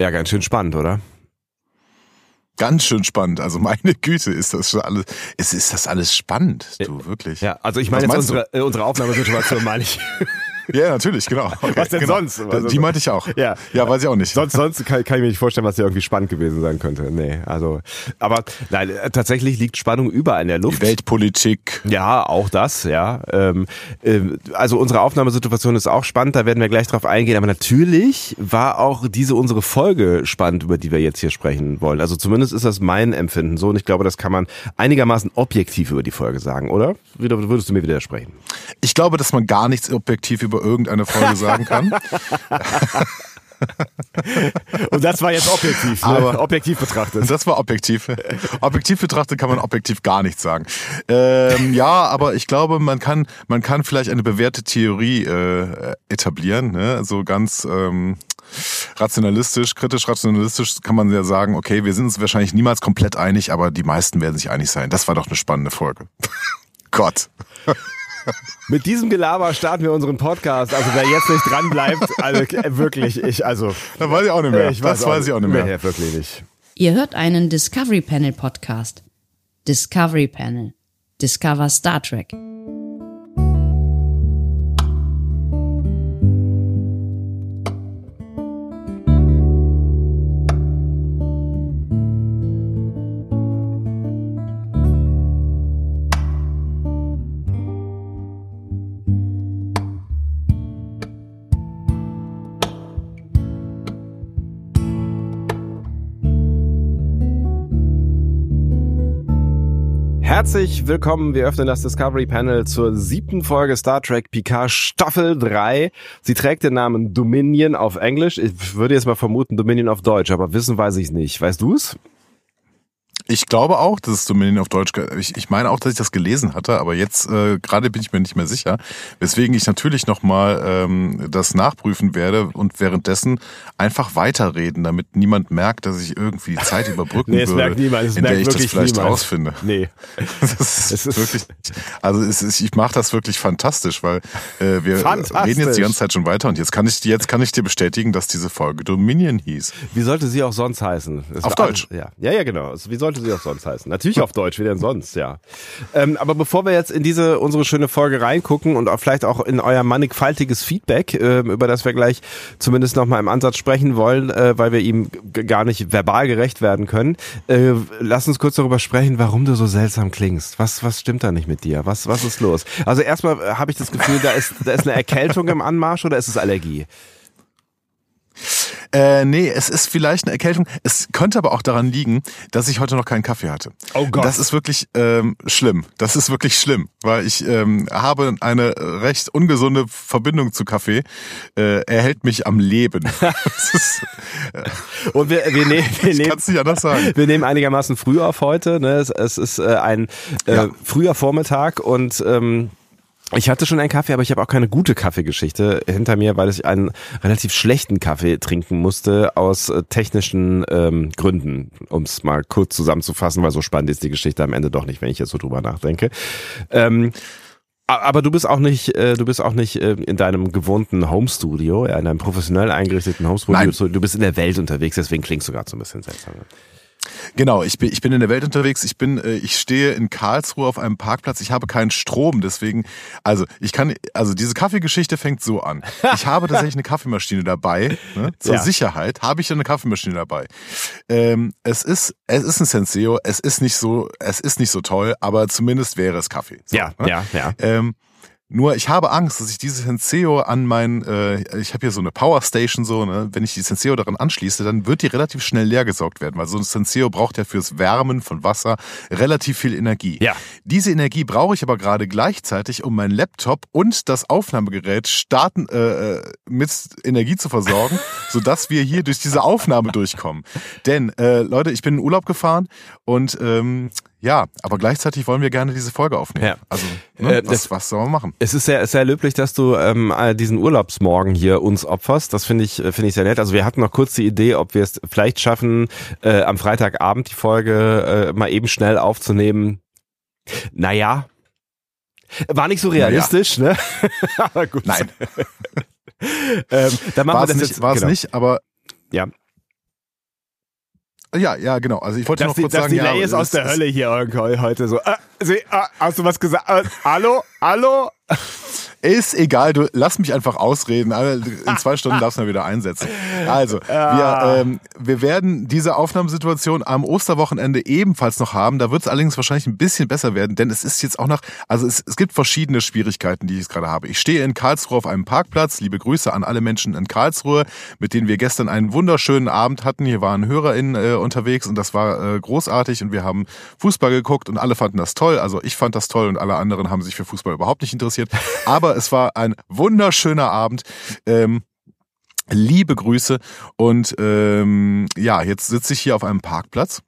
Ja, ganz schön spannend, oder? Ganz schön spannend. Also meine Güte, ist das schon alles, ist, ist das alles spannend, du, wirklich. Ja, also ich meine jetzt unsere, äh, unsere Aufnahmesituation meine ich. Ja, natürlich, genau. Okay, was denn genau. sonst? Also, die meinte ich auch. Ja, ja, weiß ich auch nicht. Sonst, sonst kann, kann ich mir nicht vorstellen, was hier irgendwie spannend gewesen sein könnte. Nee, also, aber nein, tatsächlich liegt Spannung überall in der Luft. Die Weltpolitik. Ja, auch das, ja. Ähm, äh, also unsere Aufnahmesituation ist auch spannend, da werden wir gleich drauf eingehen. Aber natürlich war auch diese unsere Folge spannend, über die wir jetzt hier sprechen wollen. Also zumindest ist das mein Empfinden so und ich glaube, das kann man einigermaßen objektiv über die Folge sagen, oder? Würdest du mir widersprechen? Ich glaube, dass man gar nichts objektiv über irgendeine Folge sagen kann. Und das war jetzt objektiv, ne? aber objektiv betrachtet. Das war objektiv. Objektiv betrachtet kann man objektiv gar nichts sagen. Ähm, ja, aber ich glaube, man kann, man kann vielleicht eine bewährte Theorie äh, etablieren, ne? so ganz ähm, rationalistisch, kritisch rationalistisch kann man ja sagen, okay, wir sind uns wahrscheinlich niemals komplett einig, aber die meisten werden sich einig sein. Das war doch eine spannende Folge. Gott. Mit diesem Gelaber starten wir unseren Podcast. Also wer jetzt nicht dran bleibt, also wirklich, ich also. Da weiß ich auch nicht mehr. Ich weiß das weiß ich auch nicht mehr. mehr. Wirklich nicht. Ihr hört einen Discovery Panel Podcast. Discovery Panel. Discover Star Trek. Herzlich willkommen. Wir öffnen das Discovery Panel zur siebten Folge Star Trek Picard Staffel 3. Sie trägt den Namen Dominion auf Englisch. Ich würde jetzt mal vermuten Dominion auf Deutsch, aber wissen weiß ich nicht. Weißt du es? Ich glaube auch, dass es Dominion auf Deutsch. Ich, ich meine auch, dass ich das gelesen hatte, aber jetzt äh, gerade bin ich mir nicht mehr sicher. Weswegen ich natürlich nochmal ähm, das nachprüfen werde und währenddessen einfach weiterreden, damit niemand merkt, dass ich irgendwie die Zeit überbrücken nee, es würde, merkt niemand. Es in merkt der ich das vielleicht niemand. rausfinde. Nee. Das ist, ist wirklich. Also ist, ich mache das wirklich fantastisch, weil äh, wir reden jetzt die ganze Zeit schon weiter und jetzt kann ich jetzt kann ich dir bestätigen, dass diese Folge Dominion hieß. Wie sollte sie auch sonst heißen? Es auf Deutsch. ja, ja, ja, genau. Wie sollte sie auch sonst heißen? Natürlich auf Deutsch, wie denn sonst, ja. Ähm, aber bevor wir jetzt in diese unsere schöne Folge reingucken und auch vielleicht auch in euer mannigfaltiges Feedback, äh, über das wir gleich zumindest noch mal im Ansatz sprechen wollen, äh, weil wir ihm gar nicht verbal gerecht werden können, äh, lass uns kurz darüber sprechen, warum du so seltsam klingst. Was was stimmt da nicht mit dir? Was was ist los? Also erstmal habe ich das Gefühl, da ist da ist eine Erkältung im Anmarsch oder ist es Allergie? Äh, nee, es ist vielleicht eine Erkältung. Es könnte aber auch daran liegen, dass ich heute noch keinen Kaffee hatte. Oh Gott. Das ist wirklich ähm, schlimm. Das ist wirklich schlimm, weil ich ähm, habe eine recht ungesunde Verbindung zu Kaffee. Äh, er hält mich am Leben. ist, äh, Und wir, wir, nehmen, wir, ich nehmen, kann's nicht anders sagen. wir nehmen einigermaßen früh auf heute. Ne? Es, es ist äh, ein äh, Ja. früher Vormittag und ähm, ich hatte schon einen Kaffee, aber ich habe auch keine gute Kaffeegeschichte hinter mir, weil ich einen relativ schlechten Kaffee trinken musste aus äh, technischen ähm, Gründen, um es mal kurz zusammenzufassen, weil so spannend ist die Geschichte am Ende doch nicht, wenn ich jetzt so drüber nachdenke. Ähm, aber du bist auch nicht, äh, du bist auch nicht äh, in deinem gewohnten Homestudio, ja, in einem professionell eingerichteten Homestudio. Nein. Du bist in der Welt unterwegs, deswegen klingst du gerade so ein bisschen seltsam. Genau, ich bin, ich bin in der Welt unterwegs. Ich bin, äh, ich stehe in Karlsruhe auf einem Parkplatz. Ich habe keinen Strom, deswegen, also ich kann, also diese Kaffeegeschichte fängt so an. Ich habe tatsächlich eine Kaffeemaschine dabei. Ne? Zur Ja. Sicherheit habe ich eine Kaffeemaschine dabei. Ähm, es ist, es ist ein Senseo. Es ist nicht so, es ist nicht so toll, aber zumindest wäre es Kaffee. So, Ja, ne? ja, ja. Ähm, nur ich habe Angst, dass ich diese Senseo an mein, äh, ich habe hier so eine Powerstation so, ne? wenn ich die Senseo daran anschließe, dann wird die relativ schnell leer gesaugt werden, weil so ein Senseo braucht ja fürs Wärmen von Wasser relativ viel Energie. Ja. Diese Energie brauche ich aber gerade gleichzeitig, um meinen Laptop und das Aufnahmegerät starten äh, äh, mit Energie zu versorgen, sodass wir hier durch diese Aufnahme durchkommen. Denn äh, Leute, ich bin in Urlaub gefahren und ähm, ja, aber gleichzeitig wollen wir gerne diese Folge aufnehmen. Ja. Also, ne, Äh, was, das- was sollen wir machen? Es ist sehr, sehr löblich, dass du ähm, äh, diesen Urlaubsmorgen hier uns opferst. Das finde ich, äh, finde ich sehr nett. Also wir hatten noch kurz die Idee, ob wir es vielleicht schaffen, äh, am Freitagabend die Folge äh, mal eben schnell aufzunehmen. Naja. War nicht so realistisch, ne? Aber gut. Nein, Ähm, dann machen war wir es das nicht, jetzt. war es genau. nicht, aber Ja. Ja, ja, genau. Also ich wollte Das, noch kurz das sagen, Delay ja, ist aus der Hölle hier irgendwie heute so. Äh, sie, äh, hast du was gesagt? Äh, hallo? Hallo? Ist egal, du lass mich einfach ausreden. In zwei Stunden darfst du mal wieder einsetzen. Also, wir, ähm, wir werden diese Aufnahmesituation am Osterwochenende ebenfalls noch haben. Da wird es allerdings wahrscheinlich ein bisschen besser werden, denn es ist jetzt auch noch, also es, es gibt verschiedene Schwierigkeiten, die ich jetzt gerade habe. Ich stehe in Karlsruhe auf einem Parkplatz. Liebe Grüße an alle Menschen in Karlsruhe, mit denen wir gestern einen wunderschönen Abend hatten. Hier waren HörerInnen äh, unterwegs und das war äh, großartig und wir haben Fußball geguckt und alle fanden das toll. Also ich fand das toll und alle anderen haben sich für Fußball überhaupt nicht interessiert. Aber es war ein wunderschöner Abend. Ähm, liebe Grüße und ähm, ja, jetzt sitze ich hier auf einem Parkplatz.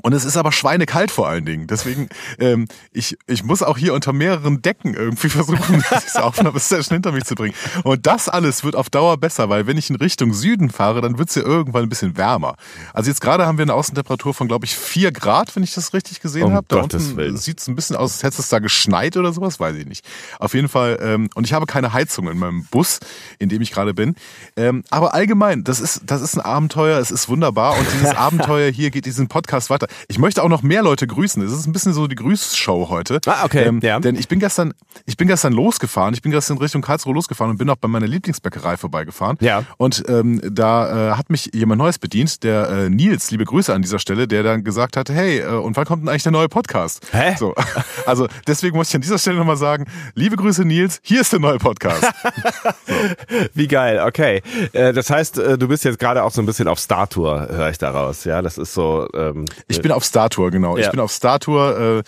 Und es ist aber schweinekalt vor allen Dingen. Deswegen, ähm, ich, ich muss auch hier unter mehreren Decken irgendwie versuchen, diese Aufnahmesession hinter mich zu bringen. Und das alles wird auf Dauer besser, weil wenn ich in Richtung Süden fahre, dann wird es ja irgendwann ein bisschen wärmer. Also jetzt gerade haben wir eine Außentemperatur von, glaube ich, vier Grad, wenn ich das richtig gesehen Um habe. Da Gottes unten Willen. sieht es ein bisschen aus, als hätte es da geschneit oder sowas, weiß ich nicht. Auf jeden Fall, ähm, und ich habe keine Heizung in meinem Bus, in dem ich gerade bin. Ähm, aber allgemein, das ist, das ist ein Abenteuer, es ist wunderbar und dieses Abenteuer hier geht diesen Podcast weiter. Ich möchte auch noch mehr Leute grüßen. Es ist ein bisschen so die Grüßshow heute. Ah, okay, Ähm, ja. Denn ich bin gestern, ich bin gestern losgefahren, ich bin gestern Richtung Karlsruhe losgefahren und bin auch bei meiner Lieblingsbäckerei vorbeigefahren. Ja. Und ähm, da äh, hat mich jemand Neues bedient, der äh, Nils, liebe Grüße an dieser Stelle, der dann gesagt hatte, hey, äh, und wann kommt denn eigentlich der neue Podcast? Hä? So, also deswegen muss ich an dieser Stelle nochmal sagen, liebe Grüße Nils, hier ist der neue Podcast. Wie geil, okay. Äh, das heißt, äh, du bist jetzt gerade auch so ein bisschen auf Star-Tour, höre ich daraus. Ja, das ist so. Ähm, Ich bin auf Star Tour, genau. Ja. Ich bin auf Star Tour, äh,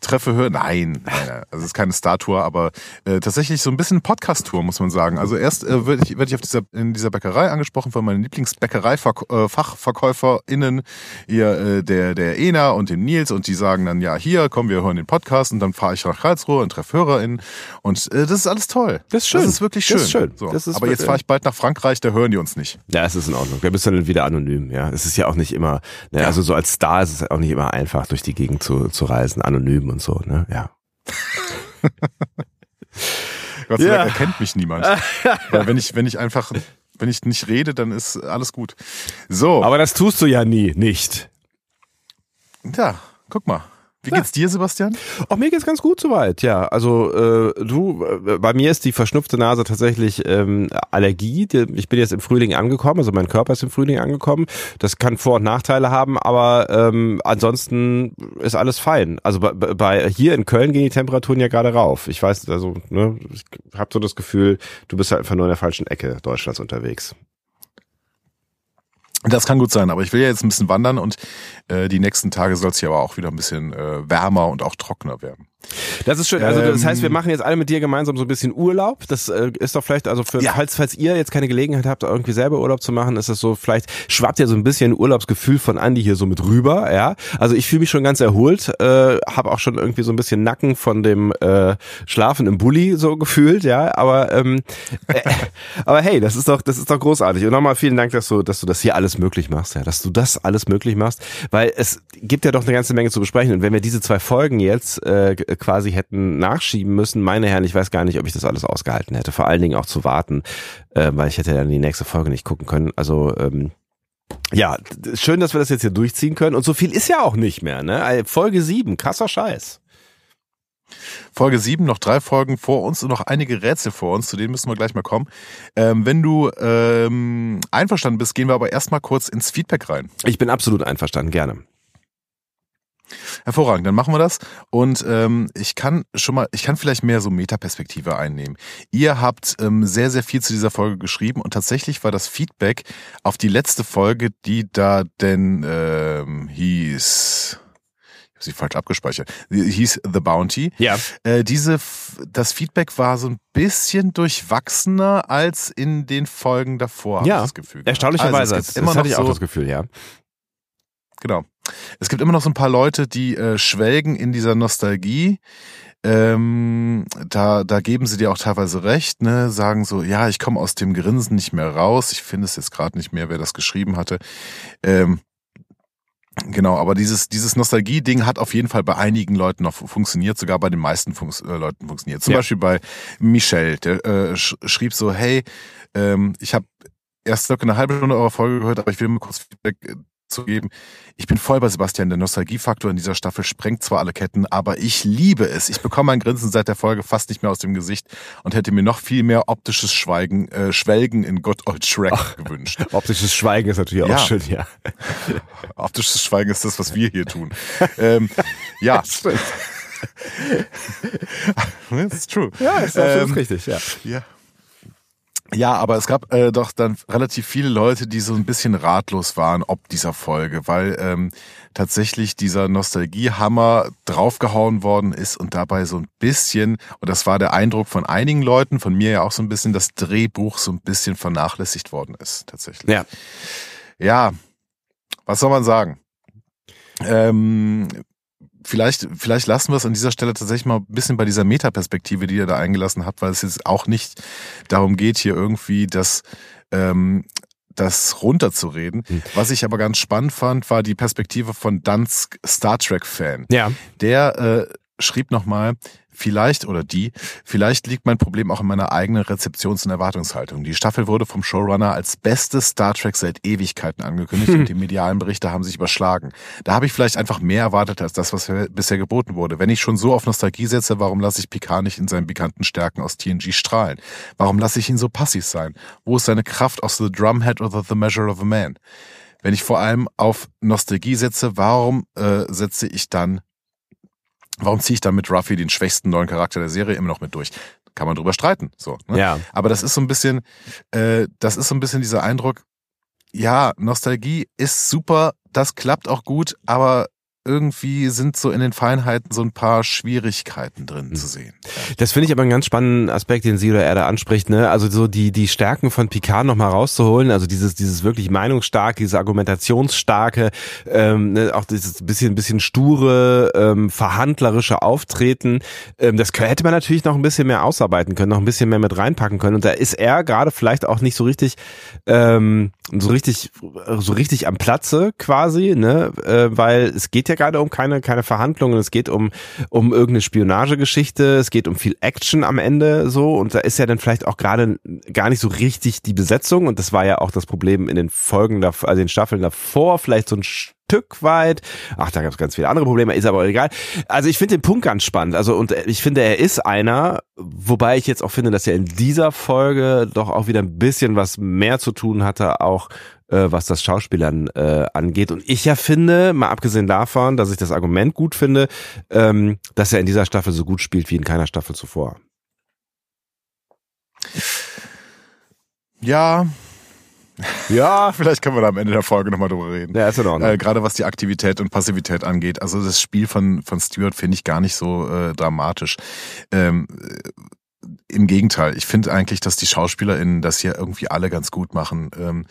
treffe Hör. Nein, nein, also es ist keine Star Tour, aber äh, tatsächlich so ein bisschen Podcast-Tour, muss man sagen. Also erst äh, werde ich, werd ich auf dieser, in dieser Bäckerei angesprochen von meinen Lieblingsbäckerei-FachverkäuferInnen, hier äh, der, der Ena und dem Nils und die sagen dann, ja, hier, komm, wir hören den Podcast und dann fahre ich nach Karlsruhe und treffe HörerInnen und äh, das ist alles toll. Das ist schön. Das ist wirklich schön. Das ist schön. So. Das ist aber jetzt fahre ich bald nach Frankreich, da hören die uns nicht. ja, es ist in Ordnung. Wir bist dann wieder anonym. Ja, es ist ja auch nicht immer. Ne, Also so als Star ist es auch nicht immer einfach, durch die Gegend zu, zu reisen, anonym und so. Ne, ja. Gott sei Ja. Dank erkennt mich niemand. Weil wenn ich, wenn ich einfach, wenn ich nicht rede, dann ist alles gut. So, Aber das tust du ja nie, nicht. ja, guck mal. Wie geht's dir, Sebastian? Auch mir geht's ganz gut soweit, ja. Also äh, du, äh, bei mir ist die verschnupfte Nase tatsächlich ähm, Allergie. Ich bin jetzt im Frühling angekommen, also mein Körper ist im Frühling angekommen. Das kann Vor- und Nachteile haben, aber ähm, ansonsten ist alles fein. Also bei, bei hier in Köln gehen die Temperaturen ja gerade rauf. Ich weiß, also ne, ich habe so das Gefühl, du bist halt einfach nur in der falschen Ecke Deutschlands unterwegs. Das kann gut sein, aber ich will ja jetzt ein bisschen wandern und äh, die nächsten Tage soll es hier aber auch wieder ein bisschen äh, wärmer und auch trockener werden. Das ist schön. Also das Ähm, heißt, wir machen jetzt alle mit dir gemeinsam so ein bisschen Urlaub. Das äh, ist doch vielleicht, also für, Ja. falls, falls ihr jetzt keine Gelegenheit habt, irgendwie selber Urlaub zu machen, ist es so, vielleicht schwappt ja so ein bisschen Urlaubsgefühl von Andi hier so mit rüber, ja. Also ich fühle mich schon ganz erholt, äh, habe auch schon irgendwie so ein bisschen Nacken von dem äh, Schlafen im Bulli so gefühlt, ja. Aber ähm, äh, aber hey, das ist doch, das ist doch großartig. Und nochmal vielen Dank, dass du, dass du das hier alles möglich machst, ja, dass du das alles möglich machst, weil es gibt ja doch eine ganze Menge zu besprechen. Und wenn wir diese zwei Folgen jetzt äh, quasi hätten nachschieben müssen, meine Herren, ich weiß gar nicht, ob ich das alles ausgehalten hätte. Vor allen Dingen auch zu warten, äh, weil ich hätte dann die nächste Folge nicht gucken können. Also ähm, ja, schön, dass wir das jetzt hier durchziehen können. Und so viel ist ja auch nicht mehr, ne? Äh, Folge sieben, krasser Scheiß. Folge 7, noch drei Folgen vor uns und noch einige Rätsel vor uns, zu denen müssen wir gleich mal kommen. Ähm, wenn du ähm, einverstanden bist, gehen wir aber erstmal kurz ins Feedback rein. Ich bin absolut einverstanden, gerne. Hervorragend, dann machen wir das. Und ähm, ich kann schon mal, ich kann vielleicht mehr so Metaperspektive einnehmen. Ihr habt ähm, sehr, sehr viel zu dieser Folge geschrieben und tatsächlich war das Feedback auf die letzte Folge, die da denn ähm, hieß. Ich habe sie falsch abgespeichert. Die hieß The Bounty. Ja. Äh, diese, das Feedback war so ein bisschen durchwachsener als in den Folgen davor. Ja, ich das Gefühl. Erstaunlicherweise, Also, das, immer das hatte ich so, auch das Gefühl, ja. Genau. Es gibt immer noch so ein paar Leute, die äh, schwelgen in dieser Nostalgie. Ähm, da, da geben sie dir auch teilweise recht, ne? Sagen so, ja, ich komme aus dem Grinsen nicht mehr raus. Ich finde es jetzt gerade nicht mehr, wer das geschrieben hatte. Ähm, Genau, aber dieses, dieses Nostalgie-Ding hat auf jeden Fall bei einigen Leuten noch funktioniert, sogar bei den meisten Funks äh, Leuten funktioniert. Zum Ja. Beispiel bei Michel, der äh, sch schrieb so, hey, ähm, ich habe erst circa eine halbe Stunde eurer Folge gehört, aber ich will mal kurz Feedback. Zu geben. Ich bin voll bei Sebastian. Der Nostalgiefaktor in dieser Staffel sprengt zwar alle Ketten, aber ich liebe es. Ich bekomme ein Grinsen seit der Folge fast nicht mehr aus dem Gesicht und hätte mir noch viel mehr optisches Schweigen, äh, Schwelgen in Good Old Shrek Ach, gewünscht. Optisches Schweigen ist natürlich auch schön, ja. optisches Schweigen ist das, was wir hier tun. ähm, ja. That's true. Ja, ist ähm, richtig, ja. Ja. Ja, aber es gab äh, doch dann relativ viele Leute, die so ein bisschen ratlos waren ob dieser Folge, weil ähm, tatsächlich dieser Nostalgiehammer draufgehauen worden ist und dabei so ein bisschen, und das war der Eindruck von einigen Leuten, von mir ja auch so ein bisschen, das Drehbuch so ein bisschen vernachlässigt worden ist, tatsächlich. Ja. Ja, was soll man sagen? Ähm, vielleicht, vielleicht lassen wir es an dieser Stelle tatsächlich mal ein bisschen bei dieser Metaperspektive, die ihr da eingelassen habt, weil es jetzt auch nicht darum geht, hier irgendwie das, ähm, das runterzureden. Hm. Was ich aber ganz spannend fand, war die Perspektive von Dansk Star Trek Fan. Ja. Der äh, schrieb nochmal, Vielleicht oder die, vielleicht liegt mein Problem auch in meiner eigenen Rezeptions- und Erwartungshaltung. Die Staffel wurde vom Showrunner als beste Star Trek seit Ewigkeiten angekündigt hm. und die medialen Berichte haben sich überschlagen. Da habe ich vielleicht einfach mehr erwartet als das, was bisher geboten wurde. Wenn ich schon so auf Nostalgie setze, warum lasse ich Picard nicht in seinen bekannten Stärken aus TNG strahlen? Warum lasse ich ihn so passiv sein? Wo ist seine Kraft aus The Drumhead oder The Measure of a Man? Wenn ich vor allem auf Nostalgie setze, warum äh, setze ich dann Warum ziehe ich dann mit Ruffy den schwächsten neuen Charakter der Serie immer noch mit durch? Kann man drüber streiten. So, ne? ja. Aber das ist so ein bisschen, äh, das ist so ein bisschen dieser Eindruck, ja, Nostalgie ist super, das klappt auch gut, aber irgendwie sind so in den Feinheiten so ein paar Schwierigkeiten drin hm. zu sehen. Das finde ich aber einen ganz spannenden Aspekt, den sie oder er da anspricht, ne? Also so die, die Stärken von Picard nochmal rauszuholen, also dieses, dieses wirklich meinungsstarke, dieses argumentationsstarke, ähm, ne? auch dieses bisschen, bisschen sture, ähm, verhandlerische Auftreten, ähm, das hätte man natürlich noch ein bisschen mehr ausarbeiten können, noch ein bisschen mehr mit reinpacken können. Und da ist er gerade vielleicht auch nicht so richtig, ähm, so richtig, so richtig am Platze quasi, ne? Äh, weil es geht ja gerade um keine, keine Verhandlungen, es geht um, um irgendeine Spionagegeschichte, es geht um viel Action am Ende so und da ist ja dann vielleicht auch gerade gar nicht so richtig die Besetzung und das war ja auch das Problem in den Folgen, also den Staffeln davor, vielleicht so ein Stück weit. Ach, da gab es ganz viele andere Probleme, ist aber egal. Also ich finde den Punkt ganz spannend. Also und ich finde, er ist einer, wobei ich jetzt auch finde, dass er in dieser Folge doch auch wieder ein bisschen was mehr zu tun hatte, auch äh, was das Schauspielern äh, angeht. Und ich ja finde, mal abgesehen davon, dass ich das Argument gut finde, ähm, dass er in dieser Staffel so gut spielt wie in keiner Staffel zuvor. Ja, ja, vielleicht können wir da am Ende der Folge nochmal drüber reden. Ja, ist in Ordnung. Äh, Gerade was die Aktivität und Passivität angeht. Also das Spiel von, von Stewart finde ich gar nicht so äh, dramatisch. Ähm, äh, Im Gegenteil, ich finde eigentlich, dass die SchauspielerInnen das hier irgendwie alle ganz gut machen. Ähm,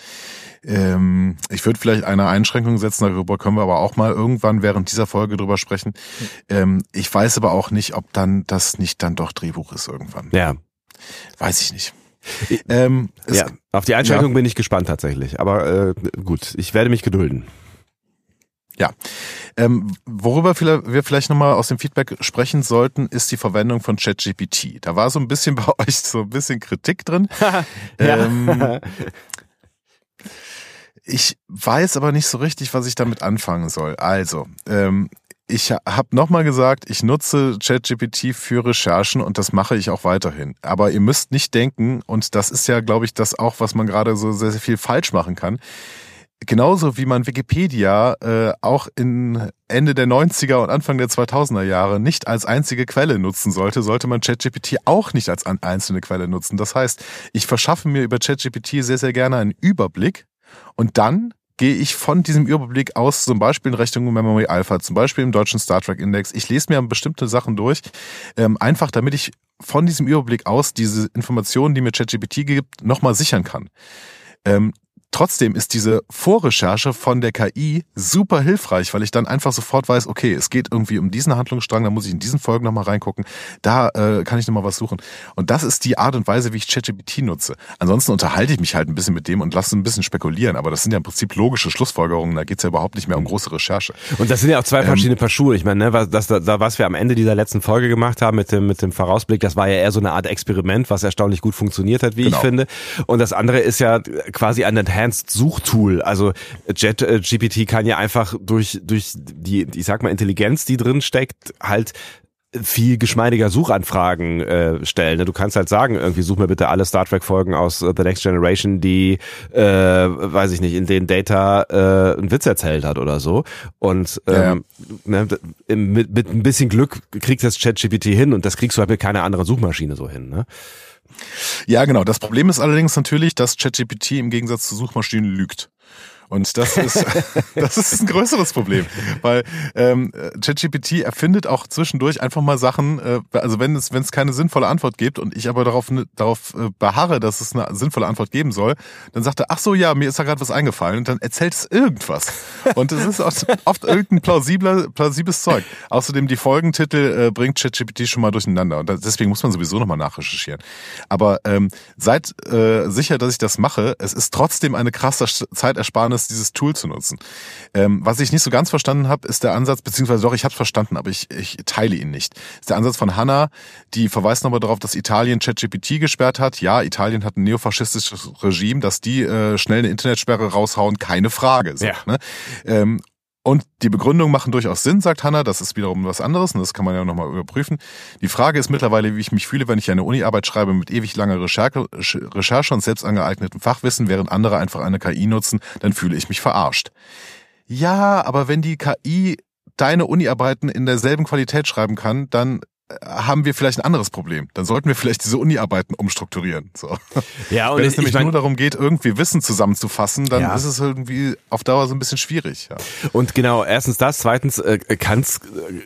ähm, ich würde vielleicht eine Einschränkung setzen, darüber können wir aber auch mal irgendwann während dieser Folge drüber sprechen. Ähm, ich weiß aber auch nicht, ob dann das nicht dann doch Drehbuch ist irgendwann. Ja. Weiß ich nicht. Ähm, ja, auf die Einschränkung ja. bin ich gespannt tatsächlich. Aber äh, gut, ich werde mich gedulden. Ja. Ähm, worüber wir vielleicht nochmal aus dem Feedback sprechen sollten, ist die Verwendung von ChatGPT. Da war so ein bisschen bei euch so ein bisschen Kritik drin. ähm, ich weiß aber nicht so richtig, was ich damit anfangen soll. Also, ähm, ich habe nochmal gesagt, ich nutze ChatGPT für Recherchen und das mache ich auch weiterhin. Aber ihr müsst nicht denken, und das ist ja, glaube ich, das auch, was man gerade so sehr, sehr viel falsch machen kann. Genauso wie man Wikipedia äh, auch in Ende der 90er und Anfang der 2000er Jahre nicht als einzige Quelle nutzen sollte, sollte man ChatGPT auch nicht als einzelne Quelle nutzen. Das heißt, ich verschaffe mir über ChatGPT sehr, sehr gerne einen Überblick und dann gehe ich von diesem Überblick aus, zum Beispiel in Richtung Memory Alpha, zum Beispiel im deutschen Star Trek Index. Ich lese mir bestimmte Sachen durch, ähm, einfach damit ich von diesem Überblick aus diese Informationen, die mir ChatGPT gibt, nochmal sichern kann. Ähm, Trotzdem ist diese Vorrecherche von der KI super hilfreich, weil ich dann einfach sofort weiß, okay, es geht irgendwie um diesen Handlungsstrang, da muss ich in diesen Folgen nochmal reingucken, da äh, kann ich nochmal was suchen. Und das ist die Art und Weise, wie ich ChatGPT nutze. Ansonsten unterhalte ich mich halt ein bisschen mit dem und lasse ein bisschen spekulieren, aber das sind ja im Prinzip logische Schlussfolgerungen, da geht's ja überhaupt nicht mehr um große Recherche. Und das sind ja auch zwei ähm, verschiedene Paar Schuhe. Ich meine, ne, was, das, das, was wir am Ende dieser letzten Folge gemacht haben mit dem, mit dem Vorausblick, das war ja eher so eine Art Experiment, was erstaunlich gut funktioniert hat, wie genau. ich finde. Und das andere ist ja quasi an der Enhanced Suchtool. Also Jet äh, GPT kann ja einfach durch durch die ich sag mal Intelligenz, die drin steckt, halt viel geschmeidiger Suchanfragen äh, stellen. Ne? Du kannst halt sagen, irgendwie such mir bitte alle Star Trek Folgen aus uh, The Next Generation, die, äh, weiß ich nicht, in denen Data äh, einen Witz erzählt hat oder so. Und ähm, ja. ne, mit, mit ein bisschen Glück kriegst du das ChatGPT hin und das kriegst du halt mit keiner anderen Suchmaschine so hin. Ne? Ja, genau. Das Problem ist allerdings natürlich, dass ChatGPT im Gegensatz zu Suchmaschinen lügt. Und das ist, das ist ein größeres Problem, weil ähm, ChatGPT erfindet auch zwischendurch einfach mal Sachen, äh, also wenn es, wenn es keine sinnvolle Antwort gibt und ich aber darauf, ne, darauf äh, beharre, dass es eine sinnvolle Antwort geben soll, dann sagt er, ach so, ja, mir ist da gerade was eingefallen und dann erzählt es irgendwas. Und es ist oft, oft irgendein plausibler, plausibles Zeug. Außerdem die Folgentitel äh, bringt ChatGPT schon mal durcheinander und deswegen muss man sowieso nochmal nachrecherchieren. Aber ähm, seid äh, sicher, dass ich das mache. Es ist trotzdem eine krasse Zeitersparnis Erlaubnis, dieses Tool zu nutzen. Ähm, was ich nicht so ganz verstanden habe, ist der Ansatz, beziehungsweise doch, ich habe es verstanden, aber ich, ich teile ihn nicht. Ist der Ansatz von Hanna, die verweist nochmal darauf, dass Italien ChatGPT gesperrt hat. Ja, Italien hat ein neofaschistisches Regime, dass die äh, schnell eine Internetsperre raushauen, keine Frage. So, ja. ne? ähm, und die Begründungen machen durchaus Sinn, sagt Hanna. Das ist wiederum was anderes und das kann man ja nochmal überprüfen. Die Frage ist mittlerweile, wie ich mich fühle, wenn ich eine Uni-Arbeit schreibe mit ewig langer Recherche, Recherche und selbst angeeignetem Fachwissen, während andere einfach eine KI nutzen, dann fühle ich mich verarscht. Ja, aber wenn die KI deine Uni-Arbeiten in derselben Qualität schreiben kann, dann haben wir vielleicht ein anderes Problem. Dann sollten wir vielleicht diese Uni-Arbeiten umstrukturieren. So. Ja, und Wenn es nämlich mein, nur darum geht, irgendwie Wissen zusammenzufassen, dann ja. ist es irgendwie auf Dauer so ein bisschen schwierig. Ja. Und genau, erstens das, zweitens äh, kann's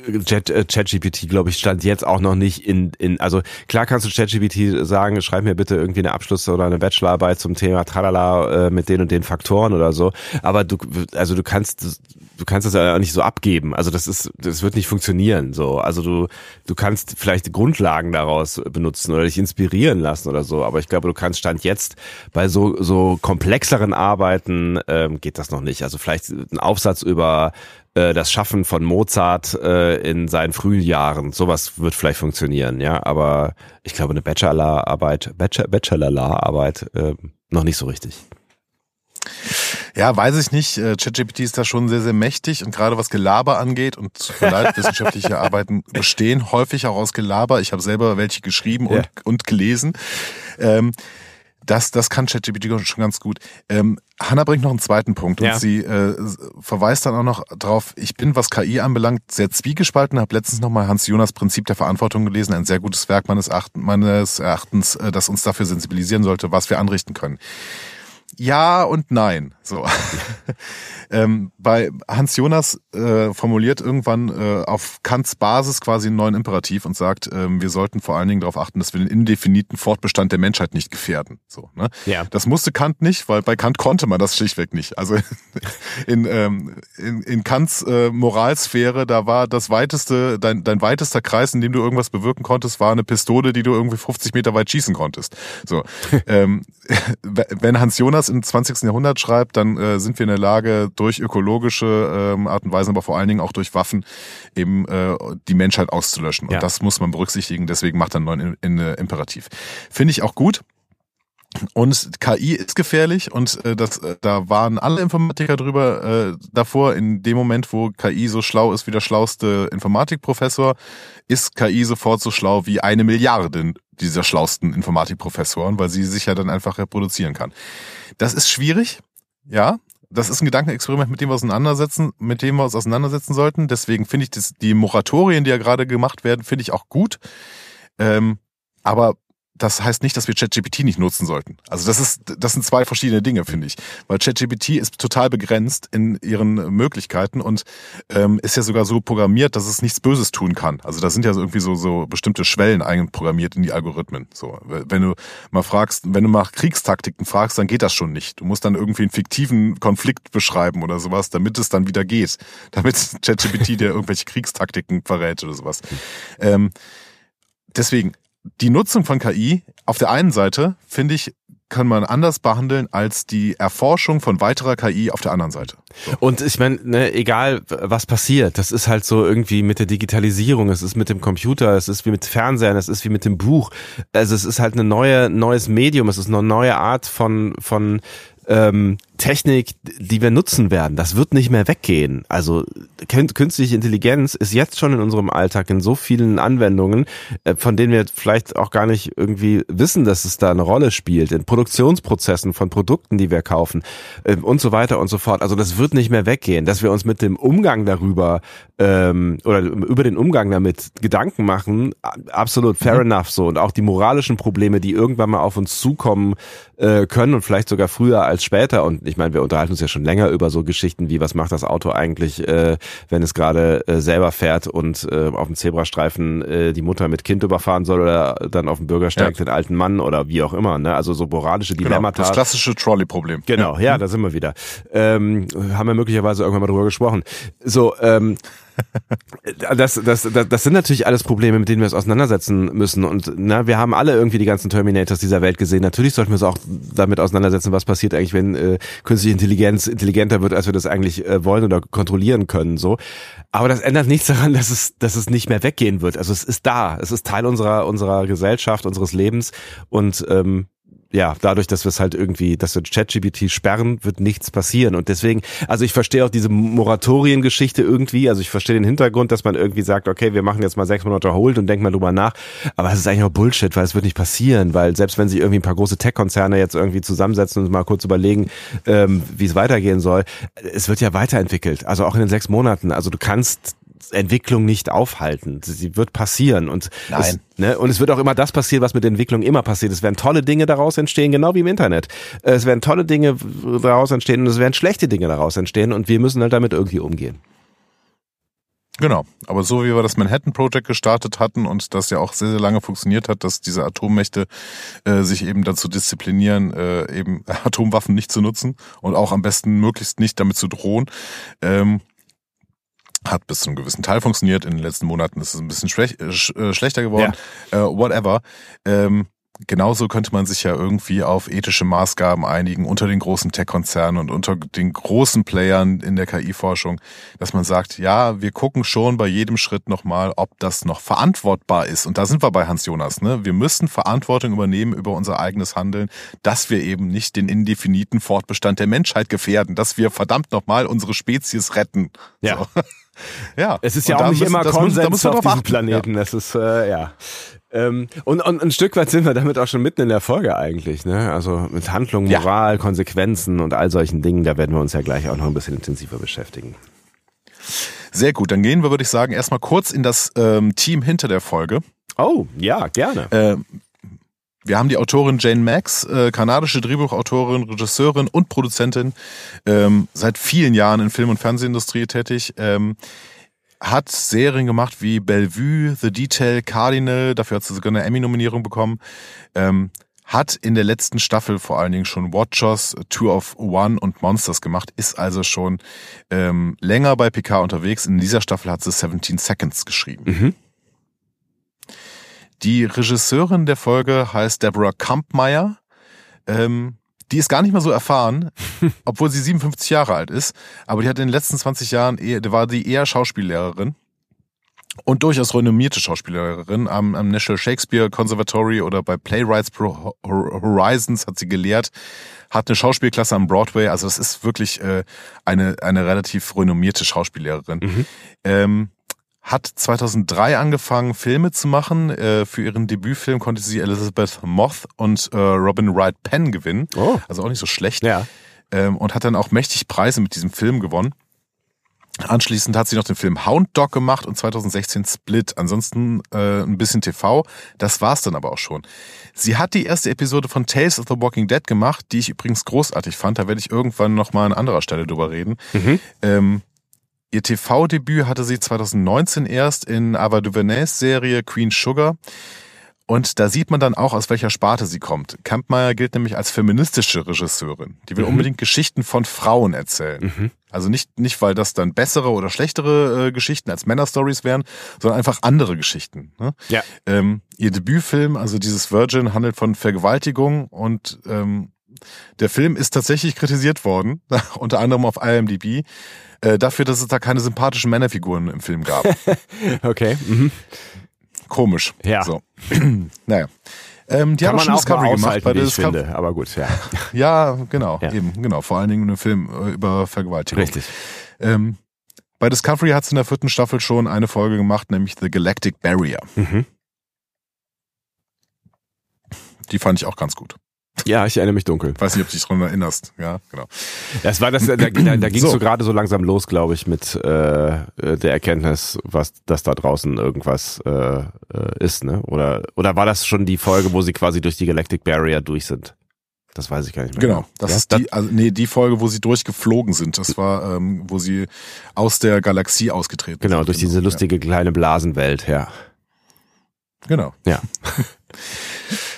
äh, äh ChatGPT, glaube ich, stand jetzt auch noch nicht in, in, also klar kannst du ChatGPT sagen, schreib mir bitte irgendwie eine Abschluss- oder eine Bachelorarbeit zum Thema Tralala äh, mit den und den Faktoren oder so. Aber du, also du kannst, du kannst das ja auch nicht so abgeben. Also das ist, das wird nicht funktionieren. So, also du, du kannst vielleicht Grundlagen daraus benutzen oder dich inspirieren lassen oder so, aber ich glaube, du kannst Stand jetzt bei so, so komplexeren Arbeiten ähm, geht das noch nicht. Also vielleicht ein Aufsatz über äh, das Schaffen von Mozart äh, in seinen frühen Jahren, sowas wird vielleicht funktionieren, ja, aber ich glaube, eine Bachelorarbeit, Bachelor, Bachelorarbeit äh, noch nicht so richtig. Ja, weiß ich nicht. Äh, ChatGPT ist da schon sehr, sehr mächtig und gerade was Gelaber angeht und leid, wissenschaftliche Arbeiten bestehen häufig auch aus Gelaber. Ich habe selber welche geschrieben und, ja. und gelesen. Ähm, das, das kann ChatGPT schon ganz gut. Ähm, Hanna bringt noch einen zweiten Punkt ja. und sie äh, verweist dann auch noch drauf, ich bin, was KI anbelangt, sehr zwiegespalten, habe letztens nochmal Hans Jonas Prinzip der Verantwortung gelesen, ein sehr gutes Werk meines, Erachtens, meines Erachtens, äh, das uns dafür sensibilisieren sollte, was wir anrichten können. Ja und nein. So. ähm, bei Hans Jonas äh, formuliert irgendwann äh, auf Kants Basis quasi einen neuen Imperativ und sagt, ähm, wir sollten vor allen Dingen darauf achten, dass wir den indefiniten Fortbestand der Menschheit nicht gefährden. So, ne? ja. Das musste Kant nicht, weil bei Kant konnte man das schlichtweg nicht. Also in, ähm, in, in Kants äh, Moralsphäre, da war das weiteste, dein, dein weitester Kreis, in dem du irgendwas bewirken konntest, war eine Pistole, die du irgendwie 50 Meter weit schießen konntest. So, ähm, wenn Hans Jonas im 20. Jahrhundert schreibt, dann äh, sind wir in der Lage, durch ökologische ähm, Art und Weise, aber vor allen Dingen auch durch Waffen, eben äh, die Menschheit auszulöschen. Und ja. das muss man berücksichtigen, deswegen macht er einen neuen in, in, Imperativ. Finde ich auch gut. Und KI ist gefährlich und äh, das, äh, da waren alle Informatiker drüber äh, davor. In dem Moment, wo KI so schlau ist wie der schlauste Informatikprofessor, ist KI sofort so schlau wie eine Milliarde dieser schlausten Informatikprofessoren, weil sie sich ja dann einfach reproduzieren kann. Das ist schwierig, ja. Das ist ein Gedankenexperiment, mit dem wir auseinandersetzen, mit dem wir uns auseinandersetzen sollten. Deswegen finde ich das, die Moratorien, die ja gerade gemacht werden, finde ich auch gut. Ähm, aber das heißt nicht, dass wir ChatGPT nicht nutzen sollten. Also das ist, das sind zwei verschiedene Dinge, finde ich. Weil ChatGPT ist total begrenzt in ihren Möglichkeiten und ähm, ist ja sogar so programmiert, dass es nichts Böses tun kann. Also da sind ja irgendwie so, so bestimmte Schwellen einprogrammiert in die Algorithmen. So, wenn du mal fragst, wenn du mal Kriegstaktiken fragst, dann geht das schon nicht. Du musst dann irgendwie einen fiktiven Konflikt beschreiben oder sowas, damit es dann wieder geht. Damit ChatGPT dir irgendwelche Kriegstaktiken verrät oder sowas. Ähm, deswegen, die Nutzung von KI auf der einen Seite, finde ich, kann man anders behandeln als die Erforschung von weiterer KI auf der anderen Seite. So. Und ich meine, ne, egal was passiert, das ist halt so irgendwie mit der Digitalisierung, es ist mit dem Computer, es ist wie mit Fernsehen, es ist wie mit dem Buch. Also es ist halt eine neue neues Medium, es ist eine neue Art von von ähm, Technik, die wir nutzen werden. Das wird nicht mehr weggehen. Also künstliche Intelligenz ist jetzt schon in unserem Alltag in so vielen Anwendungen, äh, von denen wir vielleicht auch gar nicht irgendwie wissen, dass es da eine Rolle spielt, in Produktionsprozessen von Produkten, die wir kaufen äh, und so weiter und so fort. Also das wird nicht mehr weggehen, dass wir uns mit dem Umgang darüber ähm, oder über den Umgang damit Gedanken machen, absolut fair mhm. enough so und auch die moralischen Probleme, die irgendwann mal auf uns zukommen äh, können und vielleicht sogar früher als später und ich meine, wir unterhalten uns ja schon länger über so Geschichten wie, was macht das Auto eigentlich, äh, wenn es gerade äh, selber fährt und äh, auf dem Zebrastreifen äh, die Mutter mit Kind überfahren soll oder dann auf dem Bürgersteig ja. den alten Mann oder wie auch immer. Ne? Also so moralische genau, Dilemmata. Genau, das klassische Trolley-Problem. Genau, ja, ja, da sind wir wieder. Ähm, haben wir möglicherweise irgendwann mal drüber gesprochen. So, ähm, das, das, das, das sind natürlich alles Probleme, mit denen wir uns auseinandersetzen müssen. Und na, wir haben alle irgendwie die ganzen Terminators dieser Welt gesehen. Natürlich sollten wir uns auch damit auseinandersetzen, was passiert eigentlich, wenn äh, künstliche Intelligenz intelligenter wird, als wir das eigentlich äh, wollen oder kontrollieren können. So, aber das ändert nichts daran, dass es, dass es nicht mehr weggehen wird. Also es ist da, es ist Teil unserer unserer Gesellschaft, unseres Lebens und ähm, ja, dadurch, dass wir es halt irgendwie, dass wir ChatGPT sperren, wird nichts passieren. Und deswegen, also ich verstehe auch diese Moratoriengeschichte irgendwie. Also ich verstehe den Hintergrund, dass man irgendwie sagt, okay, wir machen jetzt mal sechs Monate Hold und denken mal drüber nach. Aber es ist eigentlich auch Bullshit, weil es wird nicht passieren, weil selbst wenn sich irgendwie ein paar große Tech-Konzerne jetzt irgendwie zusammensetzen und mal kurz überlegen, ähm, wie es weitergehen soll, es wird ja weiterentwickelt. Also auch in den sechs Monaten. Also du kannst Entwicklung nicht aufhalten. Sie wird passieren und Nein. Es, ne, und es wird auch immer das passieren, was mit Entwicklung immer passiert. Es werden tolle Dinge daraus entstehen, genau wie im Internet. Es werden tolle Dinge daraus entstehen und es werden schlechte Dinge daraus entstehen und wir müssen halt damit irgendwie umgehen. Genau, aber so wie wir das Manhattan Project gestartet hatten und das ja auch sehr, sehr lange funktioniert hat, dass diese Atommächte äh, sich eben dazu disziplinieren, äh, eben Atomwaffen nicht zu nutzen und auch am besten möglichst nicht damit zu drohen, ähm, hat bis zu einem gewissen Teil funktioniert. In den letzten Monaten ist es ein bisschen schlech äh, äh, schlechter geworden. Ja. Äh, whatever. Ähm, genauso könnte man sich ja irgendwie auf ethische Maßgaben einigen unter den großen Tech-Konzernen und unter den großen Playern in der KI-Forschung, dass man sagt, ja, wir gucken schon bei jedem Schritt nochmal, ob das noch verantwortbar ist. Und da sind wir bei Hans Jonas. Ne? Wir müssen Verantwortung übernehmen über unser eigenes Handeln, dass wir eben nicht den indefiniten Fortbestand der Menschheit gefährden, dass wir verdammt nochmal unsere Spezies retten. Ja. So. Ja. Es ist ja auch nicht müssen, immer Konsens muss, auf diesem Planeten. Ja. Das ist, äh, ja. Ähm, und, und ein Stück weit sind wir damit auch schon mitten in der Folge eigentlich, ne? Also mit Handlung, Moral, ja. Konsequenzen und all solchen Dingen, da werden wir uns ja gleich auch noch ein bisschen intensiver beschäftigen. Sehr gut, dann gehen wir, würde ich sagen, erstmal kurz in das ähm, Team hinter der Folge. Oh, ja, gerne. Ähm, wir haben die Autorin Jane Max, äh, kanadische Drehbuchautorin, Regisseurin und Produzentin, ähm, seit vielen Jahren in Film- und Fernsehindustrie tätig. Ähm, hat Serien gemacht wie Bellevue, The Detail, Cardinal, dafür hat sie sogar eine Emmy-Nominierung bekommen. Ähm, hat in der letzten Staffel vor allen Dingen schon Watchers, Two of One und Monsters gemacht, ist also schon ähm, länger bei PK unterwegs. In dieser Staffel hat sie 17 Seconds geschrieben. Mhm. Die Regisseurin der Folge heißt Deborah Kampmeier. Ähm, die ist gar nicht mehr so erfahren, obwohl sie 57 Jahre alt ist. Aber die hat in den letzten 20 Jahren, eher, war die eher Schauspiellehrerin und durchaus renommierte Schauspielerin am, am National Shakespeare Conservatory oder bei Playwrights Pro Horizons hat sie gelehrt, hat eine Schauspielklasse am Broadway, also das ist wirklich äh, eine, eine relativ renommierte Schauspiellehrerin. Mhm. Ähm, hat 2003 angefangen, Filme zu machen. Äh, für ihren Debütfilm konnte sie Elizabeth Moth und äh, Robin Wright Penn gewinnen. Oh. Also auch nicht so schlecht. Ja. Ähm, und hat dann auch mächtig Preise mit diesem Film gewonnen. Anschließend hat sie noch den Film Hound Dog gemacht und 2016 Split. Ansonsten äh, ein bisschen TV. Das war's dann aber auch schon. Sie hat die erste Episode von Tales of the Walking Dead gemacht, die ich übrigens großartig fand. Da werde ich irgendwann noch mal an anderer Stelle drüber reden. Mhm. Ähm, Ihr TV-Debüt hatte sie 2019 erst in Ava DuVernays Serie Queen Sugar. Und da sieht man dann auch, aus welcher Sparte sie kommt. Kampmeier gilt nämlich als feministische Regisseurin. Die will mhm. unbedingt Geschichten von Frauen erzählen. Mhm. Also nicht, nicht, weil das dann bessere oder schlechtere äh, Geschichten als Männerstories wären, sondern einfach andere Geschichten. Ne? Ja. Ähm, ihr Debütfilm, also dieses Virgin, handelt von Vergewaltigung und ähm, der Film ist tatsächlich kritisiert worden, unter anderem auf IMDb äh, dafür, dass es da keine sympathischen Männerfiguren im Film gab. okay. Mhm. Komisch. Ja. So. naja. Ähm, die Kann haben man schon auch mal Discovery gemacht. der ich Discovery finde. Aber gut, ja. Ja, genau, Ja. eben, genau. Vor allen Dingen einen Film äh, über Vergewaltigung. Richtig. Ähm, bei Discovery hat es in der vierten Staffel schon eine Folge gemacht, nämlich The Galactic Barrier. Mhm. Die fand ich auch ganz gut. Ja, ich erinnere mich dunkel. Weiß nicht, ob du dich daran erinnerst. Ja, genau. Das war das, da, da, da ging So. so gerade so langsam los, glaube ich, mit äh, äh, der Erkenntnis, was dass da draußen irgendwas äh, äh, ist, ne? Oder oder war das schon die Folge, wo sie quasi durch die Galactic Barrier durch sind? Das weiß ich gar nicht mehr. Genau. Das ja? ist die, also, nee, die Folge, wo sie durchgeflogen sind. Das war, ähm, wo sie aus der Galaxie ausgetreten genau sind. durch diese lustige kleine Blasenwelt, ja. Ja, genau. Ja.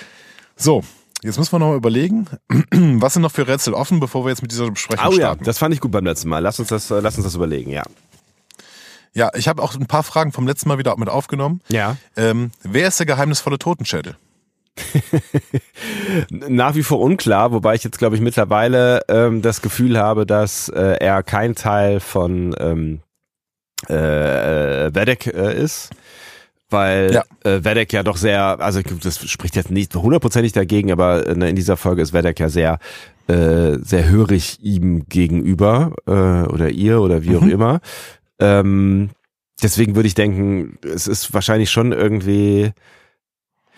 So, jetzt müssen wir noch mal überlegen, was sind noch für Rätsel offen, bevor wir jetzt mit dieser Besprechung Oh ja, starten. das fand ich gut beim letzten Mal. Lass uns das, äh, lass uns das überlegen, ja. Ja, ich habe auch ein paar Fragen vom letzten Mal wieder mit aufgenommen. Ja. Ähm, wer ist der geheimnisvolle Totenschädel? Nach wie vor unklar, wobei ich jetzt, glaube ich, mittlerweile ähm, das Gefühl habe, dass äh, er kein Teil von ähm, äh, äh, Vedek äh, ist. Weil Ja. äh, Vedek ja doch sehr, also das spricht jetzt nicht hundertprozentig dagegen, aber äh, in dieser Folge ist Vedek ja sehr, äh, sehr hörig ihm gegenüber äh, oder ihr oder wie auch Mhm. immer. Ähm, deswegen würde ich denken, es ist wahrscheinlich schon irgendwie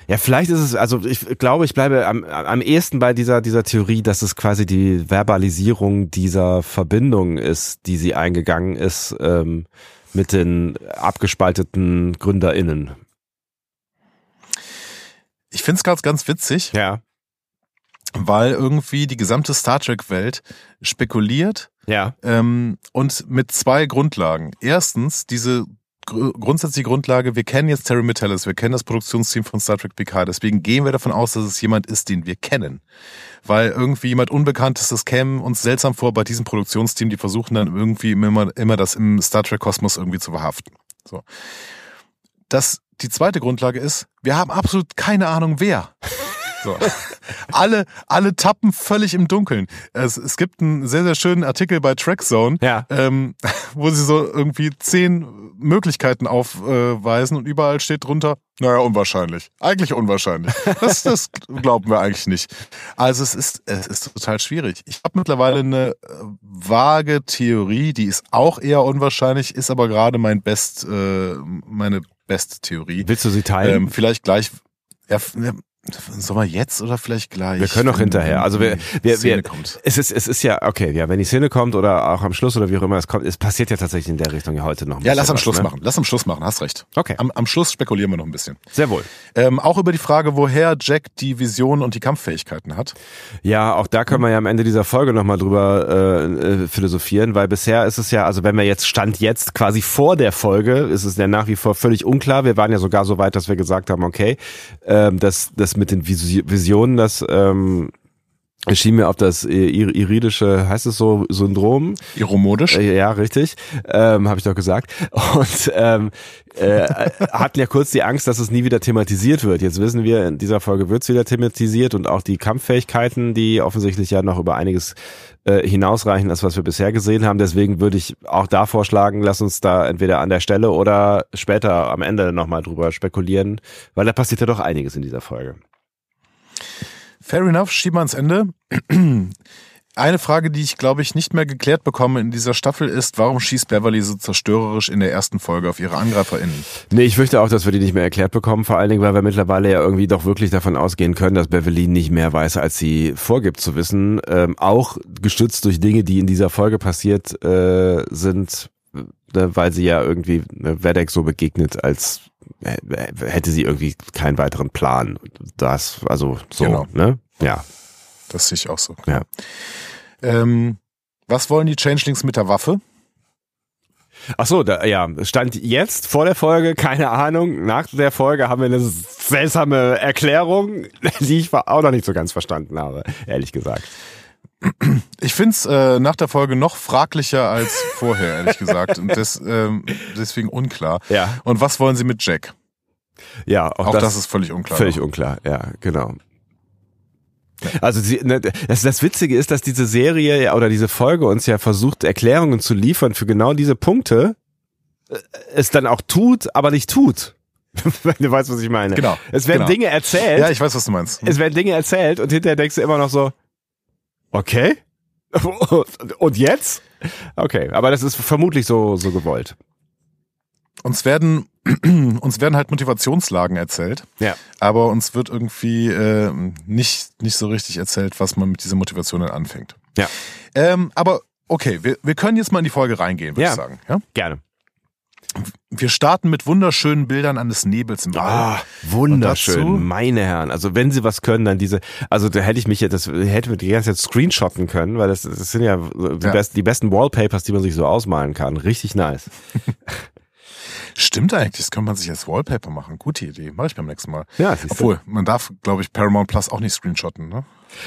ja, vielleicht ist es, also ich glaube, ich bleibe am, am ehesten bei dieser, dieser Theorie, dass es quasi die Verbalisierung dieser Verbindung ist, die sie eingegangen ist ähm, mit den abgespalteten GründerInnen. Ich find's ganz, ganz witzig, Ja, weil irgendwie die gesamte Star Trek-Welt spekuliert ja, ähm, und mit zwei Grundlagen. Erstens, diese gr grundsätzliche Grundlage, wir kennen jetzt Terry Metellis, wir kennen das Produktionsteam von Star Trek Picard, deswegen gehen wir davon aus, dass es jemand ist, den wir kennen. Weil irgendwie jemand Unbekanntes, das käme uns seltsam vor bei diesem Produktionsteam, die versuchen dann irgendwie immer, immer das im Star Trek-Kosmos irgendwie zu verhaften. So. Das, die zweite Grundlage ist, wir haben absolut keine Ahnung, wer. So. alle, alle tappen völlig im Dunkeln. Es, es gibt einen sehr, sehr schönen Artikel bei Trackzone, ja. ähm, wo sie so irgendwie zehn Möglichkeiten aufweisen und überall steht drunter, naja, unwahrscheinlich. Eigentlich unwahrscheinlich. Das, das glauben wir eigentlich nicht. Also es ist, es ist total schwierig. Ich habe mittlerweile eine äh, vage Theorie, die ist auch eher unwahrscheinlich, ist aber gerade mein Best, äh, meine beste Theorie. Willst du sie teilen? Ähm, vielleicht gleich. Ja, sollen wir jetzt oder vielleicht gleich? Wir können auch hinterher. Also wir- die wir- Szene wir- kommt. es ist, es ist ja, okay, ja, wenn die Szene kommt oder auch am Schluss oder wie auch immer es kommt, es passiert ja tatsächlich in der Richtung ja heute noch. ein Ja, lass am was, Schluss ne? machen. Lass am Schluss machen. Hast recht. Okay, Am, am Schluss spekulieren wir noch ein bisschen. sehr wohl. Ähm, auch über die Frage, woher Jack die Vision und die Kampffähigkeiten hat. Ja, auch da können wir ja am Ende dieser Folge nochmal drüber äh, äh, philosophieren, weil bisher ist es ja, also wenn wir jetzt Stand jetzt quasi vor der Folge, ist es ja nach wie vor völlig unklar. Wir waren ja sogar so weit, dass wir gesagt haben, okay, ähm, das, das mit den Visi- Visionen, das ähm, erschien mir auf das äh, ir- iridische, heißt es so, Syndrom, Iromodisch. äh, Ja, richtig. Ähm, Habe ich doch gesagt. Und ähm, äh, hatten ja kurz die Angst, dass es nie wieder thematisiert wird. Jetzt wissen wir, in dieser Folge wird es wieder thematisiert und auch die Kampffähigkeiten, die offensichtlich ja noch über einiges äh, hinausreichen, als was wir bisher gesehen haben. Deswegen würde ich auch da vorschlagen, lass uns da entweder an der Stelle oder später am Ende nochmal drüber spekulieren, weil da passiert ja doch einiges in dieser Folge. Fair enough, schieben wir ans Ende. Eine Frage, die ich glaube ich nicht mehr geklärt bekomme in dieser Staffel ist, warum schießt Beverly so zerstörerisch in der ersten Folge auf ihre AngreiferInnen? Nee, ich fürchte auch, dass wir die nicht mehr erklärt bekommen, vor allen Dingen, weil wir mittlerweile ja irgendwie doch wirklich davon ausgehen können, dass Beverly nicht mehr weiß, als sie vorgibt zu wissen. Ähm, auch gestützt durch Dinge, die in dieser Folge passiert äh, sind, ne, weil sie ja irgendwie ne, Vedek so begegnet, als hätte sie irgendwie keinen weiteren Plan. Das, also so, Genau. ne? Ja. Das sehe ich auch so. Ja. Ähm, was wollen die Changelings mit der Waffe? Ach so, da, ja, stand jetzt vor der Folge, keine Ahnung. Nach der Folge haben wir eine seltsame Erklärung, die ich auch noch nicht so ganz verstanden habe, ehrlich gesagt. Ich find's äh, nach der Folge noch fraglicher als vorher, ehrlich gesagt. Und des, ähm, deswegen unklar. Ja, Und was wollen sie mit Jack? ja, auch, Auch, das, das, ist völlig unklar. völlig unklar. Ja, genau. Also sie, ne, das, das Witzige ist, dass diese Serie oder diese Folge uns ja versucht, Erklärungen zu liefern für genau diese Punkte, äh, es dann auch tut, aber nicht tut. Wenn du weißt, was ich meine. Genau, Es werden genau. Dinge erzählt. Ja, ich weiß, was du meinst. es werden Dinge erzählt und hinterher denkst du immer noch so, okay. Und jetzt? Okay, aber das ist vermutlich so, so gewollt. Uns werden, uns werden halt Motivationslagen erzählt, Ja. aber uns wird irgendwie äh, nicht, nicht so richtig erzählt, was man mit dieser Motivation dann anfängt. Ja. Ähm, aber okay, wir, wir können jetzt mal in die Folge reingehen, würde Ja. ich sagen. Ja? Gerne. Wir starten mit wunderschönen Bildern eines Nebels im All. Ah, wunderschön, meine Herren. Also wenn sie was können, dann diese, also da hätte ich mich, ja- das hätte mir die ganze Zeit screenshotten können, weil das, das sind ja die, Ja. Besten, die besten Wallpapers, die man sich so ausmalen kann. Richtig nice. Stimmt eigentlich, das könnte man sich als Wallpaper machen. Gute Idee, mache ich beim nächsten Mal. Ja. Obwohl, man darf, glaube ich, Paramount Plus auch nicht screenshotten, ne?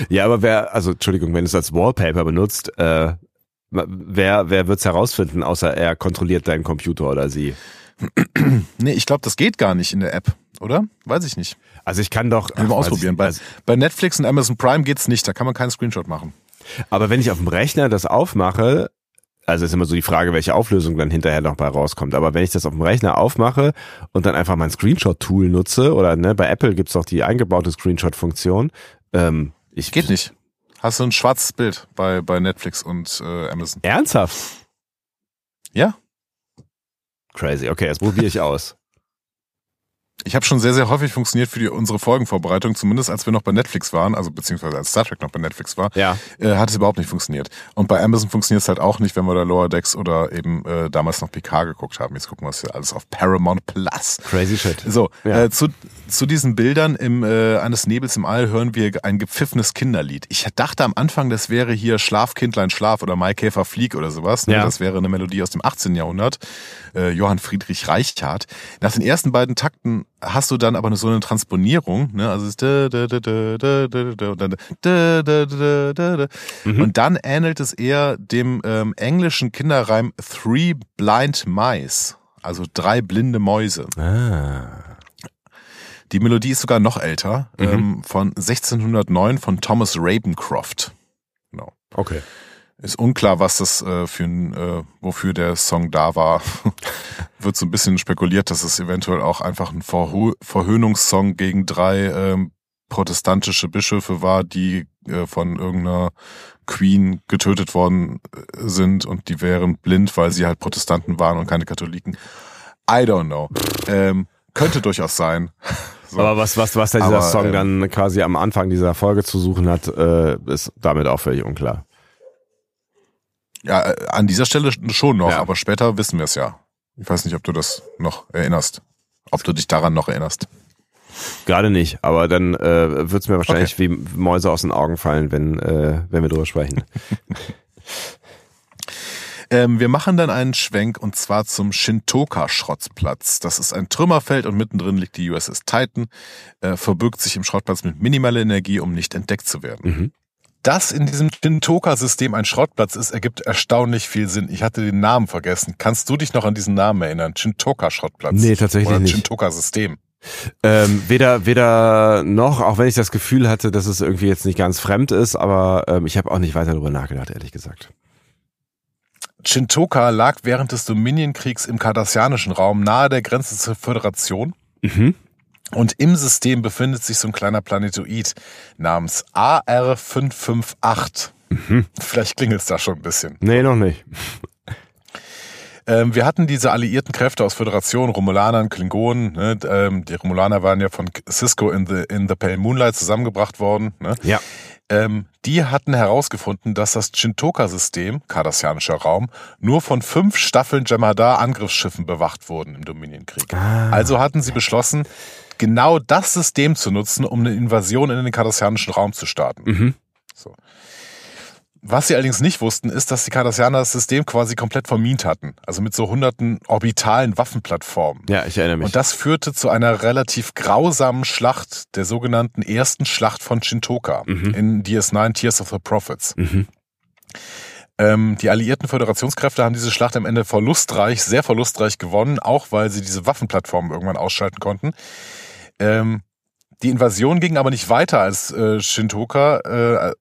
Ja, aber wer, also Entschuldigung, wenn du es als Wallpaper benutzt, äh, wer, wer wird's herausfinden, außer er kontrolliert deinen Computer oder sie? Nee, ich glaube, das geht gar nicht in der App, oder? Weiß ich nicht. Also ich kann doch. Mal ach, weiß ausprobieren. Bei, bei Netflix und Amazon Prime geht's nicht, da kann man keinen Screenshot machen. aber wenn ich auf dem Rechner das aufmache, also ist immer so die Frage, welche Auflösung dann hinterher noch bei rauskommt. Aber wenn ich das auf dem Rechner aufmache und dann einfach mein Screenshot-Tool nutze, oder ne, bei Apple gibt's doch die eingebaute Screenshot-Funktion, ähm, ich Geht nicht. Hast du ein schwarzes Bild bei, bei Netflix und äh, Amazon? Ernsthaft? Ja. Crazy. Okay, das probiere ich aus. Ich habe schon sehr, sehr häufig funktioniert für die, unsere Folgenvorbereitung, zumindest als wir noch bei Netflix waren, also beziehungsweise als Star Trek noch bei Netflix war, Ja. äh, hat es überhaupt nicht funktioniert. Und bei Amazon funktioniert es halt auch nicht, wenn wir da Lower Decks oder eben äh, damals noch PK geguckt haben. Jetzt gucken wir es ja alles auf Paramount Plus. Crazy shit. So, Ja. äh, zu, zu diesen Bildern im, äh, eines Nebels im All hören wir ein gepfiffenes Kinderlied. Ich dachte am Anfang, das wäre hier Schlaf, Kindlein, Schlaf oder Maikäfer Flieg oder sowas. Ne? Ja. Das wäre eine Melodie aus dem 18. Jahrhundert. Äh, Johann Friedrich Reichhardt. Nach den ersten beiden Takten hast du dann aber so eine Transponierung. Ne? Also ist und dann ähnelt es eher dem ähm, englischen Kinderreim Three Blind Mice. Also drei blinde Mäuse. Ah. Die Melodie ist sogar noch älter, ähm, von 1609 von Thomas Ravencroft. Genau. Okay. Ist unklar, was das äh, für ein, äh, wofür der Song da war. Wird so ein bisschen spekuliert, dass es eventuell auch einfach ein Verho Verhöhnungssong gegen drei ähm, protestantische Bischöfe war, die äh, von irgendeiner Queen getötet worden äh, sind und die wären blind, weil sie halt Protestanten waren und keine Katholiken. I don't know. Ähm, könnte durchaus sein. So. Aber was, was, was dieser Aber, Song ähm, dann quasi am Anfang dieser Folge zu suchen hat, äh, ist damit auch völlig unklar. Ja, äh, an dieser Stelle schon noch, Ja. aber später wissen wir es ja. Ich weiß nicht, ob du das noch erinnerst. Ob du dich daran noch erinnerst. Gerade nicht, aber dann äh, wird es mir wahrscheinlich wie Mäuse aus den Augen fallen, wenn, äh, wenn wir drüber sprechen. Ähm, wir machen dann einen Schwenk und zwar zum Shintoka-Schrottplatz. Das ist ein Trümmerfeld und mittendrin liegt die USS Titan, äh, verbirgt sich im Schrottplatz mit minimaler Energie, um nicht entdeckt zu werden. Mhm. Dass in diesem Shintoka-System ein Schrottplatz ist, ergibt erstaunlich viel Sinn. Ich hatte den Namen vergessen. Kannst du dich noch an diesen Namen erinnern? Shintoka-Schrottplatz? Nee, tatsächlich Oder nicht. Shintoka-System. Ähm, weder, weder noch, auch wenn ich das Gefühl hatte, dass es irgendwie jetzt nicht ganz fremd ist, aber ähm, ich habe auch nicht weiter darüber nachgedacht, ehrlich gesagt. Shintoka lag während des Dominion-Kriegs im kardassianischen Raum nahe der Grenze zur Föderation. Mhm. Und im System befindet sich so ein kleiner Planetoid namens AR558. Vielleicht klingelt es da schon ein bisschen. Nee, noch nicht. Ähm, wir hatten diese alliierten Kräfte aus Föderation, Romulanern, Klingonen. Ne? Ähm, die Romulaner waren ja von Cisco in the, in the Pale Moonlight zusammengebracht worden. Ne? Ja. Ähm, die hatten herausgefunden, dass das Shintoka-System, kardassianischer Raum, nur von fünf Staffeln Jemadar-Angriffsschiffen bewacht wurden im Dominienkrieg. Also hatten sie beschlossen, genau das System zu nutzen, um eine Invasion in den kardassianischen Raum zu starten. Mhm. So. Was sie allerdings nicht wussten, ist, dass die Kardassianer das System quasi komplett vermint hatten. Also mit so hunderten orbitalen Waffenplattformen. Ja, ich erinnere mich. Und das führte zu einer relativ grausamen Schlacht, der sogenannten ersten Schlacht von Shintoka in DS9 Tears of the Prophets. Mhm. Ähm, die alliierten Föderationskräfte haben diese Schlacht am Ende verlustreich, sehr verlustreich gewonnen, auch weil sie diese Waffenplattformen irgendwann ausschalten konnten. Ähm, die Invasion ging aber nicht weiter als äh, Shintoka äh,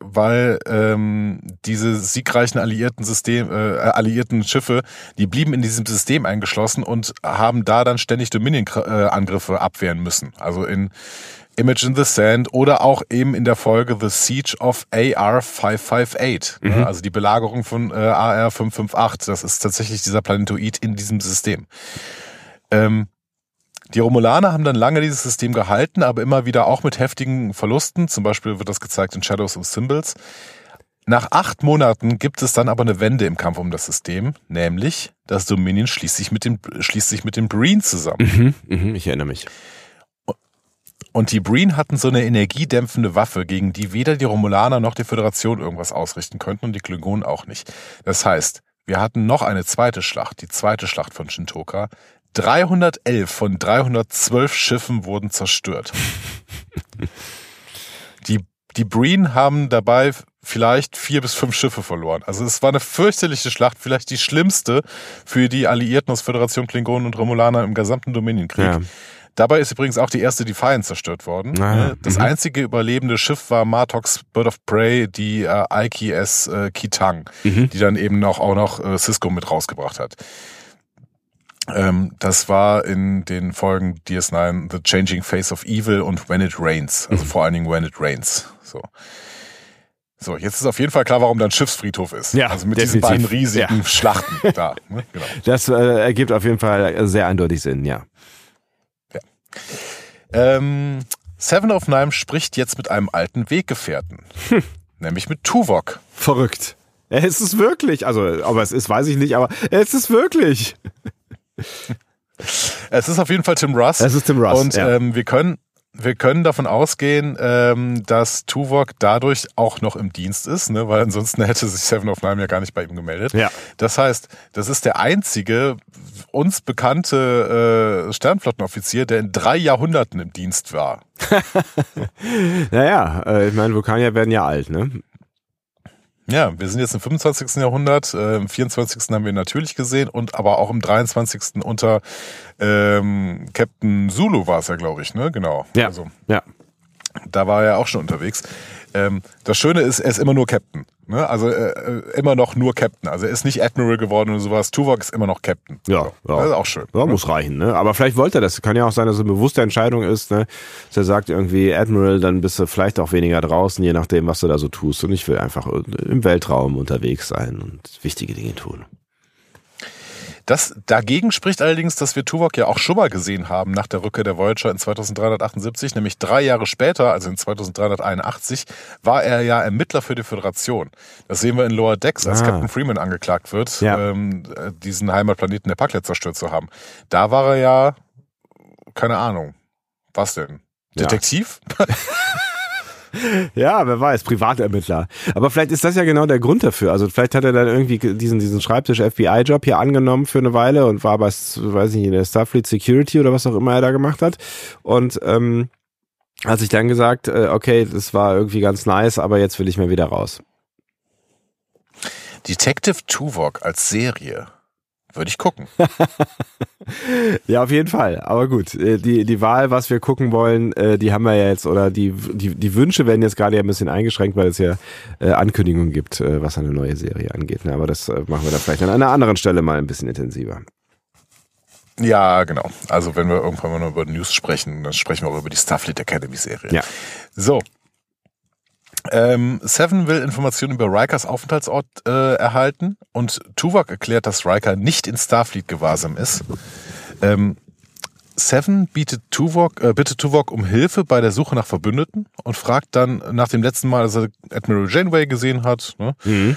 weil ähm, diese siegreichen alliierten System, äh, alliierten Schiffe, die blieben in diesem System eingeschlossen und haben da dann ständig Dominion-Angriffe abwehren müssen. Also in Image in the Sand oder auch eben in der Folge The Siege of AR 558, mhm. also die Belagerung von äh, AR 558. Das ist tatsächlich dieser Planetoid in diesem System. Ähm, die Romulaner haben dann lange dieses System gehalten, aber immer wieder auch mit heftigen Verlusten. Zum Beispiel wird das gezeigt in Shadows of Symbols. Nach acht Monaten gibt es dann aber eine Wende im Kampf um das System, nämlich das Dominion schließt sich mit dem, schließt sich mit dem Breen zusammen. Mhm, mh, ich erinnere mich. Und die Breen hatten so eine energiedämpfende Waffe, gegen die weder die Romulaner noch die Föderation irgendwas ausrichten könnten und die Klingonen auch nicht. Das heißt, wir hatten noch eine zweite Schlacht, die zweite Schlacht von Shintoka. 311 von 312 Schiffen wurden zerstört. die, die Breen haben dabei vielleicht vier bis fünf Schiffe verloren. Also es war eine fürchterliche Schlacht, vielleicht die schlimmste für die Alliierten aus Föderation Klingonen und Romulaner im gesamten Dominionkrieg. Ja. Dabei ist übrigens auch die erste Defiant zerstört worden. Ah, das mhm. einzige überlebende Schiff war Martox Bird of Prey, die äh, IKS äh, Kitang, mhm. die dann eben noch, auch noch äh, Cisco mit rausgebracht hat. Ähm, das war in den Folgen DS9 The Changing Face of Evil und When It Rains. Also mhm. vor allen Dingen When It Rains. So. So, jetzt ist auf jeden Fall klar, warum da ein Schiffsfriedhof ist. Ja, also mit definitiv. diesen beiden riesigen ja. Schlachten da. Ne? Genau. Das äh, ergibt auf jeden Fall sehr eindeutig Sinn, ja. ja. Ähm, Seven of Nine spricht jetzt mit einem alten Weggefährten. Hm. Nämlich mit Tuvok. Verrückt. Es ist wirklich, also, aber es ist, weiß ich nicht, aber es ist wirklich. Es ist auf jeden Fall Tim Russ. Es ist Tim Russ. Und ja. ähm, wir können wir können davon ausgehen, ähm, dass Tuvok dadurch auch noch im Dienst ist, ne? weil ansonsten hätte sich Seven of Nine ja gar nicht bei ihm gemeldet. Ja. Das heißt, das ist der einzige uns bekannte äh, Sternflottenoffizier, der in drei Jahrhunderten im Dienst war. naja, äh, ich meine, Vulkanier werden ja alt, ne? Ja, wir sind jetzt im 25. Jahrhundert, äh, im 24. haben wir ihn natürlich gesehen und aber auch im 23. unter ähm, Captain Zulu war es ja, glaube ich, ne? Genau. Ja. Also, ja. Da war er auch schon unterwegs. Ähm, das Schöne ist, er ist immer nur Captain. Ne? Also äh, äh, immer noch nur Captain. Also er ist nicht Admiral geworden oder sowas. Tuvok ist immer noch Captain. Ja, so. ja. Das ist auch schön. Ja, ne? muss reichen. Ne? Aber vielleicht wollte er das. Kann ja auch sein, dass es eine bewusste Entscheidung ist. Ne? Dass er sagt irgendwie Admiral, dann bist du vielleicht auch weniger draußen, je nachdem, was du da so tust. Und ich will einfach im Weltraum unterwegs sein und wichtige Dinge tun. Das dagegen spricht allerdings, dass wir Tuvok ja auch schon mal gesehen haben nach der Rückkehr der Voyager in 2378, nämlich drei Jahre später, also in 2381, war er ja Ermittler für die Föderation. Das sehen wir in Lower Decks, als ah. Captain Freeman angeklagt wird, ja. ähm, diesen Heimatplaneten der Paklet zerstört zu haben. Da war er ja, keine Ahnung, was denn? Detektiv? Ja. wer weiß, Privatermittler. Aber vielleicht ist das ja genau der Grund dafür. Also vielleicht hat er dann irgendwie diesen, diesen Schreibtisch-FBI-Job hier angenommen für eine Weile und war bei, weiß nicht, in der Starfleet Security oder was auch immer er da gemacht hat. Und ähm, hat sich dann gesagt, äh, okay, das war irgendwie ganz nice, aber jetzt will ich mal wieder raus. Detective Tuvok als Serie würde ich gucken. ja, auf jeden Fall. Aber gut, äh, die, die Wahl, was wir gucken wollen, äh, die haben wir ja jetzt, oder die, die, die Wünsche werden jetzt gerade ja ein bisschen eingeschränkt, weil es ja äh, Ankündigungen gibt, was eine neue Serie angeht. Ne? Aber das machen wir dann vielleicht an einer anderen Stelle mal ein bisschen intensiver. Ja, genau. Also wenn wir irgendwann mal über News sprechen, dann sprechen wir auch über die Starfleet Academy Serie. Ja. So, ähm, Seven will Informationen über Rikers Aufenthaltsort äh, erhalten und Tuvok erklärt, dass Riker nicht in Starfleet-Gewahrsam ist. Ähm, Seven bietet Tuvok, äh, bittet Tuvok um Hilfe bei der Suche nach Verbündeten und fragt dann nach dem letzten Mal, als er Admiral Janeway gesehen hat. Ne? Mhm.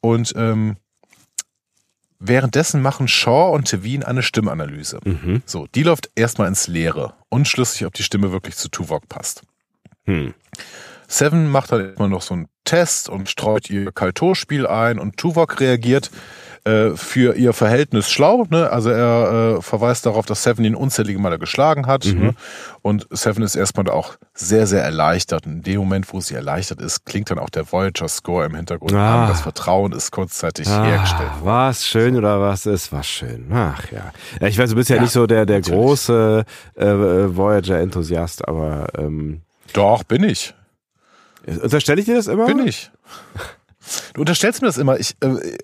Und ähm, währenddessen machen Shaw und Tevin eine Stimmanalyse. Mhm. So, die läuft erstmal ins Leere. Unschlüssig, ob die Stimme wirklich zu Tuvok passt. Mhm. Seven macht dann immer noch so einen Test und streut ihr Kaltor-Spiel ein und Tuvok reagiert äh, für ihr Verhältnis schlau. Ne? Also er äh, verweist darauf, dass Seven ihn unzählige Male geschlagen hat. Mhm. Ne? Und Seven ist erstmal auch sehr, sehr erleichtert. Und in dem Moment, wo sie erleichtert ist, klingt dann auch der Voyager-Score im Hintergrund ah. an. Das Vertrauen ist kurzzeitig ah, hergestellt. Was schön oder was ist was schön? Ach ja. ja ich weiß, du bist ja, ja nicht so der, der große äh, Voyager-Enthusiast, aber ähm doch, bin ich. Unterstelle ich dir das immer? Bin ich. Du unterstellst mir das immer. Ich, äh,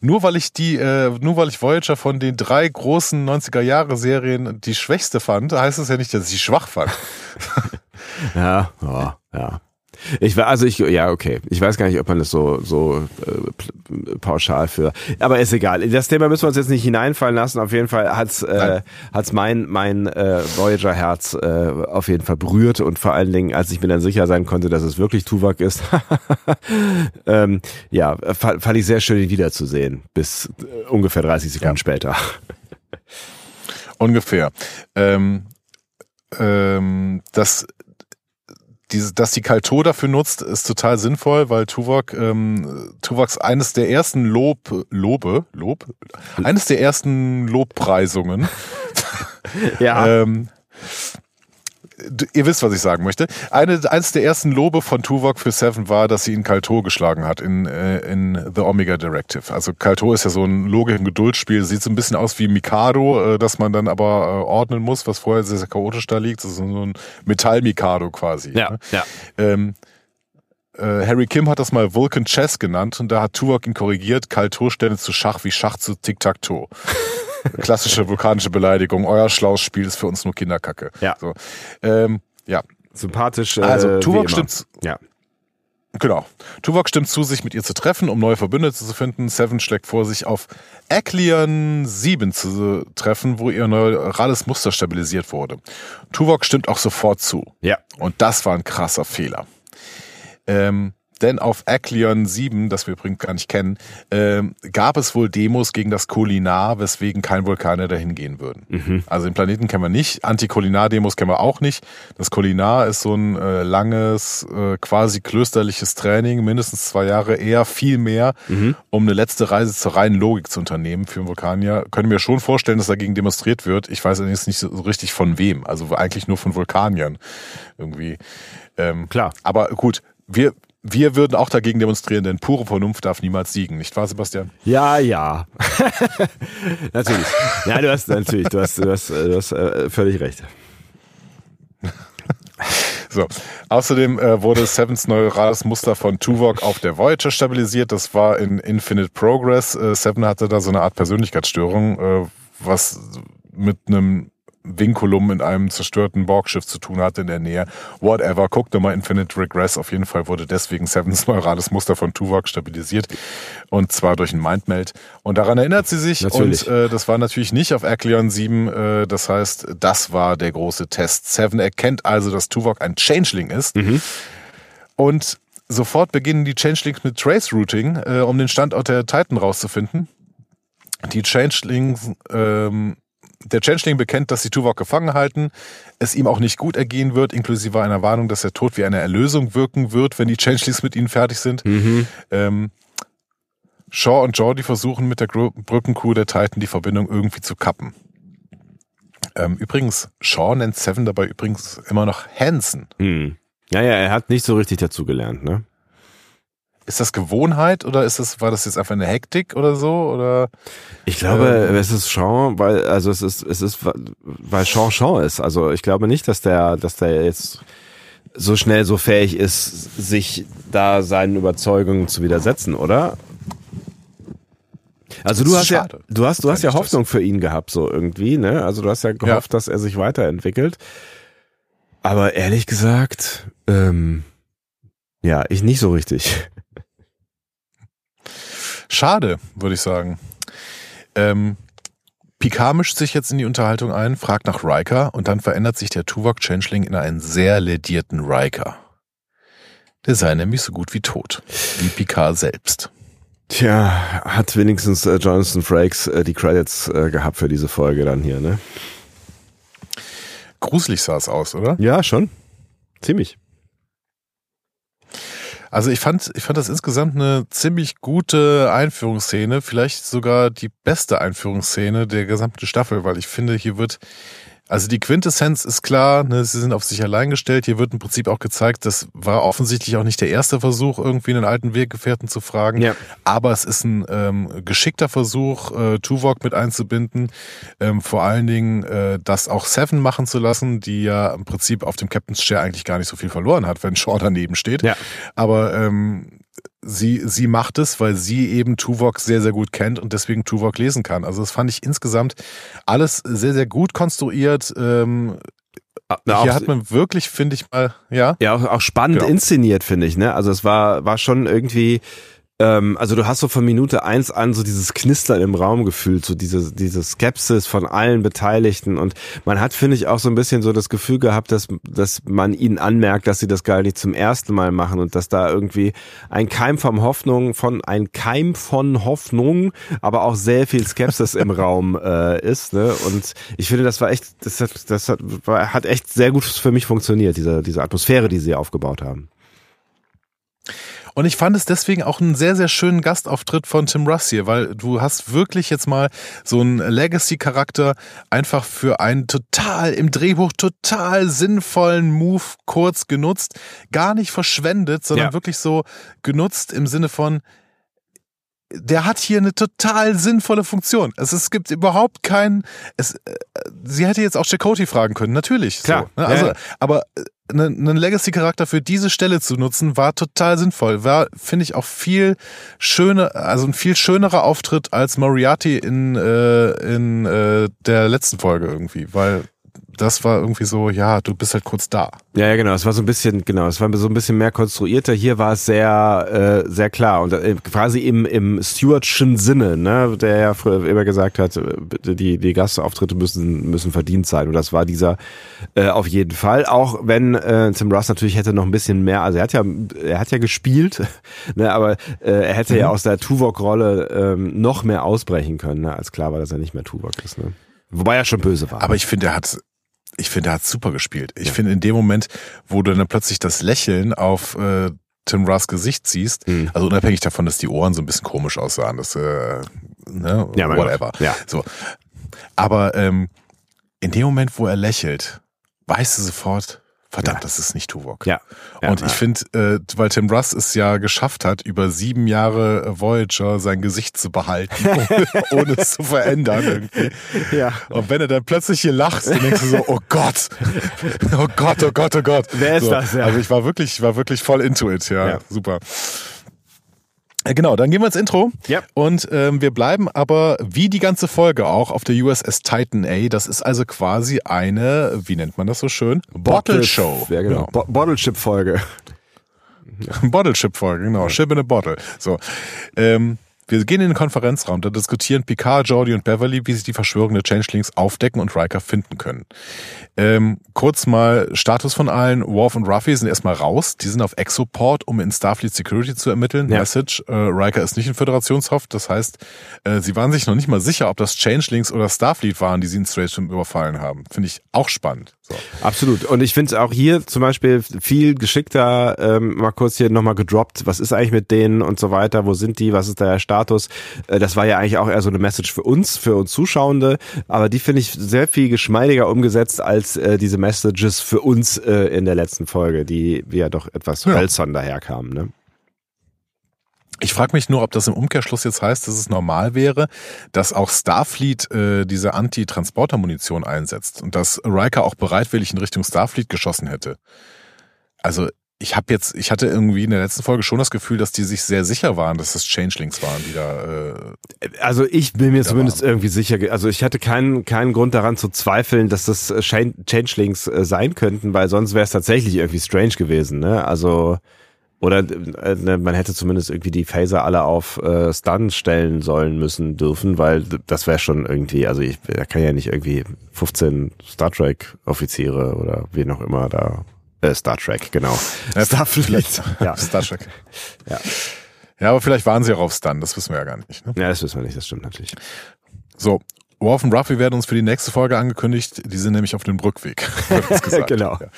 nur weil ich die, äh, nur weil ich Voyager von den drei großen 90er Jahre Serien die schwächste fand, heißt das ja nicht, dass ich sie schwach fand. ja, ja, ja. Ich war, also ich, ja, okay. Ich weiß gar nicht, ob man das so, so äh, pauschal für. Aber ist egal. In das Thema müssen wir uns jetzt nicht hineinfallen lassen. Auf jeden Fall hat's, äh, hat's mein, mein äh, Voyager-Herz äh, auf jeden Fall berührt und vor allen Dingen, als ich mir dann sicher sein konnte, dass es wirklich Tuvok ist, ähm, ja, fand, fand ich sehr schön, ihn wiederzusehen. Bis äh, ungefähr 30 Sekunden ja. später. Ungefähr. Ähm, ähm, das diese, dass die Kalto dafür nutzt, ist total sinnvoll, weil Tuvok, ähm, Tuvoks eines der ersten Lob, Lobe, Lob, eines der ersten Lobpreisungen, ja. ähm, ihr wisst, was ich sagen möchte. Eine, eines der ersten Lobe von Tuvok für Seven war, dass sie in Kalto geschlagen hat in, äh, in The Omega Directive. Also Kalto ist ja so ein Logik- und Geduldsspiel, sieht so ein bisschen aus wie Mikado, äh, das man dann aber äh, ordnen muss, was vorher sehr, sehr chaotisch da liegt. Das ist so ein Metall-Mikado quasi. Ja, ne? ja. Ähm, Harry Kim hat das mal Vulcan Chess genannt und da hat Tuvok ihn korrigiert, Kalto stelle zu Schach wie Schach zu Tic-Tac-Toe. Klassische vulkanische Beleidigung. Euer schlaues Spiel ist für uns nur Kinderkacke. Ja. So. Ähm, ja. Sympathisch. Äh, also Tuvok stimmt. Ja. Genau. Tuvok stimmt zu, sich mit ihr zu treffen, um neue Verbündete zu finden. Seven schlägt vor, sich auf Eklion 7 zu treffen, wo ihr neurales Muster stabilisiert wurde. Tuvok stimmt auch sofort zu. Ja. Und das war ein krasser Fehler. Ähm, denn auf Aklion 7, das wir übrigens gar nicht kennen, äh, gab es wohl Demos gegen das Kolinar, weswegen kein Vulkaner dahin gehen würden. Mhm. Also den Planeten kennen wir nicht, Anti-Kolinar-Demos kennen wir auch nicht. Das Kolinar ist so ein äh, langes, äh, quasi klösterliches Training, mindestens zwei Jahre, eher viel mehr, mhm. um eine letzte Reise zur reinen Logik zu unternehmen für einen Vulkanier. Können wir schon vorstellen, dass dagegen demonstriert wird. Ich weiß allerdings nicht so richtig von wem, also eigentlich nur von Vulkaniern irgendwie. Ähm, Klar. Aber gut, wir, wir würden auch dagegen demonstrieren, denn pure Vernunft darf niemals siegen, nicht wahr, Sebastian? Ja, ja. natürlich. Ja, du hast natürlich, du hast, du hast, du hast äh, völlig recht. So. Außerdem äh, wurde Sevens neurales Muster von Tuvok auf der Voyager stabilisiert. Das war in Infinite Progress. Äh, Seven hatte da so eine Art Persönlichkeitsstörung, äh, was mit einem Vinculum in einem zerstörten Borgschiff zu tun hatte in der Nähe. Whatever. Guckt nochmal Infinite Regress. Auf jeden Fall wurde deswegen Sevens neurales Muster von Tuvok stabilisiert. Und zwar durch ein Mindmeld. Und daran erinnert sie sich. Natürlich. Und äh, das war natürlich nicht auf Akleon 7. Äh, das heißt, das war der große Test. Seven erkennt also, dass Tuvok ein Changeling ist. Mhm. Und sofort beginnen die Changelings mit Trace Routing, äh, um den Standort der Titan rauszufinden. Die Changelings ähm, der Changeling bekennt, dass sie Tuvok gefangen halten, es ihm auch nicht gut ergehen wird, inklusive einer Warnung, dass der Tod wie eine Erlösung wirken wird, wenn die Changelings mit ihnen fertig sind. Mhm. Ähm, Shaw und Jordi versuchen mit der Brückencrew der Titan die Verbindung irgendwie zu kappen. Ähm, übrigens, Shaw nennt Seven dabei übrigens immer noch Hansen. Hm. Ja, ja, er hat nicht so richtig dazugelernt, ne? Ist das Gewohnheit oder ist das, war das jetzt einfach eine Hektik oder so? Oder? Ich glaube, ähm, es ist Sean, weil, also es ist, es ist, weil Sean Sean ist. Also ich glaube nicht, dass der, dass der jetzt so schnell so fähig ist, sich da seinen Überzeugungen zu widersetzen, oder? Also du hast schade. ja, du hast, du hast ja Hoffnung das. für ihn gehabt, so irgendwie, ne? Also du hast ja gehofft, ja. dass er sich weiterentwickelt. Aber ehrlich gesagt, ähm, ja, ich nicht so richtig. Schade, würde ich sagen. Ähm, Picard mischt sich jetzt in die Unterhaltung ein, fragt nach Riker und dann verändert sich der Tuvok Changeling in einen sehr ledierten Riker. Der sei nämlich so gut wie tot, wie Picard selbst. Tja, hat wenigstens äh, Jonathan Frakes äh, die Credits äh, gehabt für diese Folge dann hier, ne? Gruselig sah es aus, oder? Ja, schon. Ziemlich. Also ich fand, ich fand das insgesamt eine ziemlich gute Einführungsszene, vielleicht sogar die beste Einführungsszene der gesamten Staffel, weil ich finde, hier wird Also die Quintessenz ist klar, ne, sie sind auf sich allein gestellt. Hier wird im Prinzip auch gezeigt, das war offensichtlich auch nicht der erste Versuch, irgendwie einen alten Weggefährten zu fragen. Ja. Aber es ist ein ähm, geschickter Versuch, äh, Tuvok mit einzubinden. Ähm, vor allen Dingen äh, das auch Seven machen zu lassen, die ja im Prinzip auf dem Captain's Chair eigentlich gar nicht so viel verloren hat, wenn Shaw daneben steht. Ja. Aber ähm, sie, sie macht es, weil sie eben Tuvok sehr, sehr gut kennt und deswegen Tuvok lesen kann. Also das fand ich insgesamt alles sehr, sehr gut konstruiert. Ähm, Ja, hier hat man wirklich, finde ich mal, ja. Ja, auch, auch spannend Genau. inszeniert, finde ich, ne? Also es war, war schon irgendwie, ähm, also du hast so von Minute eins an so dieses Knistern im Raum gefühlt, so diese, diese Skepsis von allen Beteiligten und man hat, finde ich, auch so ein bisschen so das Gefühl gehabt, dass, dass man ihnen anmerkt, dass sie das gar nicht zum ersten Mal machen und dass da irgendwie ein Keim von Hoffnung, von, ein Keim von Hoffnung, aber auch sehr viel Skepsis im Raum äh, ist, ne? Und ich finde, das war echt, das hat, das hat, war, hat echt sehr gut für mich funktioniert, diese, diese Atmosphäre, die sie aufgebaut haben. Und ich fand es deswegen auch einen sehr, sehr schönen Gastauftritt von Tim Russ hier, weil du hast wirklich jetzt mal so einen Legacy-Charakter einfach für einen total im Drehbuch total sinnvollen Move kurz genutzt, gar nicht verschwendet, sondern Ja. wirklich so genutzt im Sinne von, der hat hier eine total sinnvolle Funktion. Es, es gibt überhaupt keinen. Es, äh, sie hätte jetzt auch Chakoti fragen können, natürlich. Klar. So, ne? Also, ja. aber äh, ne- einen Legacy-Charakter für diese Stelle zu nutzen, war total sinnvoll. War, finde ich, auch viel schöner, also ein viel schönerer Auftritt als Moriarty in, äh, in äh, der letzten Folge irgendwie, weil das war irgendwie so, ja, du bist halt kurz da. Ja, ja, genau. Es war so ein bisschen, genau, es war so ein bisschen mehr konstruierter. Hier war es sehr, äh, sehr klar und äh, quasi im im Stewardschen Sinne, ne, der ja früher immer gesagt hat, äh, die die Gastauftritte müssen müssen verdient sein und das war dieser äh, auf jeden Fall. Auch wenn äh, Tim Russ natürlich hätte noch ein bisschen mehr, also er hat ja er hat ja gespielt, ne, aber äh, er hätte ja aus der Tuvok-Rolle ähm, noch mehr ausbrechen können, ne, als klar war, dass er nicht mehr Tuvok ist. Ne. Wobei er schon böse war. Aber ich finde, er hat, ich finde, er hat super gespielt. Ich finde, in dem Moment, wo du dann plötzlich das Lächeln auf äh, Tim Russ Gesicht siehst, Mhm. also unabhängig davon, dass die Ohren so ein bisschen komisch aussahen, das, äh, ne, Ja, whatever. Gott. Ja. So. Aber ähm, in dem Moment, wo er lächelt, weißt du sofort, verdammt, Ja. das ist nicht Tuvok. ja. ja. und ich finde, äh, weil Tim Russ es ja geschafft hat, über sieben Jahre äh, Voyager sein Gesicht zu behalten, ohne, ohne es zu verändern irgendwie. ja. Und wenn er dann plötzlich hier lacht, dann denkst du so, oh Gott, oh Gott, oh Gott, oh Gott. Wer ist so, das, ja? Also ich war wirklich, ich war wirklich voll into it, ja, Ja. super. Äh, Genau, dann gehen wir ins Intro. Ja. Und ähm, wir bleiben aber wie die ganze Folge auch auf der USS Titan A. Das ist also quasi eine, wie nennt man das so schön? Bottle Show. Ja, genau. Bo Bottle Chip Folge. Bottle Ship Folge, genau. Ship in a Bottle. So. Ähm, wir gehen in den Konferenzraum, da diskutieren Picard, Jordi und Beverly, wie sie die Verschwörung der Changelings aufdecken und Riker finden können. Ähm, kurz mal Status von allen. Worf und Ruffy sind erstmal raus. Die sind auf Exoport, um in Starfleet Security zu ermitteln. Ja. Message, äh, Riker ist nicht in Föderationshaft. Das heißt, äh, sie waren sich noch nicht mal sicher, ob das Changelings oder Starfleet waren, die sie in Stratford überfallen haben. Finde ich auch spannend. So. Absolut. Und ich finde es auch hier zum Beispiel viel geschickter, ähm, mal kurz hier nochmal gedroppt, was ist eigentlich mit denen und so weiter, wo sind die, was ist der Status. Äh, das war ja eigentlich auch eher so eine Message für uns, für uns Zuschauende, aber die finde ich sehr viel geschmeidiger umgesetzt als äh, diese Messages für uns äh, in der letzten Folge, die ja doch etwas Ja. hölzern daherkamen. Ne? Ich frage mich nur, ob das im Umkehrschluss jetzt heißt, dass es normal wäre, dass auch Starfleet äh, diese Anti-Transporter-Munition einsetzt und dass Riker auch bereitwillig in Richtung Starfleet geschossen hätte. Also ich habe jetzt, ich hatte irgendwie in der letzten Folge schon das Gefühl, dass die sich sehr sicher waren, dass das Changelings waren, die da. Äh, Also ich bin mir zumindest waren. irgendwie sicher, also ich hatte keinen keinen Grund daran zu zweifeln, dass das äh, Chan- Changelings äh, sein könnten, weil sonst wäre es tatsächlich irgendwie strange gewesen, ne? Also oder äh, ne, man hätte zumindest irgendwie die Phaser alle auf äh, Stun stellen sollen müssen dürfen, weil das wäre schon irgendwie, also ich da kann ja nicht irgendwie 15 Star Trek Offiziere oder wie noch immer da äh, Star Trek, genau. Ja, Starfleet. vielleicht- Ja. Star Trek. Ja. Ja, aber vielleicht waren sie auch auf Stun, das wissen wir ja gar nicht. Ne? ja, das wissen wir nicht, das stimmt natürlich. So, Worf und Ruffy werden uns für die nächste Folge angekündigt. Die sind nämlich auf dem Rückweg. Genau. Ja.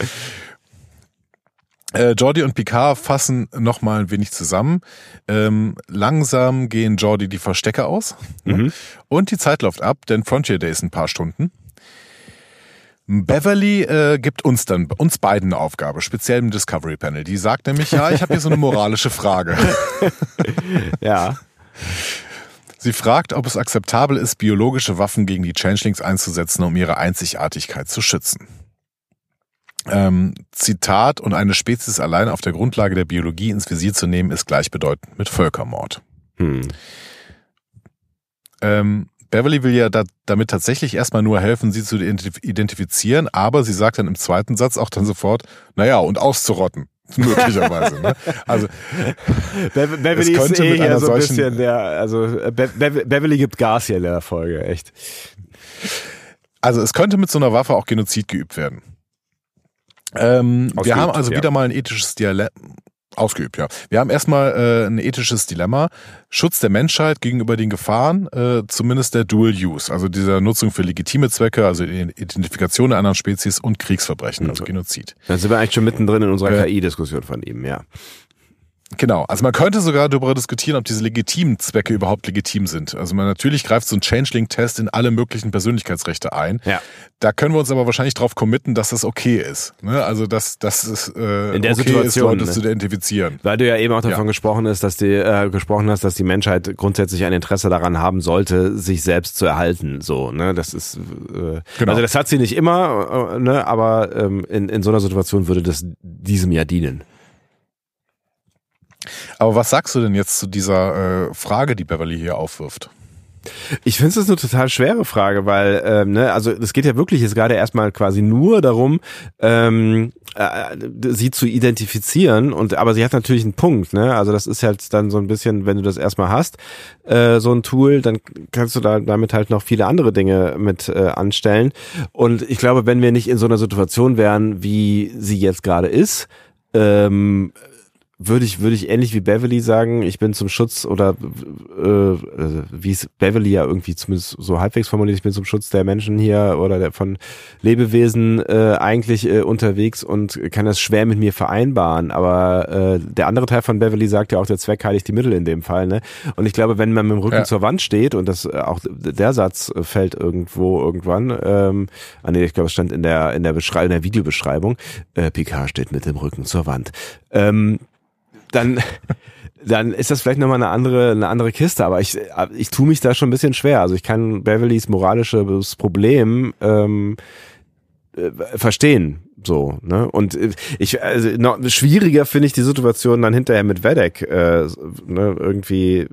Äh, Jordi und Picard fassen noch mal ein wenig zusammen. Ähm, langsam gehen Jordi die Verstecke aus. ne? Mhm. Und die Zeit läuft ab, denn Frontier Day ist ein paar Stunden. Beverly äh, gibt uns dann, uns beiden eine Aufgabe, speziell im Discovery Panel. Die sagt nämlich, ja, ich habe hier so eine moralische Frage. ja. Sie fragt, ob es akzeptabel ist, biologische Waffen gegen die Changelings einzusetzen, um ihre Einzigartigkeit zu schützen. Ähm, Zitat, und eine Spezies allein auf der Grundlage der Biologie ins Visier zu nehmen, ist gleichbedeutend mit Völkermord. Hm. Ähm, Beverly will ja da, damit tatsächlich erstmal nur helfen, sie zu identifizieren, aber sie sagt dann im zweiten Satz auch dann sofort, naja, und auszurotten. Möglicherweise. ne? Also Be Beverly ist eh hier so ein bisschen der, also Be Be Beverly gibt Gas hier in der Folge, echt. Also es könnte mit so einer Waffe auch Genozid geübt werden. Ähm, wir haben also ja. wieder mal ein ethisches Dialekt, Ausgeübt, ja. Wir haben erstmal äh, ein ethisches Dilemma. Schutz der Menschheit gegenüber den Gefahren, äh, zumindest der Dual Use, also dieser Nutzung für legitime Zwecke, also Identifikation der anderen Spezies und Kriegsverbrechen, also Genozid. Da sind wir eigentlich schon mittendrin in unserer äh, KI-Diskussion von ihm, ja. Genau, also man könnte sogar darüber diskutieren, ob diese legitimen Zwecke überhaupt legitim sind. Also man natürlich greift so ein Changeling-Test in alle möglichen Persönlichkeitsrechte ein. Ja. Da können wir uns aber wahrscheinlich darauf committen, dass das okay ist. Ne? Also dass, dass es äh, in der okay Situation, ist, Leute ne? zu identifizieren. Weil du ja eben auch davon ja. gesprochen hast, dass die äh, gesprochen hast, dass die Menschheit grundsätzlich ein Interesse daran haben sollte, sich selbst zu erhalten. So, ne, das ist äh, genau. also das hat sie nicht immer, äh, ne, aber ähm, in in so einer Situation würde das diesem ja dienen. Aber was sagst du denn jetzt zu dieser äh, Frage, die Beverly hier aufwirft? Ich finde es eine total schwere Frage, weil, ähm, ne, also es geht ja wirklich jetzt gerade erstmal quasi nur darum, ähm, äh, sie zu identifizieren und aber sie hat natürlich einen Punkt, ne? Also das ist halt dann so ein bisschen, wenn du das erstmal hast, äh, so ein Tool, dann kannst du da damit halt noch viele andere Dinge mit äh, anstellen. Und ich glaube, wenn wir nicht in so einer Situation wären, wie sie jetzt gerade ist, ähm, würde ich, würde ich ähnlich wie Beverly sagen, ich bin zum Schutz oder äh, äh, wie es Beverly ja irgendwie zumindest so halbwegs formuliert, ich bin zum Schutz der Menschen hier oder der, von Lebewesen äh, eigentlich äh, unterwegs und kann das schwer mit mir vereinbaren. Aber äh, der andere Teil von Beverly sagt ja auch, der Zweck heiligt die Mittel in dem Fall. Ne? Und ich glaube, wenn man mit dem Rücken ja. zur Wand steht und das äh, auch der Satz fällt irgendwo irgendwann, ähm, ah nee, ich glaube, es stand in der in der Beschreibung, in der Videobeschreibung, äh, Picard steht mit dem Rücken zur Wand. Ähm, dann, dann ist das vielleicht nochmal eine andere, eine andere Kiste. Aber ich, ich tue mich da schon ein bisschen schwer. Also ich kann Beverlys moralisches Problem ähm, äh, verstehen. So, ne? Und ich, also noch schwieriger finde ich die Situation dann hinterher mit Vedek, äh, ne, irgendwie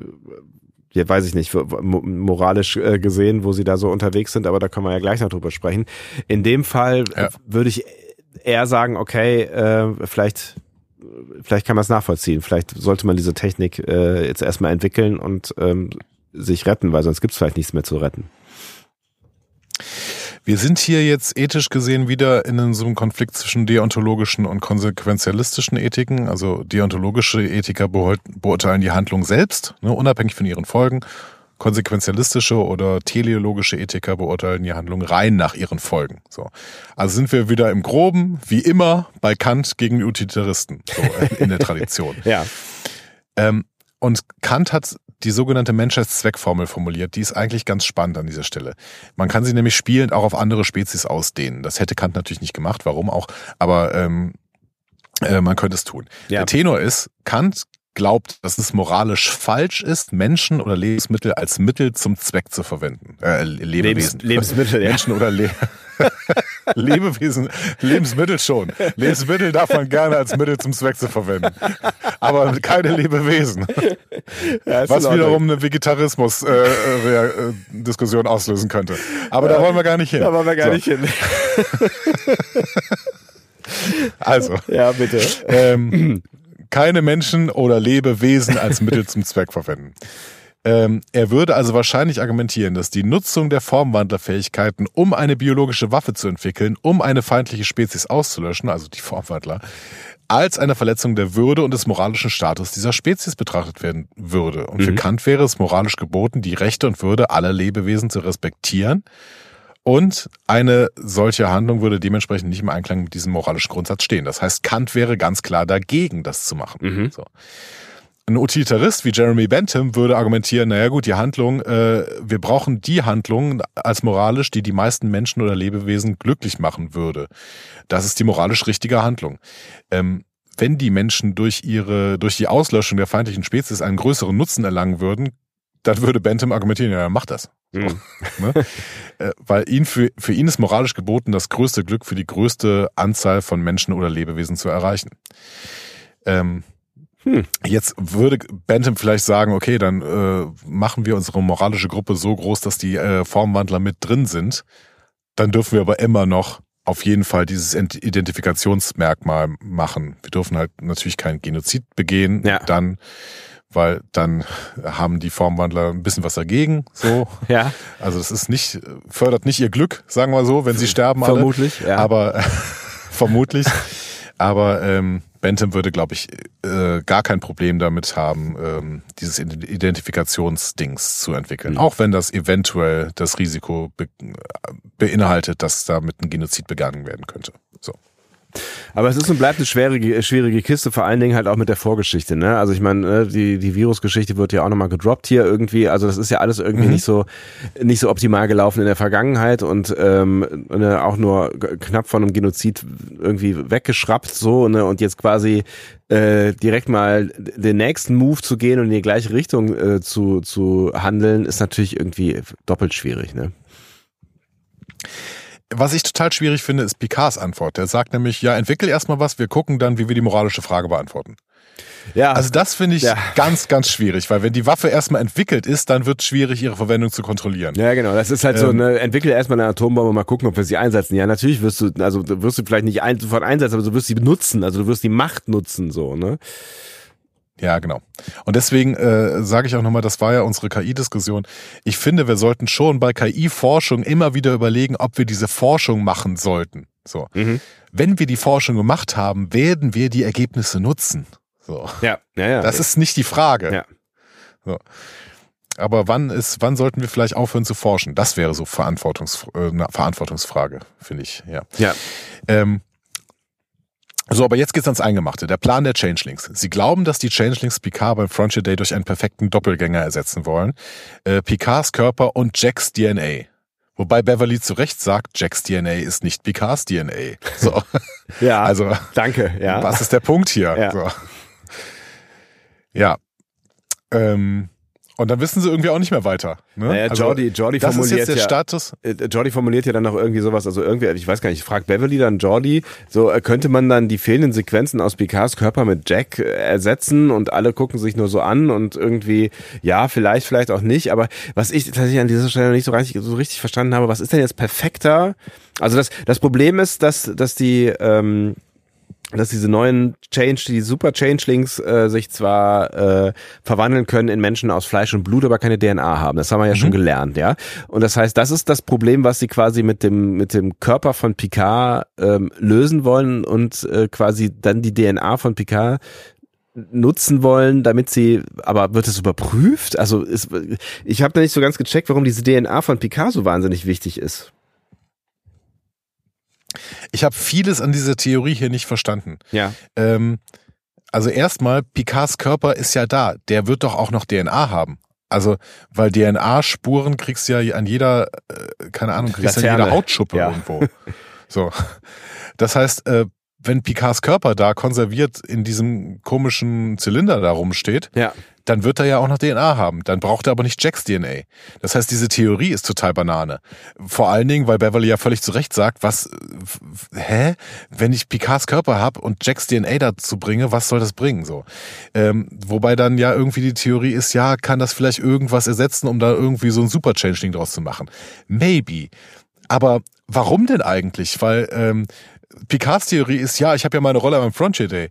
ja, weiß ich nicht, moralisch äh, gesehen, wo sie da so unterwegs sind, aber da können wir ja gleich noch drüber sprechen. In dem Fall ja. würde ich eher sagen, okay, äh, vielleicht vielleicht kann man es nachvollziehen. Vielleicht sollte man diese Technik äh, jetzt erstmal entwickeln und ähm, sich retten, weil sonst gibt es vielleicht nichts mehr zu retten. Wir sind hier jetzt ethisch gesehen wieder in so einem Konflikt zwischen deontologischen und konsequenzialistischen Ethiken. Also deontologische Ethiker beurteilen die Handlung selbst, ne, unabhängig von ihren Folgen konsequenzialistische oder teleologische Ethiker beurteilen die Handlung rein nach ihren Folgen. So. Also sind wir wieder im Groben, wie immer, bei Kant gegen Utilitaristen, so in der Tradition. ja. Ähm, und Kant hat die sogenannte Menschheitszweckformel formuliert. Die ist eigentlich ganz spannend an dieser Stelle. Man kann sie nämlich spielend auch auf andere Spezies ausdehnen. Das hätte Kant natürlich nicht gemacht, warum auch, aber ähm, äh, man könnte es tun. Ja. Der Tenor ist, Kant glaubt, dass es moralisch falsch ist, Menschen oder Lebensmittel als Mittel zum Zweck zu verwenden. Äh, Lebewesen. Lebens Lebensmittel, ja. Menschen oder Le Lebewesen, Lebensmittel schon. Lebensmittel darf man gerne als Mittel zum Zweck zu verwenden. Aber keine Lebewesen. Ja, Was wiederum eine Vegetarismus-Diskussion äh, äh, auslösen könnte. Aber ja, da wollen wir gar nicht hin. Da wollen wir gar so. nicht hin. also. Ja, bitte. Ähm, keine Menschen oder Lebewesen als Mittel zum Zweck verwenden. Ähm, er würde also wahrscheinlich argumentieren, dass die Nutzung der Formwandlerfähigkeiten, um eine biologische Waffe zu entwickeln, um eine feindliche Spezies auszulöschen, also die Formwandler, als eine Verletzung der Würde und des moralischen Status dieser Spezies betrachtet werden würde. Und mhm. für Kant wäre es moralisch geboten, die Rechte und Würde aller Lebewesen zu respektieren und eine solche Handlung würde dementsprechend nicht im Einklang mit diesem moralischen Grundsatz stehen. Das heißt, Kant wäre ganz klar dagegen, das zu machen. Mhm. So. ein Utilitarist wie Jeremy Bentham würde argumentieren, naja gut, die Handlung, äh, wir brauchen die Handlung als moralisch, die die meisten Menschen oder Lebewesen glücklich machen würde. Das ist die moralisch richtige Handlung. Ähm, wenn die Menschen durch ihre, durch die Auslöschung der feindlichen Spezies einen größeren Nutzen erlangen würden, dann würde Bentham argumentieren, ja, mach das. Mhm. ne? Äh, Weil ihn für, für ihn ist moralisch geboten, das größte Glück für die größte Anzahl von Menschen oder Lebewesen zu erreichen. Ähm, Hm. Jetzt würde Bentham vielleicht sagen, okay, dann äh, machen wir unsere moralische Gruppe so groß, dass die äh, Formwandler mit drin sind. Dann dürfen wir aber immer noch auf jeden Fall dieses Ent- Identifikationsmerkmal machen. Wir dürfen halt natürlich keinen Genozid begehen, Ja. dann, weil dann haben die Formwandler ein bisschen was dagegen. So, Ja, also es ist nicht fördert nicht ihr Glück, sagen wir so, wenn sie sterben alle. vermutlich. Ja. Aber vermutlich. Aber ähm, Bentham würde, glaube ich, äh, gar kein Problem damit haben, ähm, dieses Ident- Identifikationsdings zu entwickeln. Mhm. Auch wenn das eventuell das Risiko be beinhaltet, dass damit ein Genozid begangen werden könnte. So. Aber es ist und bleibt eine schwierige, schwierige Kiste, vor allen Dingen halt auch mit der Vorgeschichte. Ne? Also ich meine, äh, die, die Virusgeschichte wird ja auch nochmal gedroppt hier irgendwie. Also das ist ja alles irgendwie Mhm. nicht so nicht so optimal gelaufen in der Vergangenheit und ähm, ne, auch nur knapp von einem Genozid irgendwie weggeschraubt so ne? und jetzt quasi äh, direkt mal den nächsten Move zu gehen und in die gleiche Richtung äh, zu, zu handeln, ist natürlich irgendwie doppelt schwierig. Ne? Was ich total schwierig finde, ist Picards Antwort. Der sagt nämlich, ja, entwickel erstmal was, wir gucken dann, wie wir die moralische Frage beantworten. Ja, Also das finde ich Ja. ganz, ganz schwierig, weil wenn die Waffe erstmal entwickelt ist, dann wird es schwierig, ihre Verwendung zu kontrollieren. Ja, genau. Das ist halt so, Ähm, ne, entwickle erstmal eine Atombombe, mal gucken, ob wir sie einsetzen. Ja, natürlich wirst du, also wirst du vielleicht nicht ein, sofort einsetzen, aber du wirst sie benutzen, also du wirst die Macht nutzen, so, ne? Ja, genau. Und deswegen äh, sage ich auch nochmal, das war ja unsere KI-Diskussion. Ich finde, wir sollten schon bei KI-Forschung immer wieder überlegen, ob wir diese Forschung machen sollten. So. Mhm. Wenn wir die Forschung gemacht haben, werden wir die Ergebnisse nutzen. So. Ja, ja, ja. Das ist nicht die Frage. Ja. So. Aber wann ist, wann sollten wir vielleicht aufhören zu forschen? Das wäre so Verantwortungs, äh, eine Verantwortungsfrage, finde ich. Ja. ja. Ähm, so, aber jetzt geht's ans Eingemachte. Der Plan der Changelings. Sie glauben, dass die Changelings Picard beim Frontier Day durch einen perfekten Doppelgänger ersetzen wollen. Äh, Picards Körper und Jacks DNA. Wobei Beverly zu Recht sagt, Jacks DNA ist nicht Picards DNA. So, Ja, also danke, ja. was ist der Punkt hier? Ja. So. Ja. Ähm, und dann wissen sie irgendwie auch nicht mehr weiter. Ne? Naja, Jordi, Jordi das ist formuliert jetzt der ja, Status. äh, Jordi formuliert ja dann noch irgendwie sowas, also irgendwie, ich weiß gar nicht, fragt Beverly dann Jordi, so äh, könnte man dann die fehlenden Sequenzen aus Picards Körper mit Jack äh, ersetzen und alle gucken sich nur so an und irgendwie, ja, vielleicht, vielleicht auch nicht, aber was ich tatsächlich an dieser Stelle noch nicht so richtig, so richtig verstanden habe, was ist denn jetzt perfekter? Also das, das Problem ist, dass, dass die, ähm, dass diese neuen Change, die Super Changelings äh, sich zwar äh, verwandeln können in Menschen aus Fleisch und Blut, aber keine DNA haben. Das haben wir ja schon gelernt, ja. Und das heißt, das ist das Problem, was sie quasi mit dem mit dem Körper von Picard ähm, lösen wollen und äh, quasi dann die DNA von Picard nutzen wollen, damit sie, aber wird es überprüft? Also ist, ich habe da nicht so ganz gecheckt, warum diese DNA von Picard so wahnsinnig wichtig ist. Ich habe vieles an dieser Theorie hier nicht verstanden. Ja. Ähm, also erstmal, Picards Körper ist ja da. Der wird doch auch noch DNA haben. Also, weil DNA-Spuren kriegst du ja an jeder, äh, keine Ahnung, kriegst du an jeder Hautschuppe Ja. irgendwo. So. Das heißt, äh, wenn Picards Körper da konserviert in diesem komischen Zylinder da rumsteht, Ja. Dann wird er ja auch noch DNA haben. Dann braucht er aber nicht Jacks DNA. Das heißt, diese Theorie ist total Banane. Vor allen Dingen, weil Beverly ja völlig zu Recht sagt, was, hä? Wenn ich Picards Körper hab und Jacks DNA dazu bringe, was soll das bringen? So. Ähm, wobei dann ja irgendwie die Theorie ist, ja, kann das vielleicht irgendwas ersetzen, um da irgendwie so ein Super Changeling draus zu machen? Maybe. Aber warum denn eigentlich? Weil ähm, Picards Theorie ist, ja, ich habe ja meine Rolle beim Frontier Day.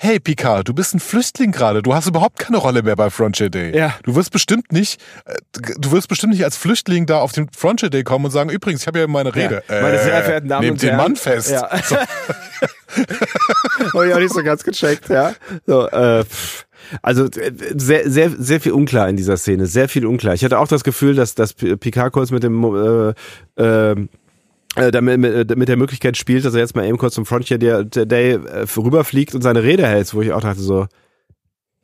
Hey Picard, du bist ein Flüchtling gerade. Du hast überhaupt keine Rolle mehr bei Frontier Day. Ja. Du wirst bestimmt nicht, äh, du wirst bestimmt nicht als Flüchtling da auf den Frontier Day kommen und sagen, übrigens, ich habe ja meine Rede. Ja. Meine sehr verehrten Damen nehmt und den Herren. Mann fest. Ja. Habe ich auch nicht so ganz gecheckt, ja. So, äh, pff. also äh, sehr, sehr, sehr viel unklar in dieser Szene, sehr viel unklar. Ich hatte auch das Gefühl, dass, dass P- Picard kurz mit dem äh, äh, äh, damit, mit, mit der Möglichkeit spielt, dass er jetzt mal eben kurz zum Frontier Day, Day äh, rüberfliegt und seine Rede hält, wo ich auch dachte so,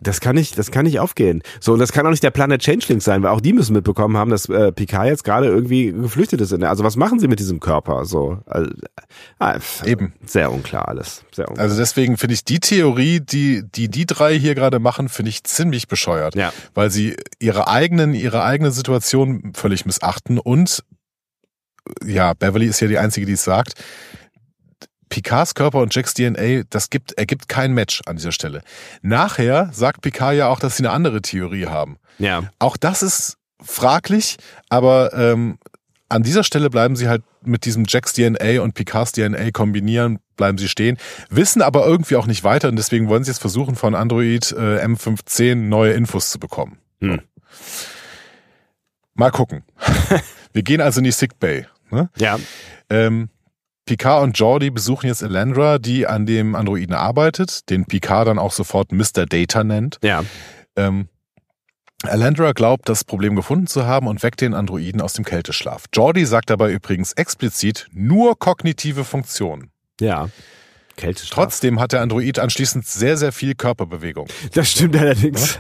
Das kann nicht, das kann nicht aufgehen. So, und das kann auch nicht der Planet Changeling sein, weil auch die müssen mitbekommen haben, dass äh, Picard jetzt gerade irgendwie geflüchtet ist. Also was machen sie mit diesem Körper? So, also, äh, Eben. Sehr unklar alles. Sehr unklar. Also deswegen finde ich die Theorie, die, die die drei hier gerade machen, finde ich ziemlich bescheuert. Ja. Weil sie ihre eigenen, ihre eigene Situation völlig missachten und ja, Beverly ist ja die Einzige, die es sagt. Picards Körper und Jacks DNA, das gibt, ergibt kein Match an dieser Stelle. Nachher sagt Picard ja auch, dass sie eine andere Theorie haben. ja. Auch das ist fraglich, aber ähm, an dieser Stelle bleiben sie halt mit diesem Jacks DNA und Picards DNA kombinieren, bleiben sie stehen, wissen aber irgendwie auch nicht weiter und deswegen wollen sie jetzt versuchen, von Android äh, M510 neue Infos zu bekommen. Hm. Mal gucken. Wir gehen also in die Sickbay. Ne? Ja. Ähm, Picard und Jordi besuchen jetzt Elandra, die an dem Androiden arbeitet, den Picard dann auch sofort Mr. Data nennt. Ja. Ähm, Alandra glaubt, das Problem gefunden zu haben und weckt den Androiden aus dem Kälteschlaf. Jordi sagt dabei übrigens explizit nur kognitive Funktionen. Ja. Kältestrafe. Trotzdem hat der Android anschließend sehr, sehr viel Körperbewegung. Das stimmt allerdings.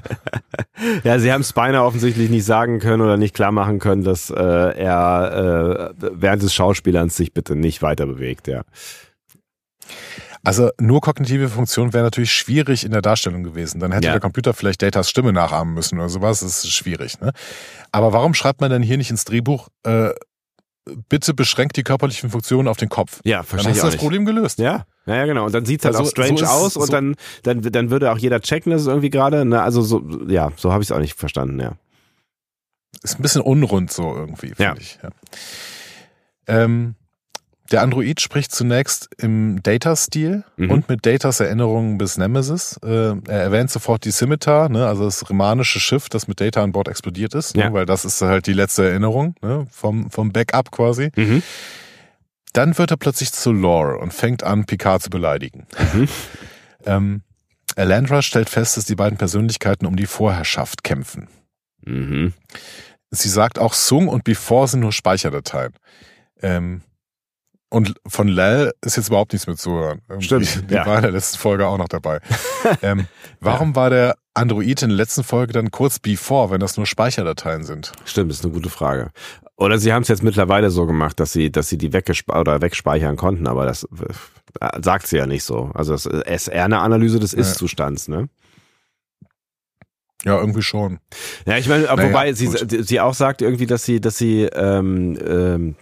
ja, sie haben Spiner offensichtlich nicht sagen können oder nicht klar machen können, dass äh, er äh, während des Schauspielerns sich bitte nicht weiter bewegt, ja. Also nur kognitive Funktionen wäre natürlich schwierig in der Darstellung gewesen. Dann hätte Ja. der Computer vielleicht Datas Stimme nachahmen müssen oder sowas. Das ist schwierig. Ne? Aber warum schreibt man denn hier nicht ins Drehbuch, äh, bitte beschränkt die körperlichen Funktionen auf den Kopf? Ja, Dann verstehe hast ich du das nicht. Problem gelöst. Ja, ja, ja, genau. Und dann sieht's halt Also, auch strange so aus und so- dann, dann, dann würde auch jeder checken, dass es irgendwie gerade, ne, also so, ja, so habe ich es auch nicht verstanden, ja. Ist ein bisschen unrund so irgendwie, finde Ja. ich. Ja. Ähm, der Android spricht zunächst im Data-Stil Mhm. und mit Datas Erinnerungen bis Nemesis. Äh, er erwähnt sofort die Scimitar, ne, also das romanische Schiff, das mit Data an Bord explodiert ist, Ja. ne, weil das ist halt die letzte Erinnerung ne, vom, vom Backup quasi. Mhm. Dann wird er plötzlich zu Lore und fängt an, Picard zu beleidigen. Mhm. ähm, Alandra stellt fest, dass die beiden Persönlichkeiten um die Vorherrschaft kämpfen. Mhm. Sie sagt auch, Sung und Before sind nur Speicherdateien. Ähm, und von Lel ist jetzt überhaupt nichts mehr zu hören. Stimmt, Die ja. war in der letzten Folge auch noch dabei. ähm, warum war der Android in der letzten Folge dann kurz Before, wenn das nur Speicherdateien sind? Stimmt, ist eine gute Frage. Oder sie haben es jetzt mittlerweile so gemacht, dass sie, dass sie die weggespe oder wegspeichern konnten, aber das äh, sagt sie ja nicht so. Also das ist eher eine Analyse des Ja. Ist-Zustands, ne? Ja, irgendwie schon. Ja, ich meine, Naja, wobei sie, gut. sie auch sagt irgendwie, dass sie, dass sie ähm, ähm,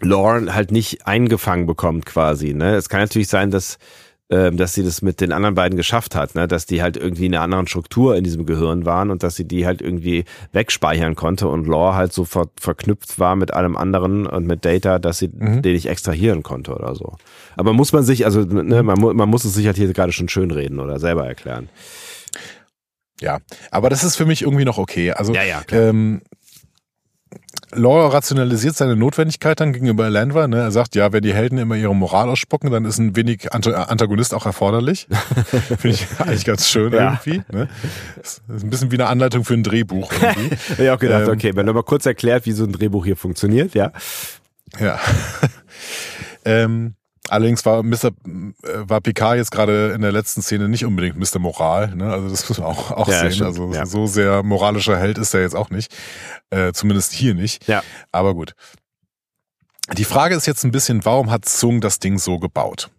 Lauren halt nicht eingefangen bekommt quasi. Ne? Es kann natürlich sein, dass ähm, dass sie das mit den anderen beiden geschafft hat, ne? dass die halt irgendwie in einer anderen Struktur in diesem Gehirn waren und dass sie die halt irgendwie wegspeichern konnte und Lore halt so ver verknüpft war mit allem anderen und mit Data, dass sie Mhm. den nicht extrahieren konnte oder so. Aber muss man sich, also ne, man, mu man muss es sich halt hier gerade schon schön reden oder selber erklären. Ja, aber das ist für mich irgendwie noch okay. Also Ja, ja, klar. ähm, Law rationalisiert seine Notwendigkeit dann gegenüber Landra. Ne? Er sagt, ja, wenn die Helden immer ihre Moral ausspucken, dann ist ein wenig Ant- Antagonist auch erforderlich. Finde ich eigentlich ganz schön Ja. irgendwie. Ne? Das ist ein bisschen wie eine Anleitung für ein Drehbuch irgendwie. Ich hab auch gedacht, Ähm, okay, wenn du mal kurz erklärt, wie so ein Drehbuch hier funktioniert, ja. Ja. ähm, allerdings war Mr. äh, war Picard jetzt gerade in der letzten Szene nicht unbedingt Mr. Moral, ne? Also das muss man auch, auch Ja, sehen. stimmt, also ja. so sehr moralischer Held ist er jetzt auch nicht. Äh, zumindest hier nicht. Ja. Aber gut. Die Frage ist jetzt ein bisschen, warum hat Zung das Ding so gebaut?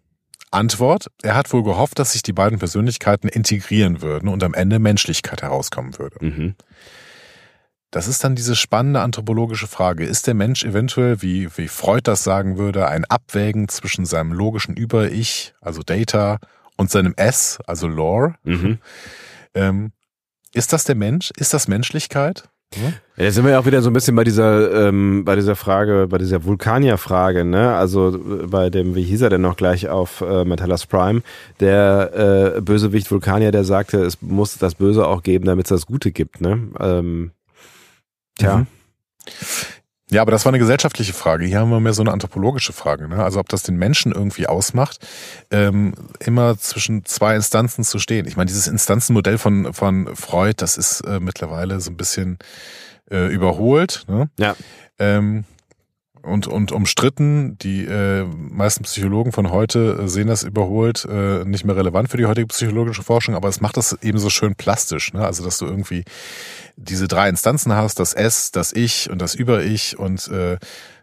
Antwort, er hat wohl gehofft, dass sich die beiden Persönlichkeiten integrieren würden und am Ende Menschlichkeit herauskommen würde. Mhm. Das ist dann diese spannende anthropologische Frage. Ist der Mensch eventuell, wie, wie Freud das sagen würde, ein Abwägen zwischen seinem logischen Über-Ich, also Data, und seinem S, also Lore? Mhm. Ähm, ist das der Mensch? Ist das Menschlichkeit? Ja, da sind wir ja auch wieder so ein bisschen bei dieser, ähm, bei dieser Frage, bei dieser Vulkanier-Frage, ne? Also äh, bei dem, wie hieß er denn noch gleich auf äh, Metallas Prime, der äh, Bösewicht Vulkanier, der sagte, es muss das Böse auch geben, damit es das Gute gibt, ne? Ähm, tja. Mhm. Ja, aber das war eine gesellschaftliche Frage. Hier haben wir mehr so eine anthropologische Frage. Ne? Also ob das den Menschen irgendwie ausmacht, ähm, immer zwischen zwei Instanzen zu stehen. Ich meine, dieses Instanzenmodell von, von Freud, das ist äh, mittlerweile so ein bisschen äh, überholt. Ne? Ja. Ähm, und, und umstritten. Die äh, meisten Psychologen von heute äh, sehen das überholt, äh, nicht mehr relevant für die heutige psychologische Forschung, aber es macht das eben so schön plastisch, ne? Also dass du irgendwie diese drei Instanzen hast, das S, das Ich und das Über-Ich und äh,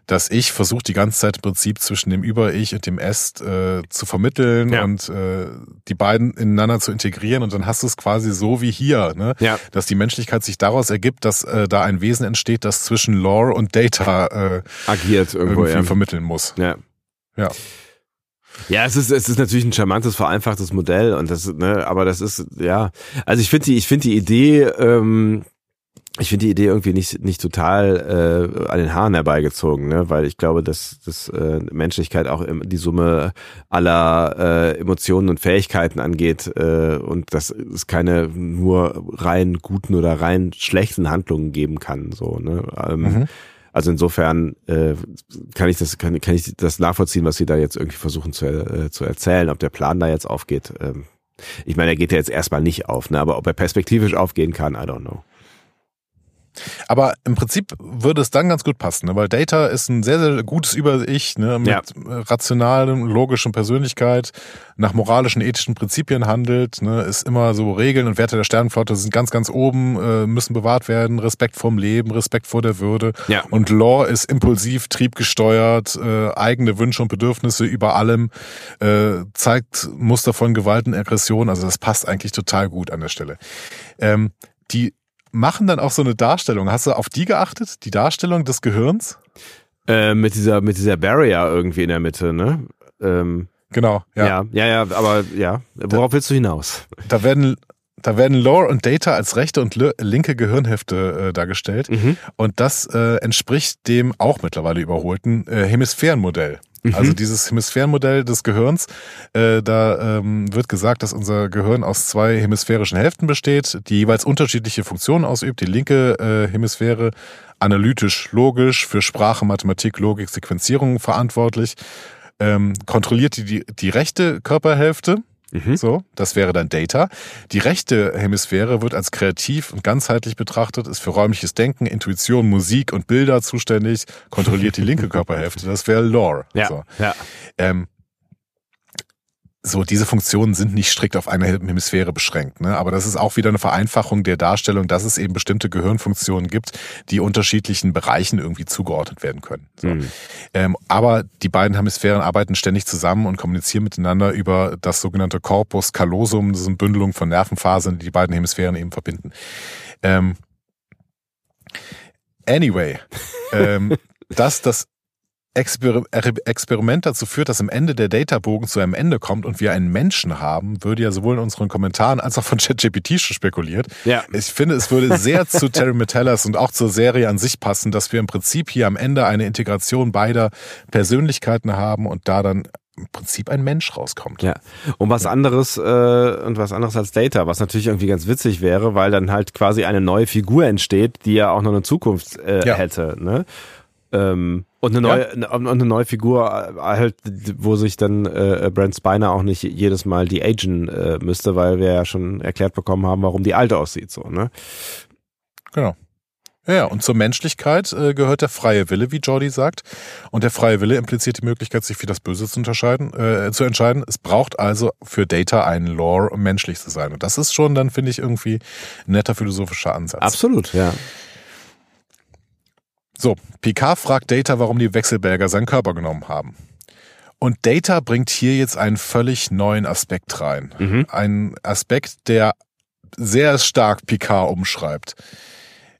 das Ich versucht die ganze Zeit im Prinzip zwischen dem Über-Ich und dem S äh, zu vermitteln Ja. und äh, die beiden ineinander zu integrieren und dann hast du es quasi so wie hier, ne? Ja. dass die Menschlichkeit sich daraus ergibt, dass äh, da ein Wesen entsteht, das zwischen Lore und Data äh, Agiert irgendwo, irgendwie ja. vermitteln muss. Ja. Ja. Ja, es ist, es ist natürlich ein charmantes, vereinfachtes Modell und das, ne, aber das ist, ja, also ich finde die, ich finde die Idee, ähm, ich finde die Idee irgendwie nicht, nicht total äh, an den Haaren herbeigezogen, ne, weil ich glaube, dass, dass äh, Menschlichkeit auch im, die Summe aller äh, Emotionen und Fähigkeiten angeht äh, und dass es keine nur rein guten oder rein schlechten Handlungen geben kann, so, ne. Ähm, Mhm. Also insofern äh, kann ich das kann, kann ich das nachvollziehen, was sie da jetzt irgendwie versuchen zu, äh, zu erzählen, ob der Plan da jetzt aufgeht. Ähm, ich meine, er geht ja jetzt erstmal nicht auf, ne? aber ob er perspektivisch aufgehen kann, I don't know. Aber im Prinzip würde es dann ganz gut passen, ne? weil Data ist ein sehr, sehr gutes Über-Ich, ne? mit Ja. rationalen, logischen Persönlichkeit, nach moralischen, ethischen Prinzipien handelt, ne? ist immer so Regeln und Werte der Sternenflotte sind ganz, ganz oben, äh, müssen bewahrt werden, Respekt vorm Leben, Respekt vor der Würde. Ja. Und Law ist impulsiv, triebgesteuert, äh, eigene Wünsche und Bedürfnisse über allem, äh, zeigt Muster von Gewalt und Aggression, also das passt eigentlich total gut an der Stelle. Ähm, die machen dann auch so eine Darstellung. Hast du auf die geachtet? Die Darstellung des Gehirns? Äh, mit dieser mit dieser Barrier irgendwie in der Mitte, ne? Ähm, Genau, ja. ja. ja, ja, aber ja. Worauf willst du hinaus? Da werden da werden Lore und Data als rechte und li- linke Gehirnhälfte äh, dargestellt. Mhm. Und das äh, entspricht dem auch mittlerweile überholten äh, Hemisphärenmodell. Mhm. Also dieses Hemisphärenmodell des Gehirns, äh, da ähm, wird gesagt, dass unser Gehirn aus zwei hemisphärischen Hälften besteht, die jeweils unterschiedliche Funktionen ausübt. Die linke äh, Hemisphäre analytisch, logisch, für Sprache, Mathematik, Logik, Sequenzierung verantwortlich, ähm, kontrolliert die, die, die rechte Körperhälfte. Mhm. So, das wäre dann Data. Die rechte Hemisphäre wird als kreativ und ganzheitlich betrachtet, ist für räumliches Denken, Intuition, Musik und Bilder zuständig, kontrolliert die linke Körperhälfte. Das wäre Lore. Ja, So. ja. Ähm, so, diese Funktionen sind nicht strikt auf eine Hemisphäre beschränkt, ne? aber das ist auch wieder eine Vereinfachung der Darstellung, dass es eben bestimmte Gehirnfunktionen gibt, die unterschiedlichen Bereichen irgendwie zugeordnet werden können. So. Mhm. Ähm, aber die beiden Hemisphären arbeiten ständig zusammen und kommunizieren miteinander über das sogenannte Corpus callosum, das sind Bündelung von Nervenfasern, die die beiden Hemisphären eben verbinden. Ähm, anyway, ähm, dass das Exper Experiment dazu führt, dass am Ende der Databogen zu einem Ende kommt und wir einen Menschen haben, würde ja sowohl in unseren Kommentaren als auch von ChatGPT schon spekuliert. Ja. Ich finde, es würde sehr zu Terry Metellas und auch zur Serie an sich passen, dass wir im Prinzip hier am Ende eine Integration beider Persönlichkeiten haben und da dann im Prinzip ein Mensch rauskommt. Ja, und was anderes äh, und was anderes als Data, was natürlich irgendwie ganz witzig wäre, weil dann halt quasi eine neue Figur entsteht, die ja auch noch eine Zukunft äh, Ja. hätte, ne? Ähm, und eine neue und eine neue Figur äh, halt, wo sich dann äh, Brent Spiner auch nicht jedes Mal die agen äh, müsste, weil wir ja schon erklärt bekommen haben, warum die alte aussieht, so, ne? Genau. Ja, ja, und zur Menschlichkeit äh, gehört der freie Wille, wie Jordi sagt. Und der freie Wille impliziert die Möglichkeit, sich für das Böse zu unterscheiden, äh, zu entscheiden. Es braucht also für Data einen Lore, um menschlich zu sein. Und das ist schon dann, finde ich, irgendwie ein netter philosophischer Ansatz. Absolut, ja. So, Picard fragt Data, warum die Wechselberger seinen Körper genommen haben. Und Data bringt hier jetzt einen völlig neuen Aspekt rein. Mhm. Ein Aspekt, der sehr stark Picard umschreibt.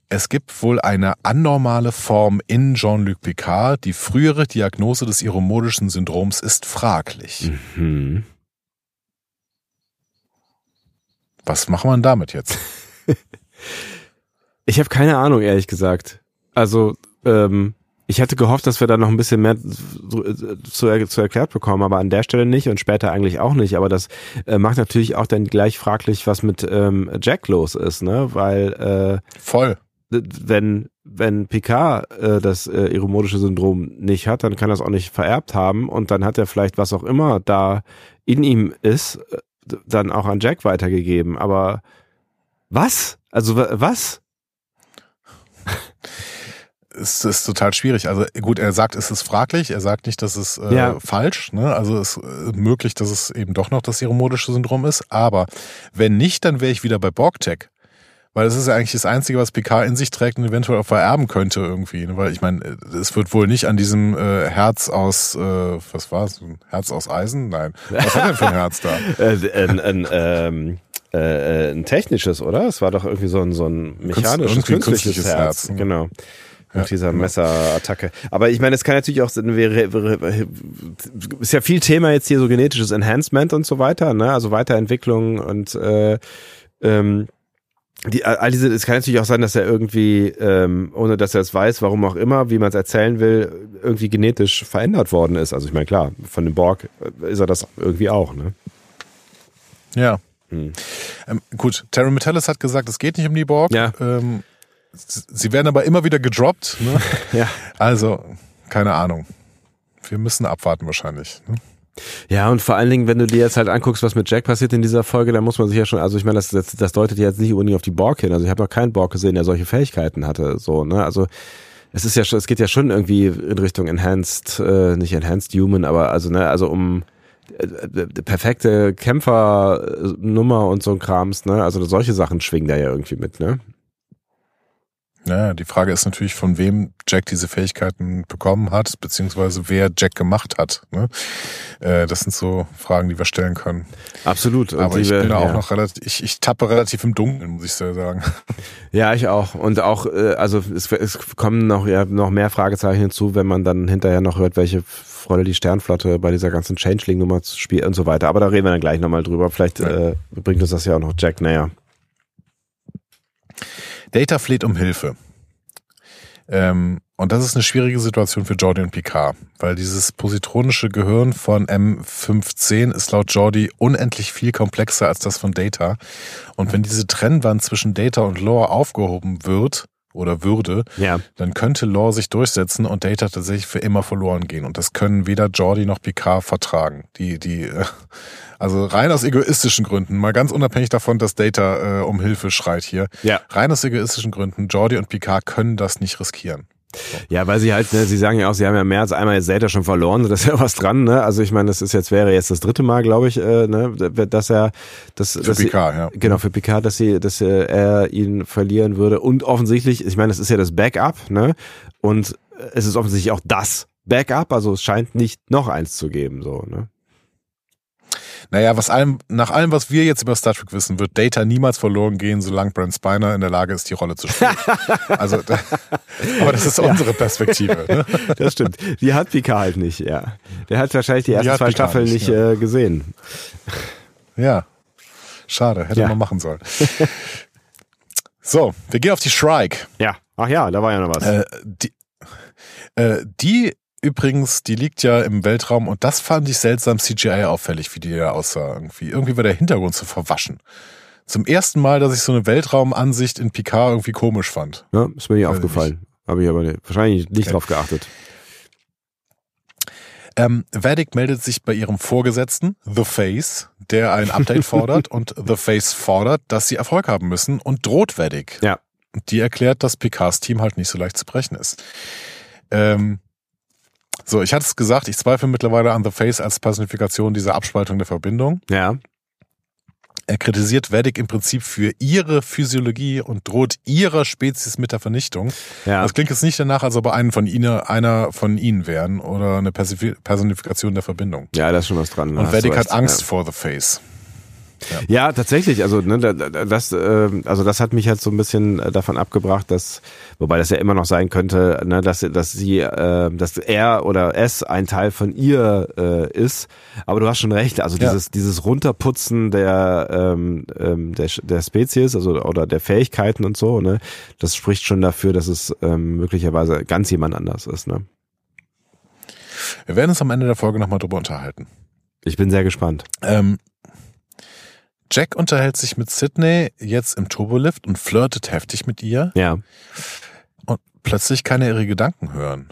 Es gibt wohl eine anormale Form in Jean-Luc Picard. Die frühere Diagnose des iromodischen Syndroms ist fraglich. Hm. Was machen wir denn damit jetzt? Ich habe keine Ahnung, ehrlich gesagt. Also, ähm, ich hätte gehofft, dass wir da noch ein bisschen mehr zu, zu, zu erklärt bekommen, aber an der Stelle nicht und später eigentlich auch nicht. Aber das äh, macht natürlich auch dann gleich fraglich, was mit ähm, Jack los ist, ne? Weil äh, Voll. wenn wenn Picard äh, das äh, iromodische Syndrom nicht hat, dann kann er es auch nicht vererbt haben und dann hat er vielleicht was auch immer da in ihm ist, äh, dann auch an Jack weitergegeben. Aber was? Also wa- was? es ist total schwierig. Also gut, er sagt, es ist fraglich, er sagt nicht, dass es äh, Ja. falsch, ne? Also es ist äh, möglich, dass es eben doch noch das seromodische Syndrom ist. Aber wenn nicht, dann wäre ich wieder bei Borgtech. Weil das ist ja eigentlich das Einzige, was Picard in sich trägt und eventuell auch vererben könnte irgendwie. ne? Weil ich meine, es wird wohl nicht an diesem äh, Herz aus, äh, was war es? Ein Herz aus Eisen? Nein. Was hat er denn für ein Herz da? Äh, ein, ein, ähm, äh, ein technisches, oder? Es war doch irgendwie so ein, so ein mechanisches, irgendwie künstliches, künstliches Herz. Herz. Genau. Nach dieser genau. Messerattacke. Aber ich meine, es kann natürlich auch, wäre, ist ja viel Thema jetzt hier so genetisches Enhancement und so weiter, ne? Also Weiterentwicklung und äh, ähm, die, all diese, es kann natürlich auch sein, dass er irgendwie, ähm, ohne dass er es weiß, warum auch immer, wie man es erzählen will, irgendwie genetisch verändert worden ist. Also ich meine, klar, von dem Borg ist er das irgendwie auch, ne? Ja. Hm. Ähm, gut, Terry Metallis hat gesagt, es geht nicht um die Borg. Ja. Ähm, sie werden aber immer wieder gedroppt. Ne? Ja. Also, keine Ahnung. Wir müssen abwarten wahrscheinlich. Ne? Ja, und vor allen Dingen, wenn du dir jetzt halt anguckst, was mit Jack passiert in dieser Folge, dann muss man sich ja schon, also ich meine, das, das, das deutet ja jetzt nicht unbedingt auf die Borg hin. Also ich habe noch keinen Borg gesehen, der solche Fähigkeiten hatte. So, ne? Also es ist ja schon, es geht ja schon irgendwie in Richtung Enhanced, äh, nicht Enhanced Human, aber also, ne, also um äh, äh, perfekte Kämpfernummer und so ein Krams, ne? Also solche Sachen schwingen da ja irgendwie mit, ne? Ja, die Frage ist natürlich, von wem Jack diese Fähigkeiten bekommen hat, beziehungsweise wer Jack gemacht hat. Ne? Äh, das sind so Fragen, die wir stellen können. Absolut. Und Aber ich wir- bin da auch ja. noch relativ, ich, ich tappe relativ im Dunkeln, muss ich sehr sagen. Ja, ich auch. Und auch, äh, also es, es kommen noch, ja, noch mehr Fragezeichen hinzu, wenn man dann hinterher noch hört, welche Rolle die Sternflotte bei dieser ganzen Changeling-Nummer spielt und so weiter. Aber da reden wir dann gleich nochmal drüber. Vielleicht Ja. äh, bringt uns das ja auch noch Jack näher. Data fleht um Hilfe. Ähm, und das ist eine schwierige Situation für Jordi und Picard, weil dieses positronische Gehirn von M15 ist laut Jordi unendlich viel komplexer als das von Data. Und wenn diese Trennwand zwischen Data und Lore aufgehoben wird oder würde, Ja. dann könnte Lore sich durchsetzen und Data tatsächlich für immer verloren gehen. Und das können weder Jordi noch Picard vertragen. Die, die, äh, also rein aus egoistischen Gründen, mal ganz unabhängig davon, dass Data äh, um Hilfe schreit hier. Ja. Rein aus egoistischen Gründen, Jordi und Picard können das nicht riskieren. Ja, weil sie halt, ne, sie sagen ja auch, sie haben ja mehr als einmal jetzt Zeta schon verloren, das ist ja was dran, ne? Also ich meine, das ist jetzt, wäre jetzt das dritte Mal, glaube ich, äh, ne, dass er das Für dass sie- Picard, ja. Genau, für Picard, dass sie, dass äh, er ihn verlieren würde. Und offensichtlich, ich meine, das ist ja das Backup, ne? Und äh, es ist offensichtlich auch das Backup, also es scheint nicht noch eins zu geben, so, ne? Naja, was allem, nach allem, was wir jetzt über Star Trek wissen, wird Data niemals verloren gehen, solange Brent Spiner in der Lage ist, die Rolle zu spielen. also, aber das ist unsere Perspektive. Ne? Das stimmt. Die hat Picard halt nicht, ja. Der hat wahrscheinlich die ersten hat zwei Picard Staffeln nicht, nicht ja. äh, gesehen. Ja. Schade, hätte Ja. man machen sollen. so, wir gehen auf die Shrike. Ja. Ach ja, da war ja noch was. Äh, die, äh, die übrigens, die liegt ja im Weltraum und das fand ich seltsam CGI auffällig, wie die da aussah irgendwie. Irgendwie war der Hintergrund zu verwaschen. Zum ersten Mal, dass ich so eine Weltraumansicht in Picard irgendwie komisch fand. Ja, ist mir nicht weiß aufgefallen. Habe ich aber wahrscheinlich nicht Okay. drauf geachtet. Ähm, Vedic meldet sich bei ihrem Vorgesetzten, The Face, der ein Update fordert und The Face fordert, dass sie Erfolg haben müssen und droht Vedic. Ja. Und die erklärt, dass Picards Team halt nicht so leicht zu brechen ist. Ähm, so, ich hatte es gesagt, ich zweifle mittlerweile an The Face als Personifikation dieser Abspaltung der Verbindung. Ja. Er kritisiert Vedic im Prinzip für ihre Physiologie und droht ihrer Spezies mit der Vernichtung. Ja. Das klingt jetzt nicht danach, als ob er einen von ihnen, einer von ihnen wären oder eine Personifikation der Verbindung. Ja, da ist schon was dran. Und Vedic hat. Angst Ja. vor The Face. Ja, tatsächlich. Also ne, da- da- das, äh, also das hat mich halt so ein bisschen äh, davon abgebracht, dass, wobei das ja immer noch sein könnte, ne, dass dass sie, äh, dass er oder es ein Teil von ihr äh, ist. Aber du hast schon recht. Also Ja. dieses dieses Runterputzen der ähm, ähm, der der Spezies, also oder der Fähigkeiten und so, ne, das spricht schon dafür, dass es ähm, möglicherweise ganz jemand anders ist. Ne. Wir werden uns am Ende der Folge nochmal drüber unterhalten. Ich bin sehr gespannt. Ähm, Jack unterhält sich mit Sydney jetzt im Turbolift und flirtet heftig mit ihr Ja. und plötzlich kann er ihre Gedanken hören.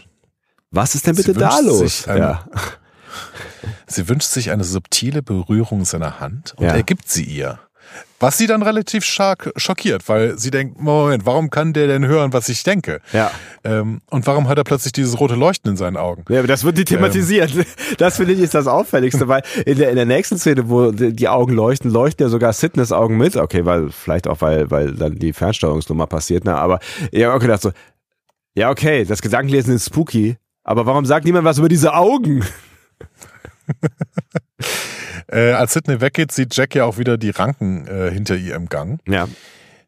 Was ist denn bitte da los? eine- Ja. Sie wünscht sich eine subtile Berührung seiner Hand und Ja. er gibt sie ihr. Was sie dann relativ stark schockiert, weil sie denkt, Moment, warum kann der denn hören, was ich denke? Ja. Ähm, und warum hat er plötzlich dieses rote Leuchten in seinen Augen? Ja, aber das wird nicht thematisiert. Das finde ich ist das Auffälligste, weil in der, in der nächsten Szene, wo die die Augen leuchten, leuchten ja sogar Sidneys Augen mit. Okay, weil, vielleicht auch, weil, weil dann die Fernsteuerungsnummer passiert, ne, aber ich habe auch gedacht so, ja, okay, das Gedankenlesen ist spooky, aber warum sagt niemand was über diese Augen? Äh, als Sidney weggeht, sieht Jack ja auch wieder die Ranken äh, hinter ihr im Gang. Ja.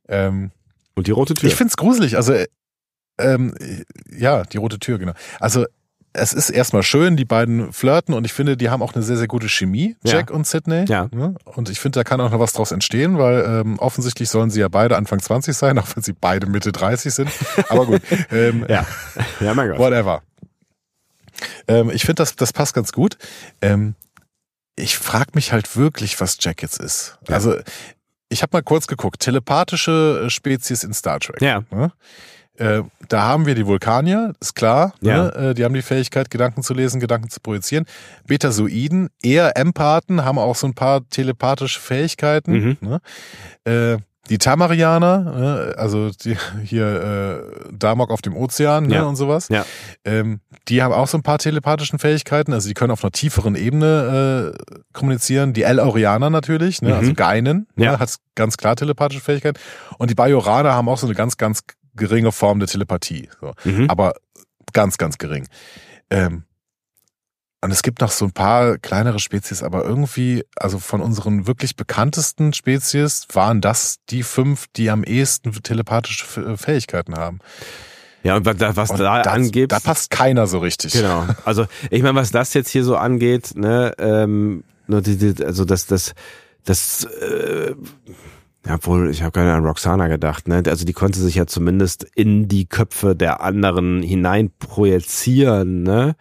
Ähm, Und die rote Tür. Ich find's gruselig. Also, äh, ähm, ja, die rote Tür, genau. Also, es ist erstmal schön, die beiden flirten und ich finde, die haben auch eine sehr, sehr gute Chemie, Ja. Jack und Sydney. Ja. Und ich finde, da kann auch noch was draus entstehen, weil ähm, offensichtlich sollen sie ja beide Anfang 20 sein, auch wenn sie beide Mitte 30 sind. Aber gut, ähm, ja. Ja, mein Gott. whatever. Ähm, ich finde, das, das passt ganz gut. Ähm, ich frage mich halt wirklich, was Jack jetzt ist. Ja. Also, ich habe mal kurz geguckt. Telepathische äh, Spezies in Star Trek. Ja. Ne? Äh, da haben wir die Vulkanier, ist klar. Ja. Ne? Äh, die haben die Fähigkeit, Gedanken zu lesen, Gedanken zu projizieren. Betasoiden, eher Empathen, haben auch so ein paar telepathische Fähigkeiten. Mhm. Ne? Äh, die Tamarianer, ne? also die, hier äh, Damok auf dem Ozean ne? Ja. und sowas. Ja. Ähm, die haben auch so ein paar telepathischen Fähigkeiten, also die können auf einer tieferen Ebene äh, kommunizieren. Die El-Aurianer natürlich, ne? Mhm. also Geinen, Ja. ne? hat ganz klar telepathische Fähigkeiten. Und die Bajoraner haben auch so eine ganz, ganz geringe Form der Telepathie. So. Mhm. Aber ganz, ganz gering. Ähm, und es gibt noch so ein paar kleinere Spezies, aber irgendwie, also von unseren wirklich bekanntesten Spezies waren das die fünf, die am ehesten telepathische F- Fähigkeiten haben. Ja, und was, Und da das- angeht. Da passt keiner so richtig. Genau. Also ich meine, was das jetzt hier so angeht, ne, ähm, also das, das, das, äh, ja, obwohl ich habe nicht an Roxana gedacht, ne? Also die konnte sich ja zumindest in die Köpfe der anderen hinein projizieren, ne?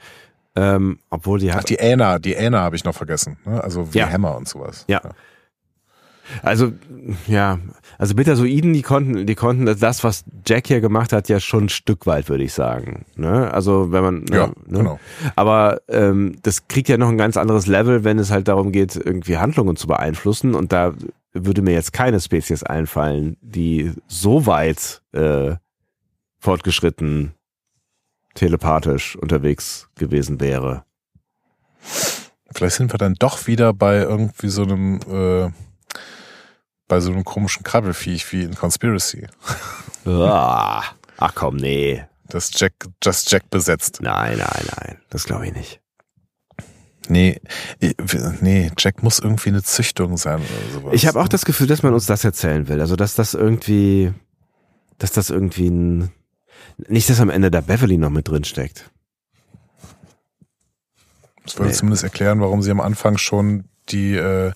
Ähm, obwohl die Ach, hat, die Äna, die Äna habe ich noch vergessen. Ne? Also wie Ja. Hammer und sowas. Ja. also ja, also Betasoiden, die konnten, die konnten das, was Jack hier gemacht hat, ja schon ein Stück weit, würde ich sagen. Ne? Also wenn man, Ja, ne? genau. Aber ähm, das kriegt ja noch ein ganz anderes Level, wenn es halt darum geht, irgendwie Handlungen zu beeinflussen. Und da würde mir jetzt keine Spezies einfallen, die so weit äh, fortgeschritten telepathisch unterwegs gewesen wäre. Vielleicht sind wir dann doch wieder bei irgendwie so einem, äh, bei so einem komischen Krabbelfiech wie in Conspiracy. Ah, Ach komm, nee. Das Jack, das Jack besetzt. Nein, nein, nein. Das glaube ich nicht. Nee, nee, Jack muss irgendwie eine Züchtung sein oder sowas. Ich habe auch das Gefühl, dass man uns das erzählen will. Also, dass das irgendwie, dass das irgendwie ein, nicht, dass am Ende da Beverly noch mit drin steckt. Das würde Nee. zumindest erklären, warum sie am Anfang schon die, äh,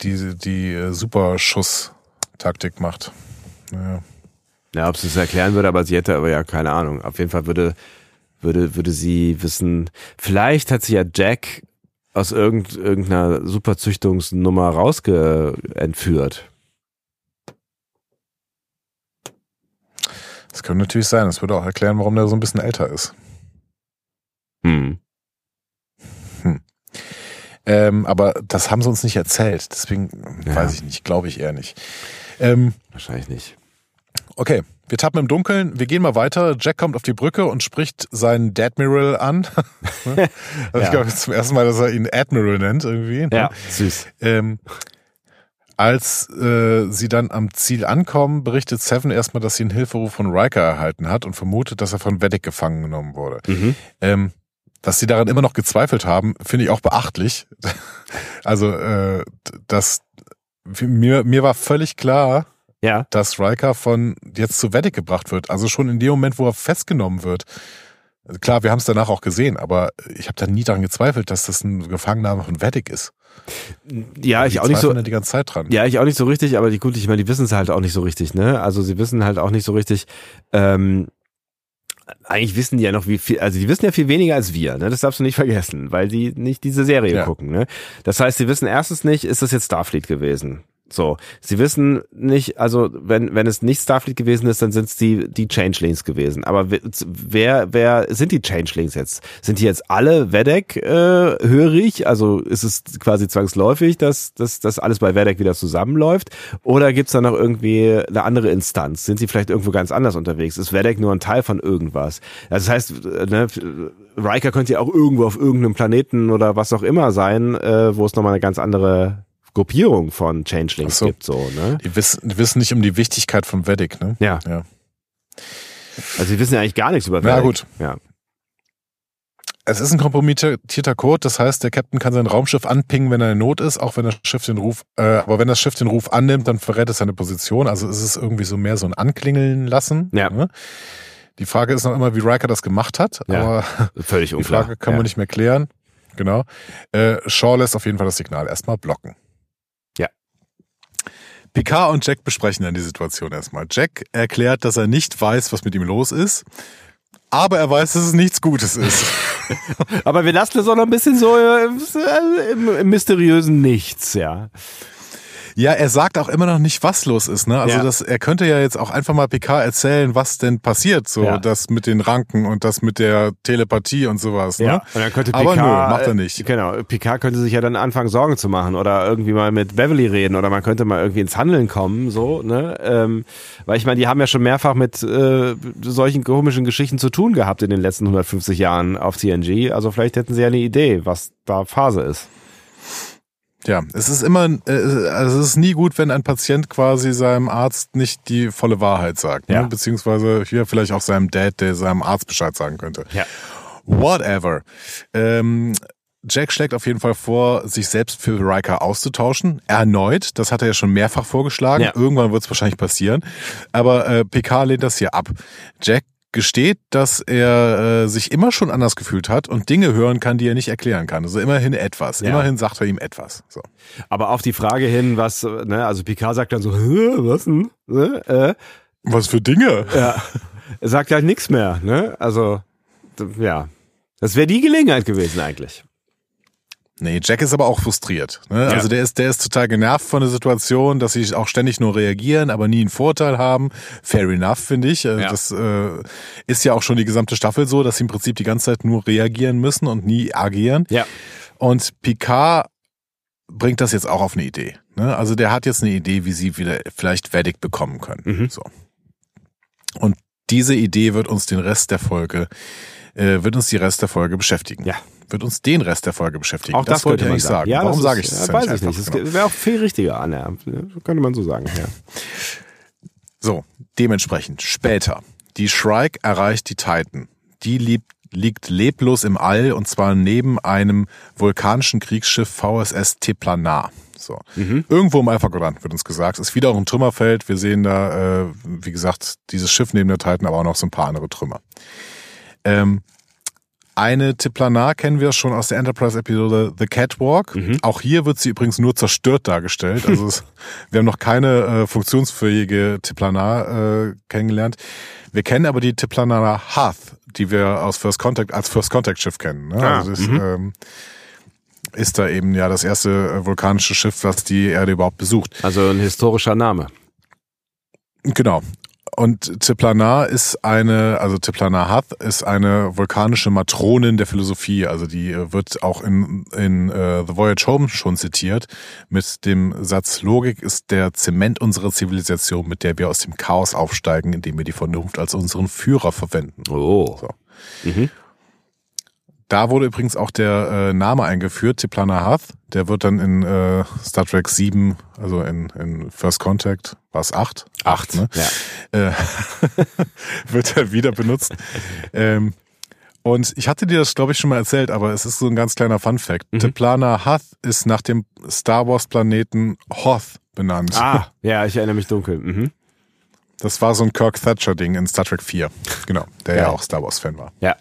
die, die äh, Superschuss-Taktik macht. Naja. Ja, ob sie es erklären würde, aber sie hätte aber ja keine Ahnung. Auf jeden Fall würde, würde, würde sie wissen, vielleicht hat sie ja Jack aus irgend, irgendeiner Superzüchtungsnummer rausge Das könnte natürlich sein. Das würde auch erklären, warum der so ein bisschen älter ist. Hm. Ähm, aber das haben sie uns nicht erzählt. Deswegen Ja. weiß ich nicht, glaube ich eher nicht. Ähm, Wahrscheinlich nicht. okay, wir tappen im Dunkeln. Wir gehen mal weiter. Jack kommt auf die Brücke und spricht seinen Admiral an. also Ja. Ich glaube, zum ersten Mal, dass er ihn Admiral nennt irgendwie. ne? Ja, süß. Ähm, als äh, sie dann am Ziel ankommen, berichtet Seven erstmal, dass sie einen Hilferuf von Riker erhalten hat und vermutet, dass er von Vedek gefangen genommen wurde. Mhm. Ähm, dass sie daran immer noch gezweifelt haben, finde ich auch beachtlich. also, äh, dass mir, mir war völlig klar, Ja. dass Riker von jetzt zu Vedek gebracht wird. Also schon in dem Moment, wo er festgenommen wird. Klar, wir haben es danach auch gesehen, aber ich habe da nie daran gezweifelt, dass das ein Gefangennahme von Vedek ist. Ja, ich Die auch nicht so. die ganze Zeit dran. Ja, ich auch nicht so richtig, aber die, gut, ich meine, die wissen es halt auch nicht so richtig, ne? Also sie wissen halt auch nicht so richtig, ähm, eigentlich wissen die ja noch wie viel, also die wissen ja viel weniger als wir, ne? Das darfst du nicht vergessen, weil die nicht diese Serie Ja. gucken, ne? Das heißt, sie wissen erstens nicht, ist das jetzt Starfleet gewesen? So, sie wissen nicht, also wenn wenn es nicht Starfleet gewesen ist, dann sind es die die Changelings gewesen. Aber wer wer sind die Changelings jetzt? Sind die jetzt alle Vedek äh, hörig? Also ist es quasi zwangsläufig, dass dass das alles bei Vedek wieder zusammenläuft? Oder gibt's da noch irgendwie eine andere Instanz? Sind sie vielleicht irgendwo ganz anders unterwegs? Ist Vedek nur ein Teil von irgendwas? Also das heißt, ne, Riker könnte ja auch irgendwo auf irgendeinem Planeten oder was auch immer sein, äh, wo es nochmal eine ganz andere Gruppierung von Changelings so. gibt, so, ne? Die wissen, die wissen nicht um die Wichtigkeit von Vedic, ne? Ja. ja. Also die wissen ja eigentlich gar nichts über Vedic. Ja, gut. Ja. Es ist ein kompromittierter Code, das heißt, der Captain kann sein Raumschiff anpingen, wenn er in Not ist, auch wenn das Schiff den Ruf, äh, aber wenn das Schiff den Ruf annimmt, dann verrät es seine Position. Also ist es irgendwie so mehr so ein Anklingeln lassen. Ja. Ne? Die Frage ist noch immer, wie Riker das gemacht hat, ja, aber völlig unklar. Die Frage kann ja. man nicht mehr klären. Genau. Äh, Shaw lässt auf jeden Fall das Signal erstmal blocken. Picard und Jack besprechen dann die Situation erstmal. Jack erklärt, dass er nicht weiß, was mit ihm los ist, aber er weiß, dass es nichts Gutes ist. aber wir lassen es auch noch ein bisschen so äh, im, im mysteriösen Nichts, ja. Ja, er sagt auch immer noch nicht, was los ist. Ne? Also ja. das, er könnte ja jetzt auch einfach mal Picard erzählen, was denn passiert. So ja. das mit den Ranken und das mit der Telepathie und sowas. Ne? Ja. Und dann könnte Picard, Aber nö, macht er nicht. Genau, Picard könnte sich ja dann anfangen, Sorgen zu machen oder irgendwie mal mit Beverly reden oder man könnte mal irgendwie ins Handeln kommen. So, ne? Ähm, weil ich meine, die haben ja schon mehrfach mit äh, solchen komischen Geschichten zu tun gehabt in den letzten 150 Jahren auf TNG. Also vielleicht hätten sie ja eine Idee, was da Phase ist. Ja, es ist immer, äh, also es ist nie gut, wenn ein Patient quasi seinem Arzt nicht die volle Wahrheit sagt. Ne? Ja. Beziehungsweise hier vielleicht auch seinem Dad, der seinem Arzt Bescheid sagen könnte. Ja. Whatever. Ähm, Jack schlägt auf jeden Fall vor, sich selbst für Riker auszutauschen. Erneut. Das hat er ja schon mehrfach vorgeschlagen. Ja. Irgendwann wird es wahrscheinlich passieren. Aber äh, PK lehnt das hier ab. Jack gesteht, dass er äh, sich immer schon anders gefühlt hat und Dinge hören kann, die er nicht erklären kann. Also immerhin etwas. Ja. Immerhin sagt er ihm etwas. So. Aber auf die Frage hin, was, ne, also Picard sagt dann so, was denn? Äh, was für Dinge? Ja. Er sagt halt nichts mehr, ne? Also, ja. Das wäre die Gelegenheit gewesen eigentlich. Nee, Jack ist aber auch frustriert. Ne? Ja. Also der ist, der ist total genervt von der Situation, dass sie auch ständig nur reagieren, aber nie einen Vorteil haben. Fair enough, finde ich. Äh, ja. Das äh, ist ja auch schon die gesamte Staffel so, dass sie im Prinzip die ganze Zeit nur reagieren müssen und nie agieren. Ja. Und Picard bringt das jetzt auch auf eine Idee. Ne? Also der hat jetzt eine Idee, wie sie wieder vielleicht Vedic bekommen können. Mhm. So. Und diese Idee wird uns den Rest der Folge, äh, wird uns die Rest der Folge beschäftigen. Ja wird uns den Rest der Folge beschäftigen. Auch das, das wollte ich sagen. sagen. Ja, Warum sage ich das? Ja, weiß ich nicht. Das genau. wäre auch viel richtiger, Anna. Könnte man so sagen. Ja. So, dementsprechend später. Die Shrike erreicht die Titan. Die liegt, liegt leblos im All und zwar neben einem vulkanischen Kriegsschiff VSS Teplanar. So. Mhm. Irgendwo im Alpha-Quadrant wird uns gesagt. Es ist wieder auch ein Trümmerfeld. Wir sehen da, äh, wie gesagt, dieses Schiff neben der Titan, aber auch noch so ein paar andere Trümmer. Ähm, eine Tiplanar kennen wir schon aus der Enterprise-Episode The Catwalk. Mhm. Auch hier wird sie übrigens nur zerstört dargestellt. Also es, wir haben noch keine äh, funktionsfähige Tiplanar äh, kennengelernt. Wir kennen aber die Tiplanar Hath, die wir aus First Contact als First Contact Schiff kennen. Ne? Ah, also das, ähm, ist da eben ja das erste äh, vulkanische Schiff, was die Erde überhaupt besucht. Also ein historischer Name. Genau. Und Tiplanar ist eine, also Tiplanar Hath ist eine vulkanische Matronin der Philosophie. Also die äh, wird auch in, in uh, The Voyage Home schon zitiert mit dem Satz, Logik ist der Zement unserer Zivilisation, mit der wir aus dem Chaos aufsteigen, indem wir die Vernunft als unseren Führer verwenden. Oh. So. Mhm. Da wurde übrigens auch der äh, Name eingeführt, Tiplana Hath. Der wird dann in äh, Star Trek 7, also in, in First Contact, war es 8? 8, ne? Ja. Äh, wird er wieder benutzt. ähm, und ich hatte dir das, glaube ich, schon mal erzählt, aber es ist so ein ganz kleiner Fun-Fact. Mhm. Tiplana Hath ist nach dem Star Wars-Planeten Hoth benannt. Ah, ja, ich erinnere mich dunkel. Mhm. Das war so ein Kirk Thatcher-Ding in Star Trek 4. Genau, der ja, Ja. ja auch Star Wars-Fan war. Ja.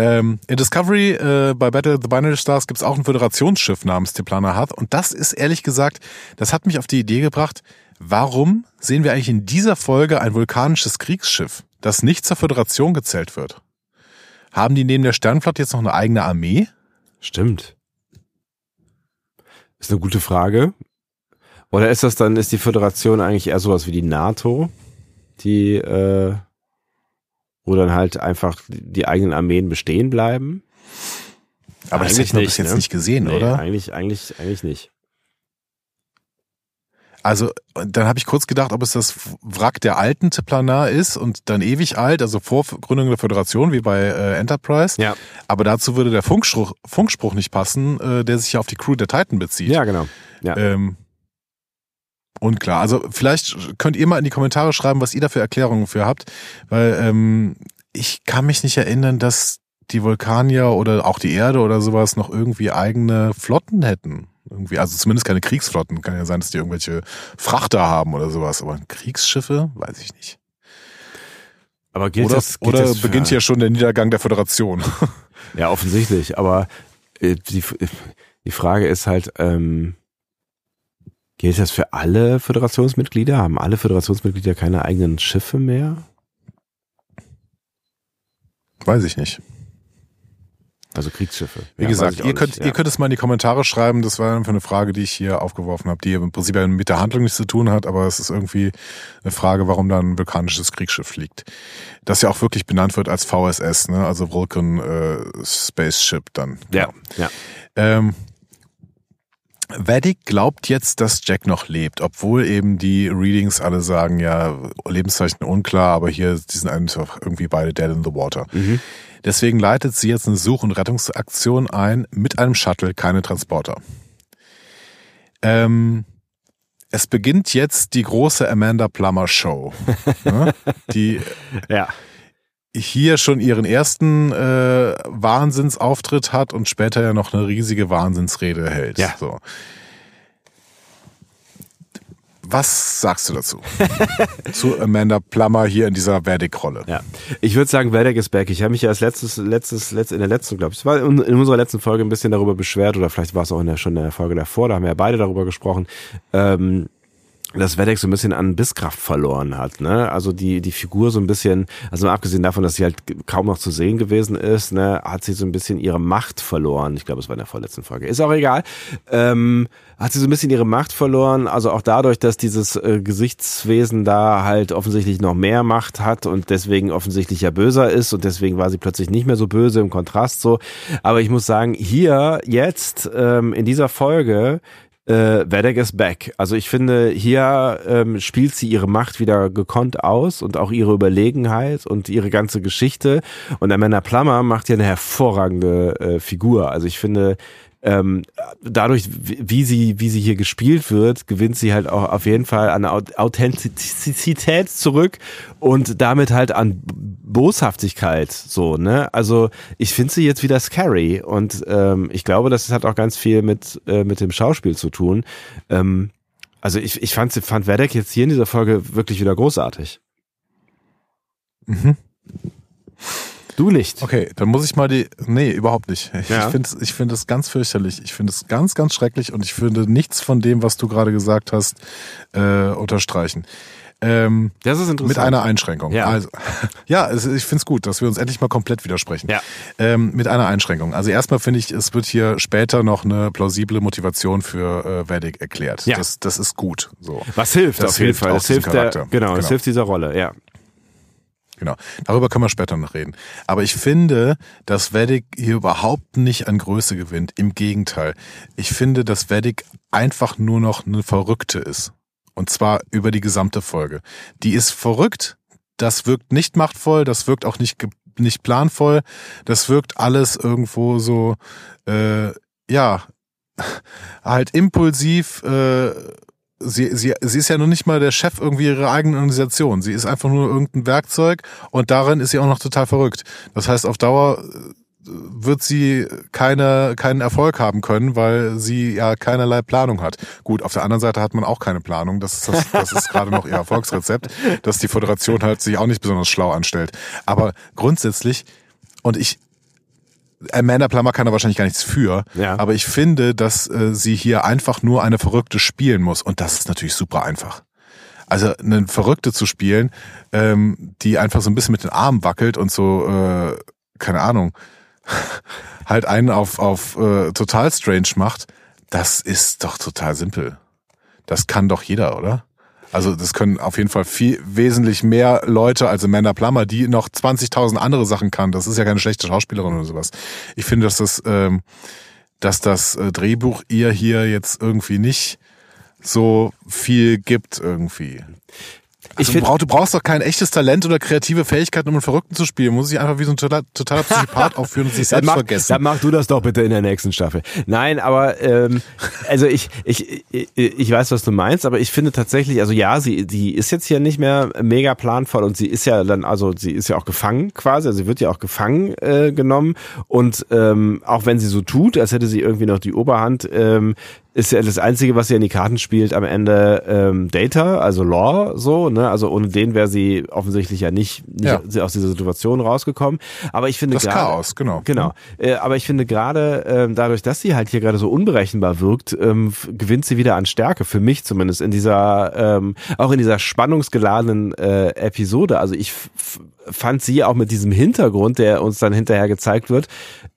Ähm, in Discovery äh, bei Battle of the Binary Stars gibt's auch ein Föderationsschiff namens Tiplana Hath. Und das ist ehrlich gesagt, das hat mich auf die Idee gebracht, warum sehen wir eigentlich in dieser Folge ein vulkanisches Kriegsschiff, das nicht zur Föderation gezählt wird? Haben die neben der Sternflotte jetzt noch eine eigene Armee? Stimmt. Ist eine gute Frage. Oder ist das dann, ist die Föderation eigentlich eher sowas wie die NATO, die, äh, wo dann halt einfach die eigenen Armeen bestehen bleiben? Aber das hätte ich noch bis jetzt ne? nicht gesehen, Nee, oder? Eigentlich, eigentlich, eigentlich nicht. Also, dann habe ich kurz gedacht, ob es das Wrack der alten Planar ist und dann ewig alt, also vor Gründung der Föderation, wie bei äh, Enterprise. Ja. Aber dazu würde der Funkspruch, Funkspruch nicht passen, äh, der sich ja auf die Crew der Titan bezieht. Ja, genau. Ja. Ähm, unklar. Also vielleicht könnt ihr mal in die Kommentare schreiben, was ihr da für Erklärungen für habt, weil ähm, ich kann mich nicht erinnern, dass die Vulkanier oder auch die Erde oder sowas noch irgendwie eigene Flotten hätten. Irgendwie, also zumindest keine Kriegsflotten. Kann ja sein, dass die irgendwelche Frachter haben oder sowas, aber Kriegsschiffe, weiß ich nicht. Aber gilt Oder, das, gilt oder das für- beginnt hier schon der Niedergang der Föderation? Ja, offensichtlich. Aber äh, die, die Frage ist halt, ähm, gilt das für alle Föderationsmitglieder? Haben alle Föderationsmitglieder keine eigenen Schiffe mehr? weiß ich nicht. Also Kriegsschiffe. Wie Ja, gesagt, ihr könnt, ja. ihr könnt es mal in die Kommentare schreiben. Das war einfach eine Frage, die ich hier aufgeworfen habe, die im Prinzip mit der Handlung nichts zu tun hat, aber es ist irgendwie eine Frage, warum da ein vulkanisches Kriegsschiff fliegt. Das ja auch wirklich benannt wird als VSS, ne? also Vulcan äh, Spaceship dann. Ja, Genau. ja. Ähm, Vedic glaubt jetzt, dass Jack noch lebt, obwohl eben die Readings alle sagen, ja, Lebenszeichen unklar, aber hier, die sind einfach irgendwie beide dead in the water. Mhm. Deswegen leitet sie jetzt eine Such- und Rettungsaktion ein mit einem Shuttle, keine Transporter. Ähm, es beginnt jetzt die große Amanda Plummer Show, ne, die Ja. Hier schon ihren ersten äh, Wahnsinnsauftritt hat und später ja noch eine riesige Wahnsinnsrede hält. Ja. So. Was sagst du dazu? Zu Amanda Plummer hier in dieser Verdict-Rolle. Ja, ich würde sagen, Vedek ist back. Ich habe mich ja als letztes, letztes, letzt, in der letzten, glaube ich, war in, in unserer letzten Folge ein bisschen darüber beschwert oder vielleicht war es auch in der, schon in der Folge davor, da haben wir ja beide darüber gesprochen, ähm, dass Vedek so ein bisschen an Bisskraft verloren hat, ne? Also die die Figur so ein bisschen, also mal abgesehen davon, dass sie halt kaum noch zu sehen gewesen ist, ne, hat sie so ein bisschen ihre Macht verloren. Ich glaube, es war in der vorletzten Folge. Ist auch egal. Ähm, hat sie so ein bisschen ihre Macht verloren, also auch dadurch, dass dieses äh, Gesichtswesen da halt offensichtlich noch mehr Macht hat und deswegen offensichtlich ja böser ist und deswegen war sie plötzlich nicht mehr so böse im Kontrast so. Aber ich muss sagen, hier jetzt ähm, in dieser Folge äh, Vedek ist back. Also ich finde, hier ähm, spielt sie ihre Macht wieder gekonnt aus und auch ihre Überlegenheit und ihre ganze Geschichte. Und Amanda Plummer macht hier eine hervorragende äh, Figur. Also ich finde, ähm, dadurch, wie sie, wie sie hier gespielt wird, gewinnt sie halt auch auf jeden Fall an Auth- Authentizität zurück und damit halt an Boshaftigkeit, so, ne? Also, ich finde sie jetzt wieder scary und ähm, ich glaube, das hat auch ganz viel mit, äh, mit dem Schauspiel zu tun. Ähm, also ich, ich fand, fand Vedek jetzt hier in dieser Folge wirklich wieder großartig. Mhm. Du nicht. Okay, dann muss ich mal die. Nee, überhaupt nicht. Ich Ja. finde ich finde es ganz fürchterlich. Ich finde es ganz, ganz schrecklich und ich finde nichts von dem, was du gerade gesagt hast, äh, unterstreichen. Ähm, Das ist interessant. mit einer Einschränkung. Ja. Also, ja, es, ich finde es gut, dass wir uns endlich mal komplett widersprechen. Ja. Ähm, mit einer Einschränkung. Also erstmal finde ich, es wird hier später noch eine plausible Motivation für äh, Vedic erklärt. Ja. Das, das ist gut. So. Was hilft Das auf jeden hilft Fall. auch Das hilft der, Charakter. genau, das Genau. hilft dieser Rolle, ja. Genau. Darüber können wir später noch reden. Aber ich finde, dass Vedic hier überhaupt nicht an Größe gewinnt. Im Gegenteil. Ich finde, dass Vedic einfach nur noch eine Verrückte ist. Und zwar über die gesamte Folge. Die ist verrückt. Das wirkt nicht machtvoll. Das wirkt auch nicht, nicht planvoll. Das wirkt alles irgendwo so, äh, ja, halt impulsiv, äh, sie, sie, sie ist ja noch nicht mal der Chef irgendwie ihrer eigenen Organisation. Sie ist einfach nur irgendein Werkzeug und darin ist sie auch noch total verrückt. Das heißt, auf Dauer äh, wird sie keine, keinen Erfolg haben können, weil sie ja keinerlei Planung hat. Gut, auf der anderen Seite hat man auch keine Planung. Das ist, das, das ist gerade noch ihr Erfolgsrezept, dass die Föderation halt sich auch nicht besonders schlau anstellt. Aber grundsätzlich, und ich, Amanda Plummer kann da wahrscheinlich gar nichts für, Ja. aber ich finde, dass äh, sie hier einfach nur eine Verrückte spielen muss und das ist natürlich super einfach. Also eine Verrückte zu spielen, ähm, die einfach so ein bisschen mit den Armen wackelt und so, äh, keine Ahnung, halt einen auf, auf äh, total strange macht, das ist doch total simpel. Das kann doch jeder, oder? Also das können auf jeden Fall viel wesentlich mehr Leute als Amanda Plummer, die noch 20.000 andere Sachen kann. Das ist ja keine schlechte Schauspielerin oder sowas. Ich finde, dass das, ähm, dass das äh, Drehbuch ihr hier jetzt irgendwie nicht so viel gibt irgendwie. Also find, du brauchst doch kein echtes Talent oder kreative Fähigkeiten, um einen Verrückten zu spielen. Muss sich einfach wie so ein totaler, totaler Psychopath aufführen und sich selbst mach, vergessen. Dann mach du das doch bitte in der nächsten Staffel. Nein, aber ähm, also ich, ich, ich, ich weiß, was du meinst, aber ich finde tatsächlich, also ja, sie, die ist jetzt hier nicht mehr mega planvoll und sie ist ja dann, also sie ist ja auch gefangen quasi, also sie wird ja auch gefangen äh, genommen und ähm, auch wenn sie so tut, als hätte sie irgendwie noch die Oberhand, ähm, ist ja das Einzige, was sie in die Karten spielt, am Ende ähm, Data, also Law, so, ne? Also ohne den wäre sie offensichtlich ja nicht, nicht ja. aus dieser Situation rausgekommen. Aber ich finde das grade, Chaos, genau. Genau. Äh, aber ich finde gerade ähm, dadurch, dass sie halt hier gerade so unberechenbar wirkt, ähm, gewinnt sie wieder an Stärke, für mich zumindest, in dieser, ähm, auch in dieser spannungsgeladenen äh, Episode. Also ich fand sie auch mit diesem Hintergrund, der uns dann hinterher gezeigt wird,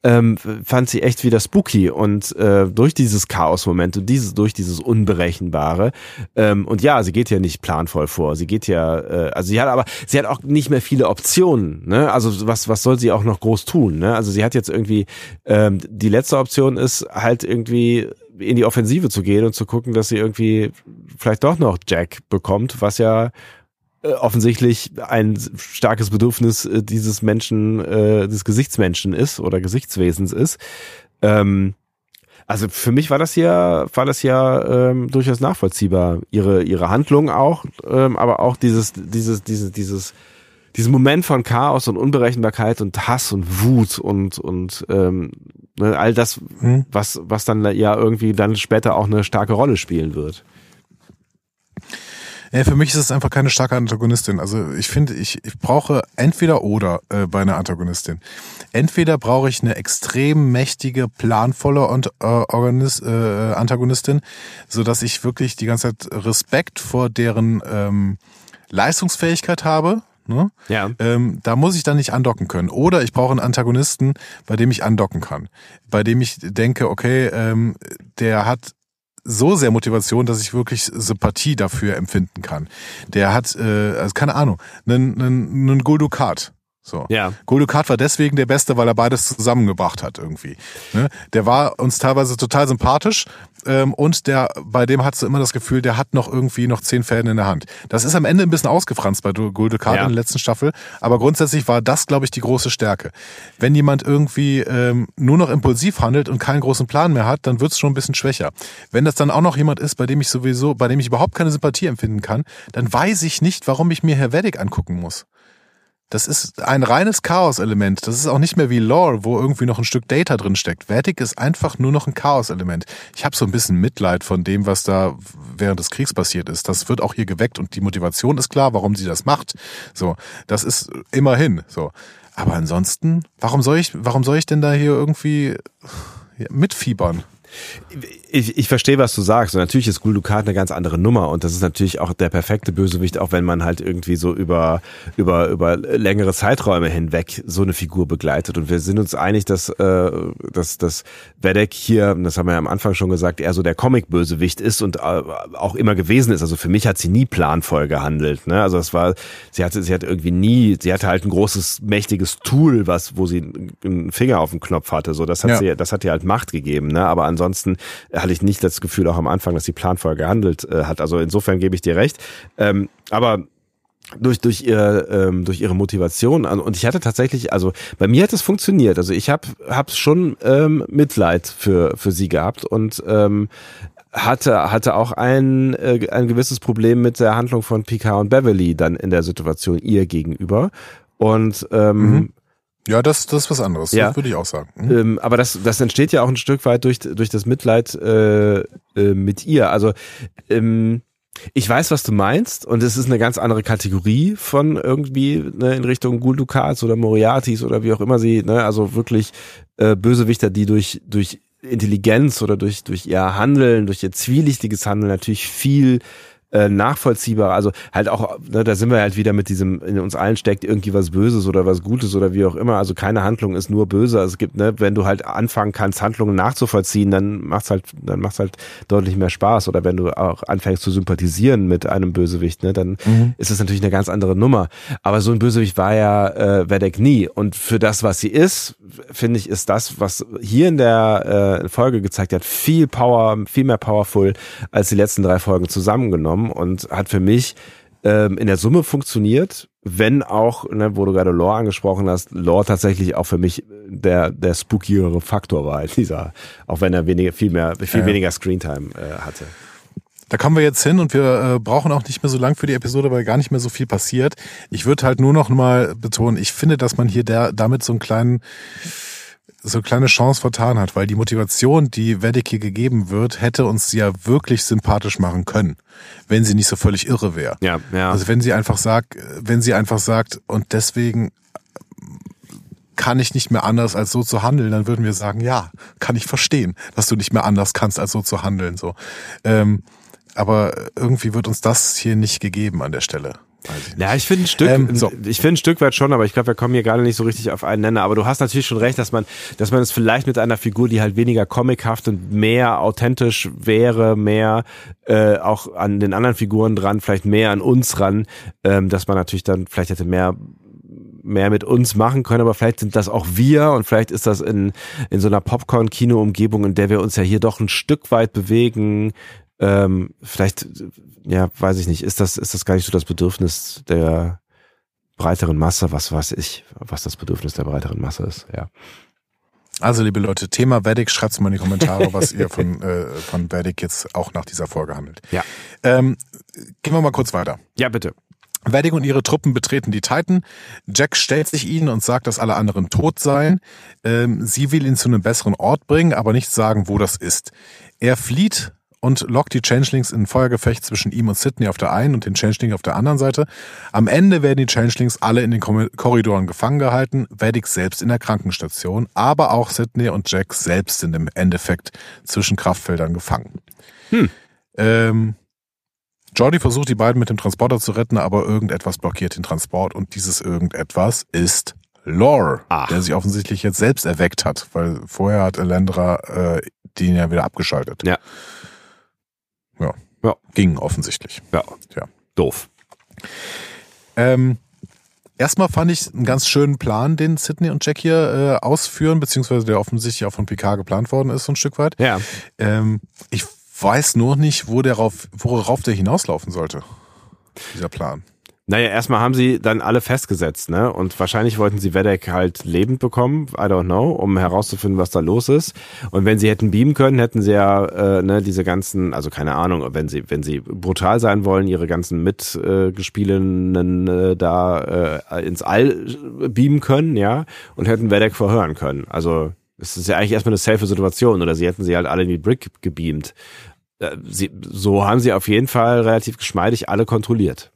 ähm, fand sie echt wieder spooky und äh, durch dieses Chaos-Moment und dieses durch dieses Unberechenbare ähm, und ja, sie geht ja nicht planvoll vor, sie geht ja, äh, also sie hat aber, sie hat auch nicht mehr viele Optionen, ne? Also was was soll sie auch noch groß tun, ne? Also sie hat jetzt irgendwie ähm, die letzte Option ist halt irgendwie in die Offensive zu gehen und zu gucken, dass sie irgendwie vielleicht doch noch Jack bekommt, was ja äh, offensichtlich ein starkes Bedürfnis äh, dieses Menschen, äh, des Gesichtsmenschen ist oder Gesichtswesens ist. Ähm, also für mich war das ja, war das ja ähm, durchaus nachvollziehbar. Ihre ihre Handlung auch, ähm, aber auch dieses dieses dieses dieses diesen Moment von Chaos und Unberechenbarkeit und Hass und Wut und und ähm, ne, all das, hm. was was dann ja irgendwie dann später auch eine starke Rolle spielen wird. Ja, für mich ist es einfach keine starke Antagonistin. Also ich finde, ich, ich brauche entweder oder äh, bei einer Antagonistin. Entweder brauche ich eine extrem mächtige, planvolle und, äh, Organis, äh, Antagonistin, so dass ich wirklich die ganze Zeit Respekt vor deren ähm, Leistungsfähigkeit habe, Ne? Ja. Ähm, da muss ich dann nicht andocken können. Oder ich brauche einen Antagonisten, bei dem ich andocken kann. Bei dem ich denke, okay, ähm, der hat so sehr Motivation, dass ich wirklich Sympathie dafür empfinden kann. Der hat, äh, also keine Ahnung, einen, einen, einen Goldukat. So. Ja. Goldukat war deswegen der Beste, weil er beides zusammengebracht hat irgendwie. Ne? Der war uns teilweise total sympathisch ähm, und der, bei dem hattest du immer das Gefühl, der hat noch irgendwie noch zehn Fäden in der Hand. Das ist am Ende ein bisschen ausgefranst bei Goldukat ja. in der letzten Staffel, aber grundsätzlich war das, glaube ich, die große Stärke. Wenn jemand irgendwie ähm, nur noch impulsiv handelt und keinen großen Plan mehr hat, dann wird es schon ein bisschen schwächer. Wenn das dann auch noch jemand ist, bei dem ich sowieso, bei dem ich überhaupt keine Sympathie empfinden kann, dann weiß ich nicht, warum ich mir Herr Weddick angucken muss. Das ist ein reines Chaos-Element. Das ist auch nicht mehr wie Lore, wo irgendwie noch ein Stück Data drin steckt. Vertic ist einfach nur noch ein Chaos-Element. Ich habe so ein bisschen Mitleid von dem, was da während des Kriegs passiert ist. Das wird auch hier geweckt und die Motivation ist klar, warum sie das macht. So, das ist immerhin so. Aber ansonsten, warum soll ich, warum soll ich denn da hier irgendwie mitfiebern? Ich, ich verstehe, was du sagst. Und natürlich ist Gul Dukat eine ganz andere Nummer. Und das ist natürlich auch der perfekte Bösewicht, auch wenn man halt irgendwie so über, über, über längere Zeiträume hinweg so eine Figur begleitet. Und wir sind uns einig, dass, äh, dass, dass Vedek hier, das haben wir ja am Anfang schon gesagt, eher so der Comic-Bösewicht ist und äh, auch immer gewesen ist. Also für mich hat sie nie planvoll gehandelt. Ne? Also es war, sie hatte, sie hatte irgendwie nie, sie hatte halt ein großes, mächtiges Tool, was, wo sie einen Finger auf dem Knopf hatte. So, das hat ja. sie, das hat ihr halt Macht gegeben. Ne? Aber ansonsten hatte ich nicht das Gefühl auch am Anfang, dass sie planvoll gehandelt äh, hat. Also insofern gebe ich dir recht. Ähm, aber durch durch ihre ähm, durch ihre Motivation und ich hatte tatsächlich also bei mir hat es funktioniert also ich habe hab's schon ähm, Mitleid für für sie gehabt und ähm, hatte hatte auch ein äh, ein gewisses Problem mit der Handlung von Picard und Beverly dann in der Situation ihr gegenüber und ähm, mhm. Ja, das, das ist was anderes, ja. das würde ich auch sagen. Mhm. Ähm, aber das, das entsteht ja auch ein Stück weit durch, durch das Mitleid äh, äh, mit ihr. Also ähm, ich weiß, was du meinst und es ist eine ganz andere Kategorie von irgendwie ne, in Richtung Guldukats oder Moriartis oder wie auch immer sie, ne, also wirklich äh, Bösewichter, die durch, durch Intelligenz oder durch, durch ihr Handeln, durch ihr zwielichtiges Handeln natürlich viel äh, nachvollziehbar. Also halt auch, ne, da sind wir halt wieder mit diesem, in uns allen steckt irgendwie was Böses oder was Gutes oder wie auch immer. Also keine Handlung ist nur böse. Also es gibt, ne, wenn du halt anfangen kannst, Handlungen nachzuvollziehen, dann macht's halt, dann macht's halt deutlich mehr Spaß. Oder wenn du auch anfängst zu sympathisieren mit einem Bösewicht, ne, dann mhm. ist das natürlich eine ganz andere Nummer. Aber so ein Bösewicht war ja äh, Vedek nie. Und für das, was sie ist, finde ich, ist das, was hier in der äh, Folge gezeigt hat, viel Power, viel mehr powerful als die letzten drei Folgen zusammengenommen genommen und hat für mich ähm, in der Summe funktioniert, wenn auch, ne, wo du gerade Lore angesprochen hast, Lore tatsächlich auch für mich der der spookiere Faktor war in dieser, auch wenn er weniger, viel mehr, viel ja. weniger Screentime äh, hatte. Da kommen wir jetzt hin und wir äh, brauchen auch nicht mehr so lang für die Episode, weil gar nicht mehr so viel passiert. Ich würde halt nur noch mal betonen, ich finde, dass man hier der, damit so einen kleinen so eine kleine Chance vertan hat, weil die Motivation, die Wedek hier gegeben wird, hätte uns ja wirklich sympathisch machen können, wenn sie nicht so völlig irre wäre. Ja, ja. Also wenn sie einfach sagt, wenn sie einfach sagt, und deswegen kann ich nicht mehr anders als so zu handeln, dann würden wir sagen, ja, kann ich verstehen, dass du nicht mehr anders kannst als so zu handeln. So, ähm, aber irgendwie wird uns das hier nicht gegeben an der Stelle. Ja, ich finde ein Stück, ähm, so. ich finde ein Stück weit schon, aber ich glaube, wir kommen hier gerade nicht so richtig auf einen Nenner. Aber du hast natürlich schon recht, dass man, dass man es vielleicht mit einer Figur, die halt weniger comichaft und mehr authentisch wäre, mehr äh, auch an den anderen Figuren dran, vielleicht mehr an uns ran, ähm, dass man natürlich dann vielleicht hätte mehr mehr mit uns machen können, aber vielleicht sind das auch wir und vielleicht ist das in, in so einer Popcorn-Kino-Umgebung, in der wir uns ja hier doch ein Stück weit bewegen, ähm, vielleicht, ja, weiß ich nicht, ist das, ist das gar nicht so das Bedürfnis der breiteren Masse, was weiß ich, was das Bedürfnis der breiteren Masse ist, ja. Also, liebe Leute, Thema Vedic, schreibt mal in die Kommentare, was ihr von, äh, von Vedic jetzt auch nach dieser Folge handelt. Ja. Ähm, gehen wir mal kurz weiter. Ja, bitte. Vedic und ihre Truppen betreten die Titan. Jack stellt sich ihnen und sagt, dass alle anderen tot seien. Ähm, sie will ihn zu einem besseren Ort bringen, aber nicht sagen, wo das ist. Er flieht und lockt die Changelings in ein Feuergefecht zwischen ihm und Sidney auf der einen und den Changeling auf der anderen Seite. Am Ende werden die Changelings alle in den Korridoren gefangen gehalten, Vedic selbst in der Krankenstation, aber auch Sidney und Jack selbst sind im Endeffekt zwischen Kraftfeldern gefangen. Hm. Ähm, Jordi versucht die beiden mit dem Transporter zu retten, aber irgendetwas blockiert den Transport und dieses irgendetwas ist Lore, Ach. der sich offensichtlich jetzt selbst erweckt hat, weil vorher hat Elendra äh, den ja wieder abgeschaltet. Ja. Ja. Ging offensichtlich. Ja. ja. Doof. Ähm, erstmal fand ich einen ganz schönen Plan, den Sidney und Jack hier äh, ausführen, beziehungsweise der offensichtlich auch von Picard geplant worden ist, so ein Stück weit. Ja. Ähm, ich weiß nur nicht, wo der rauf, worauf der hinauslaufen sollte. Dieser Plan. Naja, erstmal haben sie dann alle festgesetzt, ne? Und wahrscheinlich wollten sie Wedek halt lebend bekommen, I don't know, um herauszufinden, was da los ist. Und wenn sie hätten beamen können, hätten sie ja äh, ne, diese ganzen, also keine Ahnung, wenn sie, wenn sie brutal sein wollen, ihre ganzen Mitgespielenen äh, da äh, ins All beamen können, ja, und hätten Wedek verhören können. Also es ist ja eigentlich erstmal eine safe Situation, oder sie hätten sie halt alle in die Brick gebeamt. Äh, sie, so haben sie auf jeden Fall relativ geschmeidig alle kontrolliert.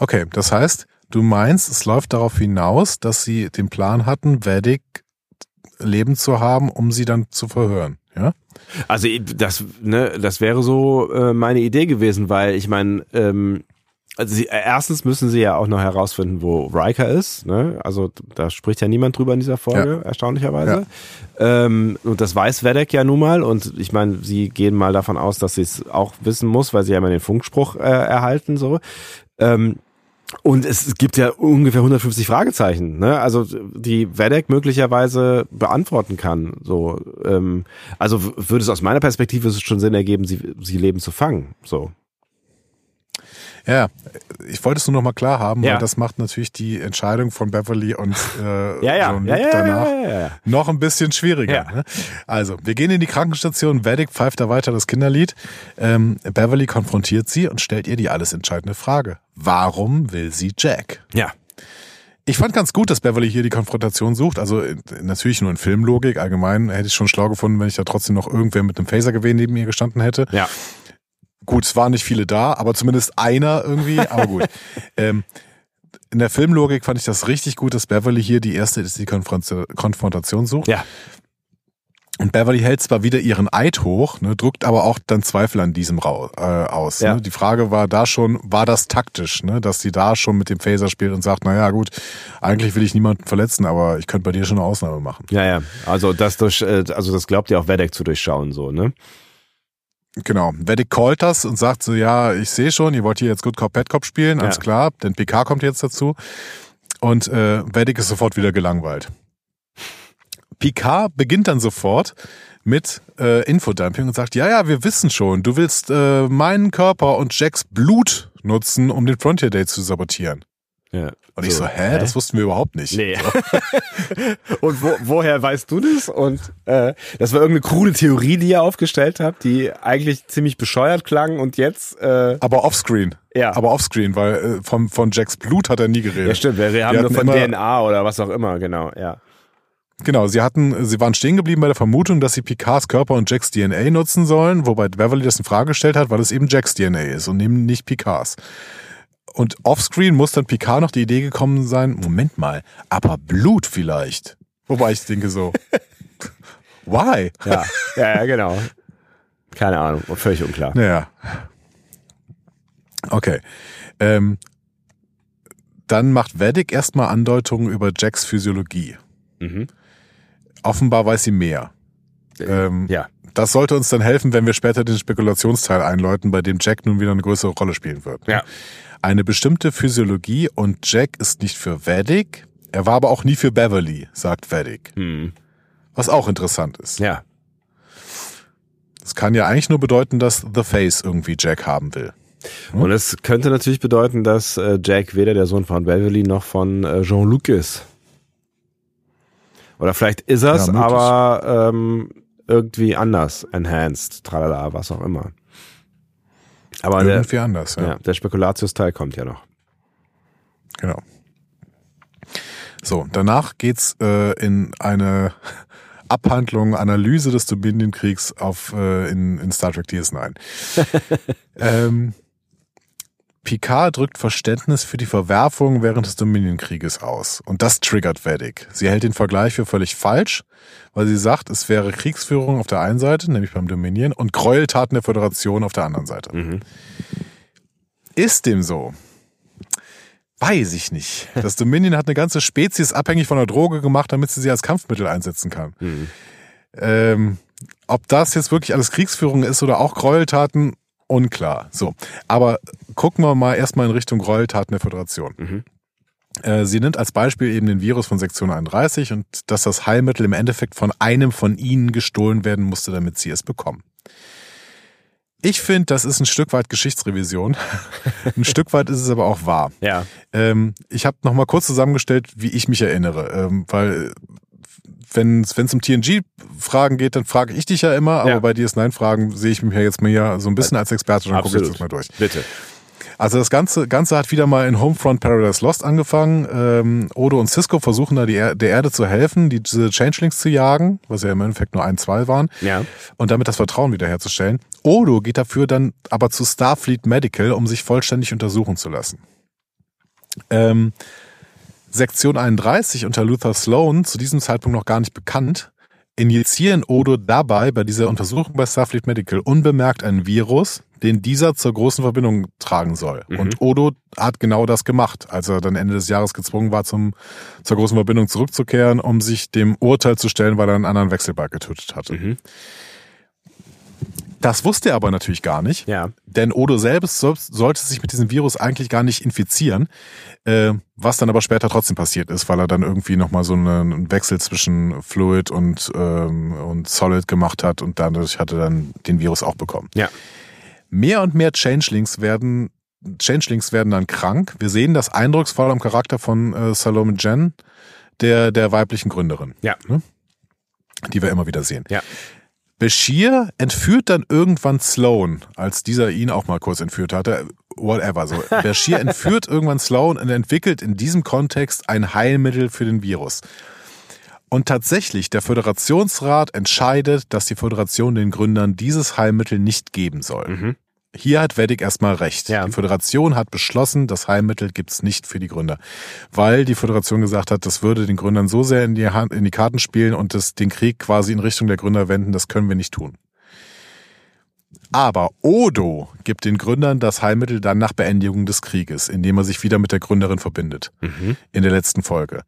Okay, das heißt, du meinst, es läuft darauf hinaus, dass sie den Plan hatten, Vedic Leben zu haben, um sie dann zu verhören, ja? Also das, ne, das wäre so äh, meine Idee gewesen, weil ich meine, ähm, also sie, erstens müssen sie ja auch noch herausfinden, wo Riker ist. Ne? Also da spricht ja niemand drüber in dieser Folge, ja. erstaunlicherweise. Ja. Ähm, und das weiß Vedek ja nun mal. Und ich meine, sie gehen mal davon aus, dass sie es auch wissen muss, weil sie ja immer den Funkspruch äh, erhalten. So. Ähm, und es gibt ja ungefähr 150 Fragezeichen, ne? Also die Vedek möglicherweise beantworten kann. So, ähm, also würde es aus meiner Perspektive schon Sinn ergeben, sie, sie leben zu fangen. So. Ja, ich wollte es nur noch mal klar haben, ja. weil das macht natürlich die Entscheidung von Beverly und äh, ja, ja. John ja, danach noch ein bisschen schwieriger. Ne? Also, wir gehen in die Krankenstation, Vedic pfeift da weiter das Kinderlied. Ähm, Beverly konfrontiert sie und stellt ihr die alles entscheidende Frage. Warum will sie Jack? Ja. Ich fand ganz gut, dass Beverly hier die Konfrontation sucht. Also natürlich nur in Filmlogik. Allgemein hätte ich schon schlau gefunden, wenn ich da trotzdem noch irgendwer mit einem Phasergewehr neben ihr gestanden hätte. Ja. Gut, es waren nicht viele da, aber zumindest einer irgendwie. Aber gut. ähm, in der Filmlogik fand ich das richtig gut, dass Beverly hier die erste ist, die Konfrontation sucht. Ja. Und Beverly hält zwar wieder ihren Eid hoch, ne, drückt aber auch dann Zweifel an diesem Ra äh, aus. Ja. Ne? Die Frage war da schon, war das taktisch, ne? dass sie da schon mit dem Phaser spielt und sagt, naja gut, eigentlich will ich niemanden verletzen, aber ich könnte bei dir schon eine Ausnahme machen. Ja, ja. Also das durch, äh, also das glaubt ja auch Wedek zu durchschauen, so, ne? Genau. Vedek callt das und sagt so, ja, ich sehe schon, ihr wollt hier jetzt Good Cop, Bad Cop spielen, alles Ja. klar, denn PK kommt jetzt dazu. Und äh, Vedek ist sofort wieder gelangweilt. Picard beginnt dann sofort mit äh, Infodumping und sagt, ja, ja, wir wissen schon, du willst äh, meinen Körper und Jacks Blut nutzen, um den Frontier Day zu sabotieren. Ja. Und ich so, hä, das wussten wir überhaupt nicht. Nee. und wo, woher weißt du das? Und äh, das war irgendeine krude Theorie, die ihr aufgestellt habt, die eigentlich ziemlich bescheuert klang und jetzt äh, Aber offscreen. Ja. Aber offscreen, weil äh, von, von Jacks Blut hat er nie geredet. ja stimmt, wir, haben nur von immer- DNA oder was auch immer, genau, ja. Genau, sie hatten, sie waren stehen geblieben bei der Vermutung, dass sie Picards Körper und Jacks DNA nutzen sollen, wobei Beverly das in Frage gestellt hat, weil es eben Jacks DNA ist und eben nicht Picards. Und offscreen muss dann Picard noch die Idee gekommen sein, Moment mal, aber Blut vielleicht. Wobei ich denke so, why? Ja, ja, ja, genau. Keine Ahnung, völlig unklar. Naja. Okay. Ähm, dann macht Vedic erstmal Andeutungen über Jacks Physiologie. Mhm. Offenbar weiß sie mehr. Ähm, Ja. Das sollte uns dann helfen, wenn wir später den Spekulationsteil einläuten, bei dem Jack nun wieder eine größere Rolle spielen wird. Ja. Eine bestimmte Physiologie und Jack ist nicht für Vedic, er war aber auch nie für Beverly, sagt Vedic. Hm. Was auch interessant ist. Ja. Das kann ja eigentlich nur bedeuten, dass The Face irgendwie Jack haben will. Und es könnte natürlich bedeuten, dass äh, Jack weder der Sohn von Beverly noch von äh, Jean-Luc ist. Oder vielleicht ist er's, Ja, aber ähm, irgendwie anders, enhanced, tralala, was auch immer. Aber der, Irgendwie anders, ja. ja, der Spekulatius-Teil kommt ja noch. Genau. So, danach geht's äh, in eine Abhandlung, Analyse des Dominion-Kriegs auf äh, in, in Star Trek DS9. ähm, Picard drückt Verständnis für die Verwerfung während des Dominion-Krieges aus. Und das triggert Vedic. Sie hält den Vergleich für völlig falsch, weil sie sagt, es wäre Kriegsführung auf der einen Seite, nämlich beim Dominion, und Gräueltaten der Föderation auf der anderen Seite. Mhm. Ist dem so? Weiß ich nicht. Das Dominion hat eine ganze Spezies abhängig von der Droge gemacht, damit sie sie als Kampfmittel einsetzen kann. Mhm. Ähm, ob das jetzt wirklich alles Kriegsführung ist oder auch Gräueltaten, unklar. So. Aber gucken wir mal erstmal in Richtung Gräueltaten der Föderation. Mhm. Äh, Sie nimmt als Beispiel eben den Virus von Sektion 31 und dass das Heilmittel im Endeffekt von einem von ihnen gestohlen werden musste, damit sie es bekommen. Ich finde, das ist ein Stück weit Geschichtsrevision. ein Stück weit ist es aber auch wahr. Ja. Ähm, ich habe noch mal kurz zusammengestellt, wie ich mich erinnere, ähm, weil wenn es um TNG-Fragen geht, dann frage ich dich ja immer, aber Ja. bei DS9-Fragen sehe ich mich ja jetzt mal ja so ein bisschen als Experte, dann gucke ich das mal durch. Bitte. Also das Ganze, Ganze hat wieder mal in Homefront Paradise Lost angefangen. Ähm, Odo und Cisco versuchen da die er der Erde zu helfen, die, diese Changelings zu jagen, was ja im Endeffekt nur ein, zwei waren, Ja. und damit das Vertrauen wiederherzustellen. Odo geht dafür dann aber zu Starfleet Medical, um sich vollständig untersuchen zu lassen. Ähm, Sektion 31 unter Luther Sloan, zu diesem Zeitpunkt noch gar nicht bekannt, injizieren Odo dabei bei dieser Untersuchung bei Starfleet Medical unbemerkt einen Virus, den dieser zur großen Verbindung tragen soll. Mhm. Und Odo hat genau das gemacht, als er dann Ende des Jahres gezwungen war, zum, zur großen Verbindung zurückzukehren, um sich dem Urteil zu stellen, weil er einen anderen Wechselbalg getötet hatte. Mhm. Das wusste er aber natürlich gar nicht. Ja. Denn Odo selbst soll- sollte sich mit diesem Virus eigentlich gar nicht infizieren, äh, was dann aber später trotzdem passiert ist, weil er dann irgendwie nochmal so einen Wechsel zwischen Fluid und, ähm, und Solid gemacht hat und dadurch hat er dann den Virus auch bekommen. Ja. Mehr und mehr Changelings werden, Changelings werden dann krank. Wir sehen das eindrucksvoll am Charakter von äh, Salome Jen, der, der weiblichen Gründerin, Ja. die wir immer wieder sehen. Ja. Bashir entführt dann irgendwann Sloan, als dieser ihn auch mal kurz entführt hatte. Whatever. So. Bashir entführt irgendwann Sloan und entwickelt in diesem Kontext ein Heilmittel für den Virus. Und tatsächlich, der Föderationsrat entscheidet, dass die Föderation den Gründern dieses Heilmittel nicht geben soll. Mhm. hier hat Vedic erstmal recht. Ja. Die Föderation hat beschlossen, das Heilmittel gibt's nicht für die Gründer. Weil die Föderation gesagt hat, das würde den Gründern so sehr in die, Hand, in die Karten spielen und das, den Krieg quasi in Richtung der Gründer wenden, das können wir nicht tun. Aber Odo gibt den Gründern das Heilmittel dann nach Beendigung des Krieges, indem er sich wieder mit der Gründerin verbindet. In der letzten Folge.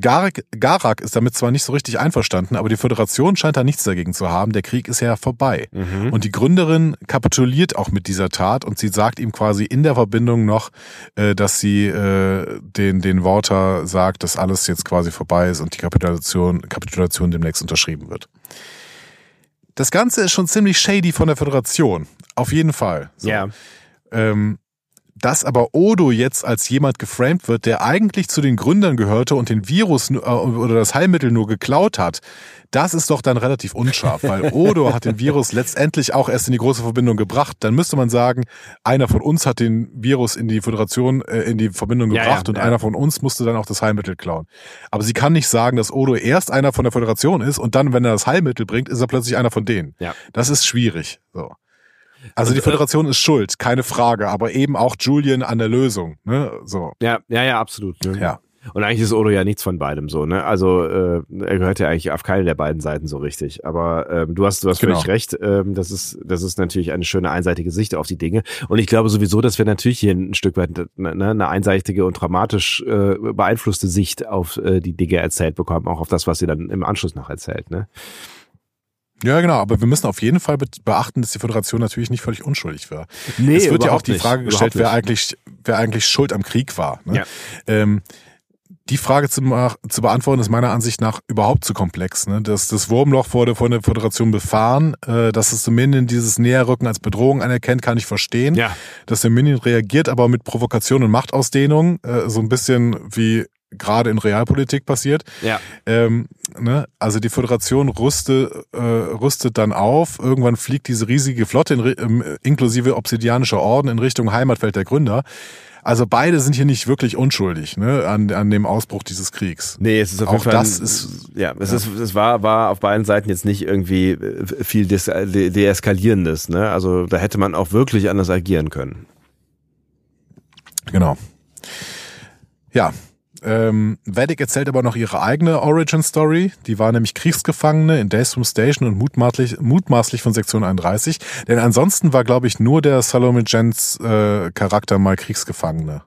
Garak, Garak ist damit zwar nicht so richtig einverstanden, aber die Föderation scheint da nichts dagegen zu haben. Der Krieg ist ja vorbei. Und die Gründerin kapituliert auch mit dieser Tat und sie sagt ihm quasi in der Verbindung noch, äh, dass sie äh, den, den Worter sagt, dass alles jetzt quasi vorbei ist und die Kapitulation, Kapitulation demnächst unterschrieben wird. Das Ganze ist schon ziemlich shady von der Föderation. Auf jeden Fall. So. Ja. Ähm, dass aber Odo jetzt als jemand geframed wird, der eigentlich zu den Gründern gehörte und den Virus äh, oder das Heilmittel nur geklaut hat, das ist doch dann relativ unscharf, weil Odo hat den Virus letztendlich auch erst in die große Verbindung gebracht. Dann müsste man sagen, einer von uns hat den Virus in die Föderation, äh, in die Verbindung Ja, gebracht ja, und ja. einer von uns musste dann auch das Heilmittel klauen. Aber sie kann nicht sagen, dass Odo erst einer von der Föderation ist und dann, wenn er das Heilmittel bringt, ist er plötzlich einer von denen. Ja. Das ist schwierig. So. Also Und, die Föderation ist schuld, keine Frage, aber eben auch Julian an der Lösung. Ne? So. Ja, ja, ja, absolut. Ne? Ja. Und eigentlich ist Odo ja nichts von beidem so, ne? Also äh, er gehört ja eigentlich auf keine der beiden Seiten so richtig. Aber ähm, du hast, du hast Genau. völlig recht. Ähm, das ist, das ist natürlich eine schöne einseitige Sicht auf die Dinge. Und ich glaube sowieso, dass wir natürlich hier ein Stück weit ne, eine einseitige und dramatisch äh, beeinflusste Sicht auf äh, die Dinge erzählt bekommen, auch auf das, was sie dann im Anschluss noch erzählt, ne? Ja, genau, aber wir müssen auf jeden Fall be- beachten, dass die Föderation natürlich nicht völlig unschuldig war. Nee, es wird ja auch die nicht. Frage gestellt, wer eigentlich, wer eigentlich schuld am Krieg war. Ne? Ja. Ähm, die Frage zu, zu beantworten ist meiner Ansicht nach überhaupt zu komplex. Ne? Das, das Wurmloch wurde von der Föderation befahren, äh, dass es Dominion dieses Näherrücken als Bedrohung anerkennt, kann ich verstehen. Ja. Dass Dominion reagiert, aber mit Provokation und Machtausdehnung, äh, so ein bisschen wie gerade in Realpolitik passiert. Ja. Ähm, ne? Also die Föderation rüste, äh, rüstet dann auf. Irgendwann fliegt diese riesige Flotte in, ähm, inklusive obsidianischer Orden in Richtung Heimatfeld der Gründer. Also beide sind hier nicht wirklich unschuldig ne, an, an dem Ausbruch dieses Kriegs. Nee, es ist auf Auch jeden Fall das ein, ist- ja, es ist es war war auf beiden Seiten jetzt nicht irgendwie äh, viel des, de, deeskalierendes, ne? Also da hätte man auch wirklich anders agieren können. Genau. Ja. Ähm, Vedic erzählt aber noch ihre eigene Origin Story. Die war nämlich Kriegsgefangene in Daystrom Station und mutmaßlich, mutmaßlich von Sektion 31. Denn ansonsten war, glaube ich, nur der Salome Jens äh, Charakter mal Kriegsgefangene.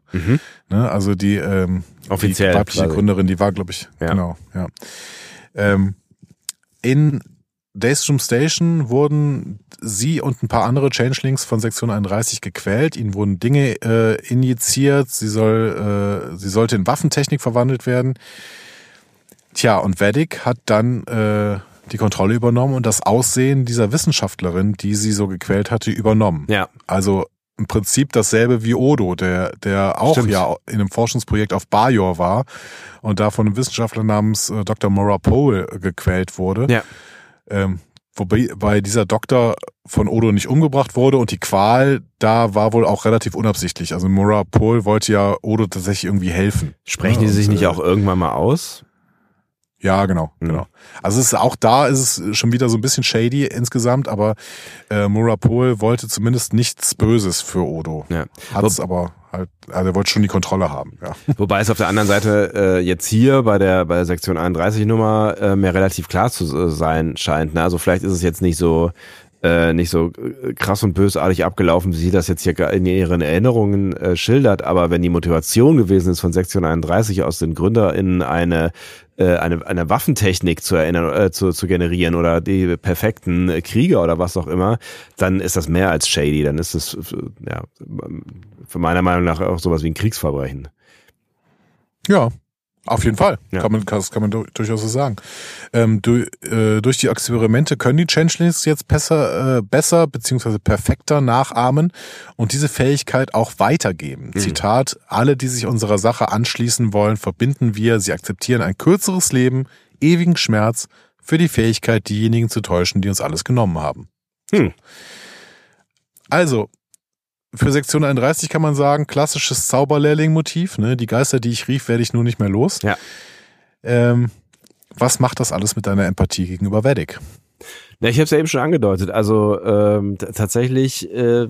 Ne? Also die, ähm, Mhm. Offiziell die weibliche quasi. Gründerin, die war, glaube ich, Ja. genau, ja. Ähm, in Daystrom Station wurden sie und ein paar andere Changelings von Sektion 31 gequält. Ihnen wurden Dinge äh, injiziert. Sie soll, äh, sie sollte in Waffentechnik verwandelt werden. Tja, und Vedic hat dann äh, die Kontrolle übernommen und das Aussehen dieser Wissenschaftlerin, die sie so gequält hatte, übernommen. Ja. Also im Prinzip dasselbe wie Odo, der, der auch Stimmt. ja in einem Forschungsprojekt auf Bajor war und da von einem Wissenschaftler namens äh, Dr. Maura Pole gequält wurde. Ja. Ähm, wobei bei dieser Doktor von Odo nicht umgebracht wurde und die Qual da war wohl auch relativ unabsichtlich. Also Maura Pole wollte ja Odo tatsächlich irgendwie helfen. Sprechen Ja, die sich und, nicht äh, auch irgendwann mal aus? Ja, genau, Mhm. genau. Also es ist auch da ist es schon wieder so ein bisschen shady insgesamt, aber äh, Maura Pole wollte zumindest nichts Böses für Odo. Ja. Hat es aber halt, also er wollte schon die Kontrolle haben, ja. Wobei es auf der anderen Seite äh, jetzt hier bei der bei der Sektion 31 Nummer äh, mir relativ klar zu äh, sein scheint. Ne? Also vielleicht ist es jetzt nicht so äh, nicht so äh, krass und bösartig abgelaufen, wie sie das jetzt hier in ihren Erinnerungen äh, schildert, aber wenn die Motivation gewesen ist von Sektion 31 aus den GründerInnen eine eine, eine Waffentechnik zu erinnern, äh, zu, zu generieren oder die perfekten äh, Krieger oder was auch immer, dann ist das mehr als shady. Dann ist es äh, ja für meiner Meinung nach auch sowas wie ein Kriegsverbrechen. Ja, auf jeden Fall. Ja. Kann man, das kann man du- durchaus so sagen. Ähm, du, äh, durch die Experimente können die Changelings jetzt besser, äh, besser beziehungsweise perfekter nachahmen und diese Fähigkeit auch weitergeben. Zitat, alle, die sich unserer Sache anschließen wollen, verbinden wir, sie akzeptieren ein kürzeres Leben, ewigen Schmerz für die Fähigkeit, diejenigen zu täuschen, die uns alles genommen haben. Hm. Also, für Sektion 31 kann man sagen, klassisches Zauberlehrling-Motiv. Ne? Die Geister, die ich rief, werde ich nur nicht mehr los. Ja. Ähm, was macht das alles mit deiner Empathie gegenüber Vedic? Na, ich habe es ja eben schon angedeutet. Also ähm, tatsächlich äh,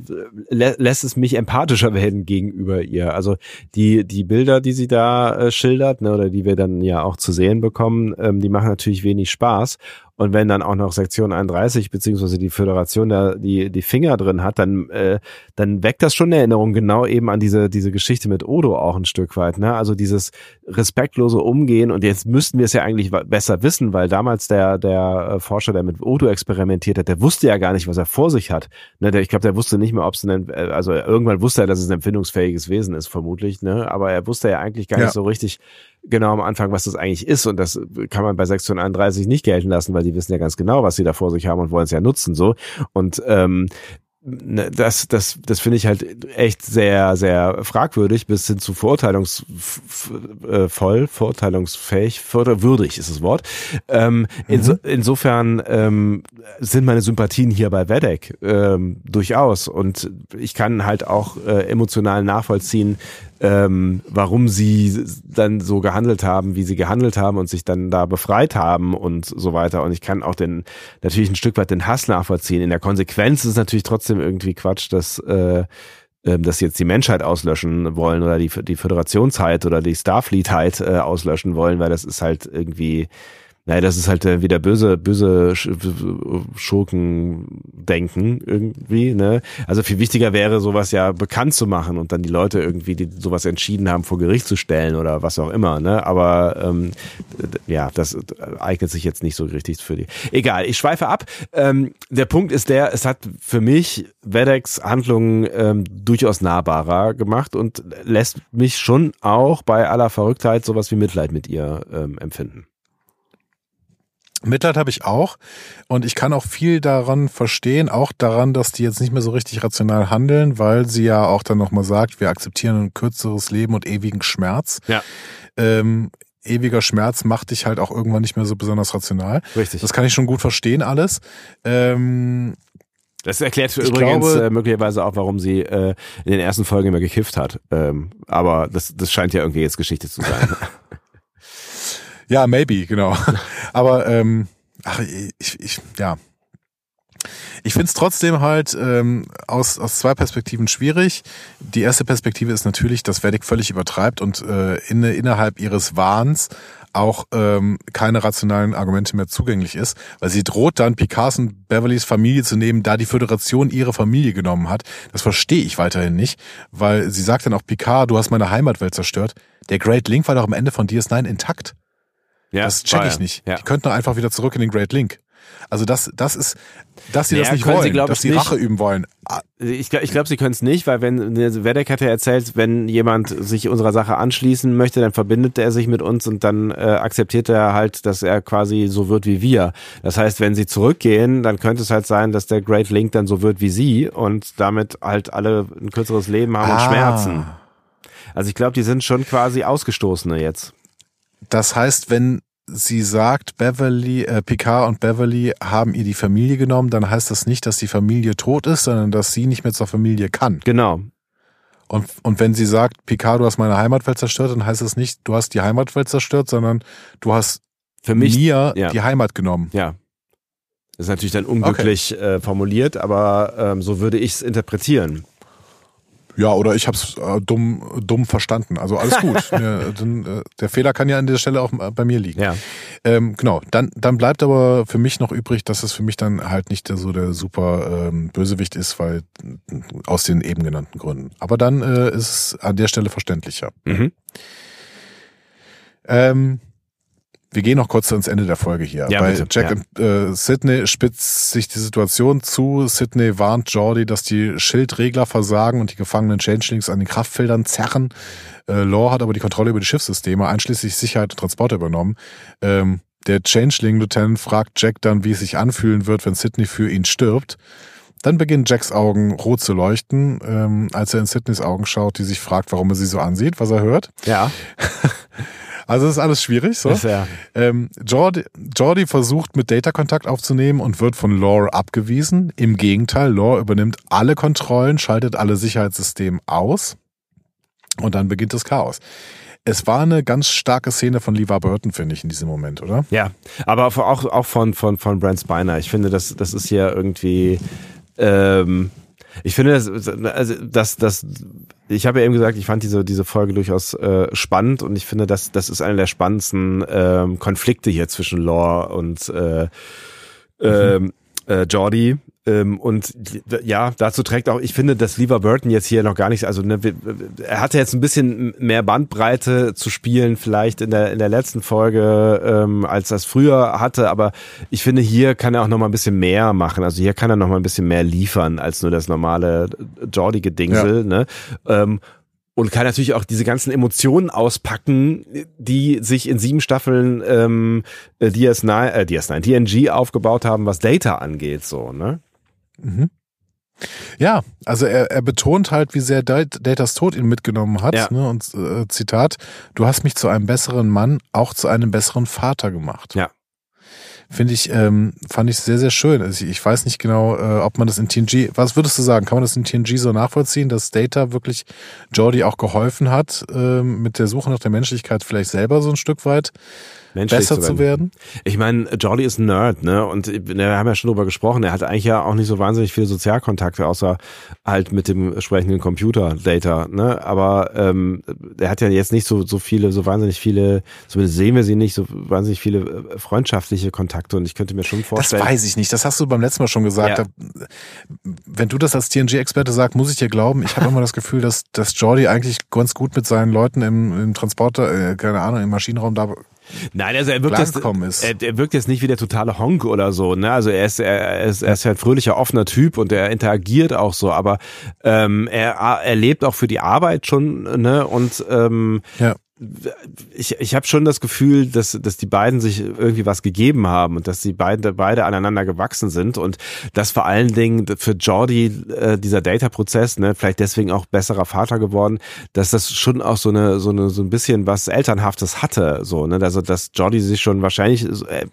lä lässt es mich empathischer werden gegenüber ihr. Also die die Bilder, die sie da äh, schildert, ne, oder die wir dann ja auch zu sehen bekommen, ähm, die machen natürlich wenig Spaß. Und wenn dann auch noch Sektion 31 beziehungsweise die Föderation da die, die Finger drin hat, dann, äh, dann weckt das schon Erinnerung genau eben an diese, diese Geschichte mit Odo auch ein Stück weit. Ne? Also dieses respektlose Umgehen und jetzt müssten wir es ja eigentlich besser wissen, weil damals der, der äh, Forscher, der mit Odo experimentiert hat, der wusste ja gar nicht, was er vor sich hat. Ne? Der, ich glaube, der wusste nicht mehr, ob es ein, äh, also irgendwann wusste er, dass es ein empfindungsfähiges Wesen ist, vermutlich, ne? aber er wusste ja eigentlich gar ja. nicht so richtig, genau am Anfang, was das eigentlich ist. Und das kann man bei Sektion 31 nicht gelten lassen, weil die wissen ja ganz genau, was sie da vor sich haben und wollen es ja nutzen. so. Und ähm, das, das, das finde ich halt echt sehr, sehr fragwürdig bis hin zu verurteilungsvoll, äh, verurteilungsfähig, würdig ist das Wort. Ähm, mhm. inso, insofern ähm, sind meine Sympathien hier bei Wedek ähm, durchaus und ich kann halt auch äh, emotional nachvollziehen, ähm, warum sie dann so gehandelt haben, wie sie gehandelt haben und sich dann da befreit haben und so weiter. Und ich kann auch den natürlich ein Stück weit den Hass nachvollziehen. In der Konsequenz ist es natürlich trotzdem irgendwie Quatsch, dass äh, ähm, dass sie jetzt die Menschheit auslöschen wollen oder die, die Föderationszeit oder die Starfleetheit äh, auslöschen wollen, weil das ist halt irgendwie naja, das ist halt äh, wieder böse, böse Schurken denken irgendwie, ne? Also viel wichtiger wäre, sowas ja bekannt zu machen und dann die Leute irgendwie, die sowas entschieden haben, vor Gericht zu stellen oder was auch immer, ne? Aber ähm, ja, das eignet sich jetzt nicht so richtig für die. Egal, ich schweife ab. Ähm, der Punkt ist der, es hat für mich Vedex Handlungen ähm, durchaus nahbarer gemacht und lässt mich schon auch bei aller Verrücktheit sowas wie Mitleid mit ihr ähm, empfinden. Mitleid habe ich auch und ich kann auch viel daran verstehen, auch daran, dass die jetzt nicht mehr so richtig rational handeln, weil sie ja auch dann nochmal sagt, wir akzeptieren ein kürzeres Leben und ewigen Schmerz. Ja. Ähm, ewiger Schmerz macht dich halt auch irgendwann nicht mehr so besonders rational. Richtig. Das kann ich schon gut verstehen alles. Ähm, das erklärt für übrigens glaube, äh, möglicherweise auch, warum sie äh, in den ersten Folgen immer gekifft hat. Ähm, aber das, das scheint ja irgendwie jetzt Geschichte zu sein. Ja, maybe, genau. Aber ähm, ach, ich, ich, ja. Ich finde es trotzdem halt ähm, aus, aus zwei Perspektiven schwierig. Die erste Perspektive ist natürlich, dass Vedic völlig übertreibt und äh, in, innerhalb ihres Wahns auch ähm, keine rationalen Argumente mehr zugänglich ist, weil sie droht dann Picards und Beverlys Familie zu nehmen, da die Föderation ihre Familie genommen hat. Das verstehe ich weiterhin nicht, weil sie sagt dann auch Picard, du hast meine Heimatwelt zerstört. Der Great Link war doch am Ende von DS9 intakt. Ja, das check ich nicht. Ja. Die könnten einfach wieder zurück in den Great Link. Also das, das ist, dass sie naja, das nicht wollen, sie, dass sie Rache üben wollen. Ich, ich glaube, sie können es nicht, weil wenn Wedek hat ja erzählt, wenn jemand sich unserer Sache anschließen möchte, dann verbindet er sich mit uns und dann äh, akzeptiert er halt, dass er quasi so wird wie wir. Das heißt, wenn sie zurückgehen, dann könnte es halt sein, dass der Great Link dann so wird wie sie und damit halt alle ein kürzeres Leben haben ah. und Schmerzen. Also ich glaube, die sind schon quasi Ausgestoßene jetzt. Das heißt, wenn sie sagt, Beverly, äh, Picard und Beverly haben ihr die Familie genommen, dann heißt das nicht, dass die Familie tot ist, sondern dass sie nicht mehr zur Familie kann. Genau. Und, und wenn sie sagt, Picard, du hast meine Heimatwelt zerstört, dann heißt das nicht, du hast die Heimatwelt zerstört, sondern du hast Für mich, mir ja. die Heimat genommen. Ja. Das ist natürlich dann unglücklich okay. äh, formuliert, aber ähm, so würde ich es interpretieren. Ja, oder ich habe es äh, dumm, dumm verstanden. Also alles gut. ja, dann, äh, der Fehler kann ja an dieser Stelle auch bei mir liegen. Ja. Ähm, genau. Dann, dann bleibt aber für mich noch übrig, dass es für mich dann halt nicht der, so der super ähm, Bösewicht ist, weil aus den eben genannten Gründen. Aber dann äh, ist es an der Stelle verständlicher. Mhm. Ähm, wir gehen noch kurz ans Ende der Folge hier. Ja, Bei bitte. Jack ja. und äh, Sydney spitzt sich die Situation zu. Sydney warnt Jordi, dass die Schildregler versagen und die gefangenen Changelings an den Kraftfeldern zerren. Äh, Law hat aber die Kontrolle über die Schiffssysteme, einschließlich Sicherheit und Transporte übernommen. Ähm, der Changeling-Lieutenant fragt Jack dann, wie es sich anfühlen wird, wenn Sydney für ihn stirbt. Dann beginnen Jacks Augen rot zu leuchten, ähm, als er in Sydneys Augen schaut, die sich fragt, warum er sie so ansieht, was er hört. Ja. Also das ist alles schwierig. So. Ja. Ähm, Jordi, Jordi versucht mit Data Kontakt aufzunehmen und wird von Lore abgewiesen. Im Gegenteil, Lore übernimmt alle Kontrollen, schaltet alle Sicherheitssysteme aus und dann beginnt das Chaos. es war eine ganz starke Szene von Levar Burton, finde ich, in diesem Moment, oder? Ja, aber auch, auch von, von, von Brent Spiner. Ich finde, das, das ist ja irgendwie, ähm, ich finde, das, also das, das, ich habe ja eben gesagt, ich fand diese, diese Folge durchaus äh, spannend und ich finde, das, das ist einer der spannendsten ähm, Konflikte hier zwischen Lore und äh, mhm. äh, Jordi. Ähm, und ja, dazu trägt auch, ich finde, dass Lever Burton jetzt hier noch gar nicht, also ne, er hatte jetzt ein bisschen mehr Bandbreite zu spielen, vielleicht in der, in der letzten Folge, ähm, als das früher hatte, aber ich finde, hier kann er auch noch mal ein bisschen mehr machen. Also hier kann er noch mal ein bisschen mehr liefern als nur das normale Jordi-Gedingsel. Ja. Ne? Ähm, und kann natürlich auch diese ganzen Emotionen auspacken, die sich in sieben Staffeln ähm, DS9, äh, DS9, TNG aufgebaut haben, was Data angeht, so, ne? Mhm. Ja, also er, er betont halt, wie sehr Datas Tod ihn mitgenommen hat. Ja. Ne? Und äh, Zitat, du hast mich zu einem besseren Mann, auch zu einem besseren Vater gemacht. Ja. Finde ich, ähm, fand ich sehr, sehr schön. Also ich, ich weiß nicht genau, äh, ob man das in TNG, was würdest du sagen, kann man das in TNG so nachvollziehen, dass Data wirklich Jordi auch geholfen hat, äh, mit der Suche nach der Menschlichkeit vielleicht selber so ein Stück weit Menschlich besser zu werden. Ich meine, Jordi ist ein Nerd, ne? Und wir haben ja schon drüber gesprochen, er hat eigentlich ja auch nicht so wahnsinnig viele Sozialkontakte, außer halt mit dem entsprechenden Computer-Data, ne? Aber ähm, er hat ja jetzt nicht so, so viele, so wahnsinnig viele, zumindest sehen wir sie nicht, so wahnsinnig viele äh, freundschaftliche Kontakte und ich könnte mir schon vorstellen. Das weiß ich nicht, das hast du beim letzten Mal schon gesagt. Ja. Wenn du das als TNG-Experte sagst, muss ich dir glauben, ich habe immer das Gefühl, dass, dass Jordi eigentlich ganz gut mit seinen Leuten im, im Transporter, äh, keine Ahnung, im Maschinenraum da Nein, also er wirkt, jetzt, er, er, wirkt jetzt nicht wie der totale Honk oder so. Ne? Also er ist, er, ist, er ist halt fröhlicher, offener Typ und er interagiert auch so, aber ähm, er, er lebt auch für die Arbeit schon ne? und ähm, ja ich, ich habe schon das Gefühl, dass, dass die beiden sich irgendwie was gegeben haben und dass die beide, beide aneinander gewachsen sind und dass vor allen Dingen für Jordi äh, dieser Data-Prozess, ne, vielleicht deswegen auch besserer Vater geworden, dass das schon auch so eine, so eine, so ein bisschen was Elternhaftes hatte, so, ne, also dass Jordi sich schon wahrscheinlich äh,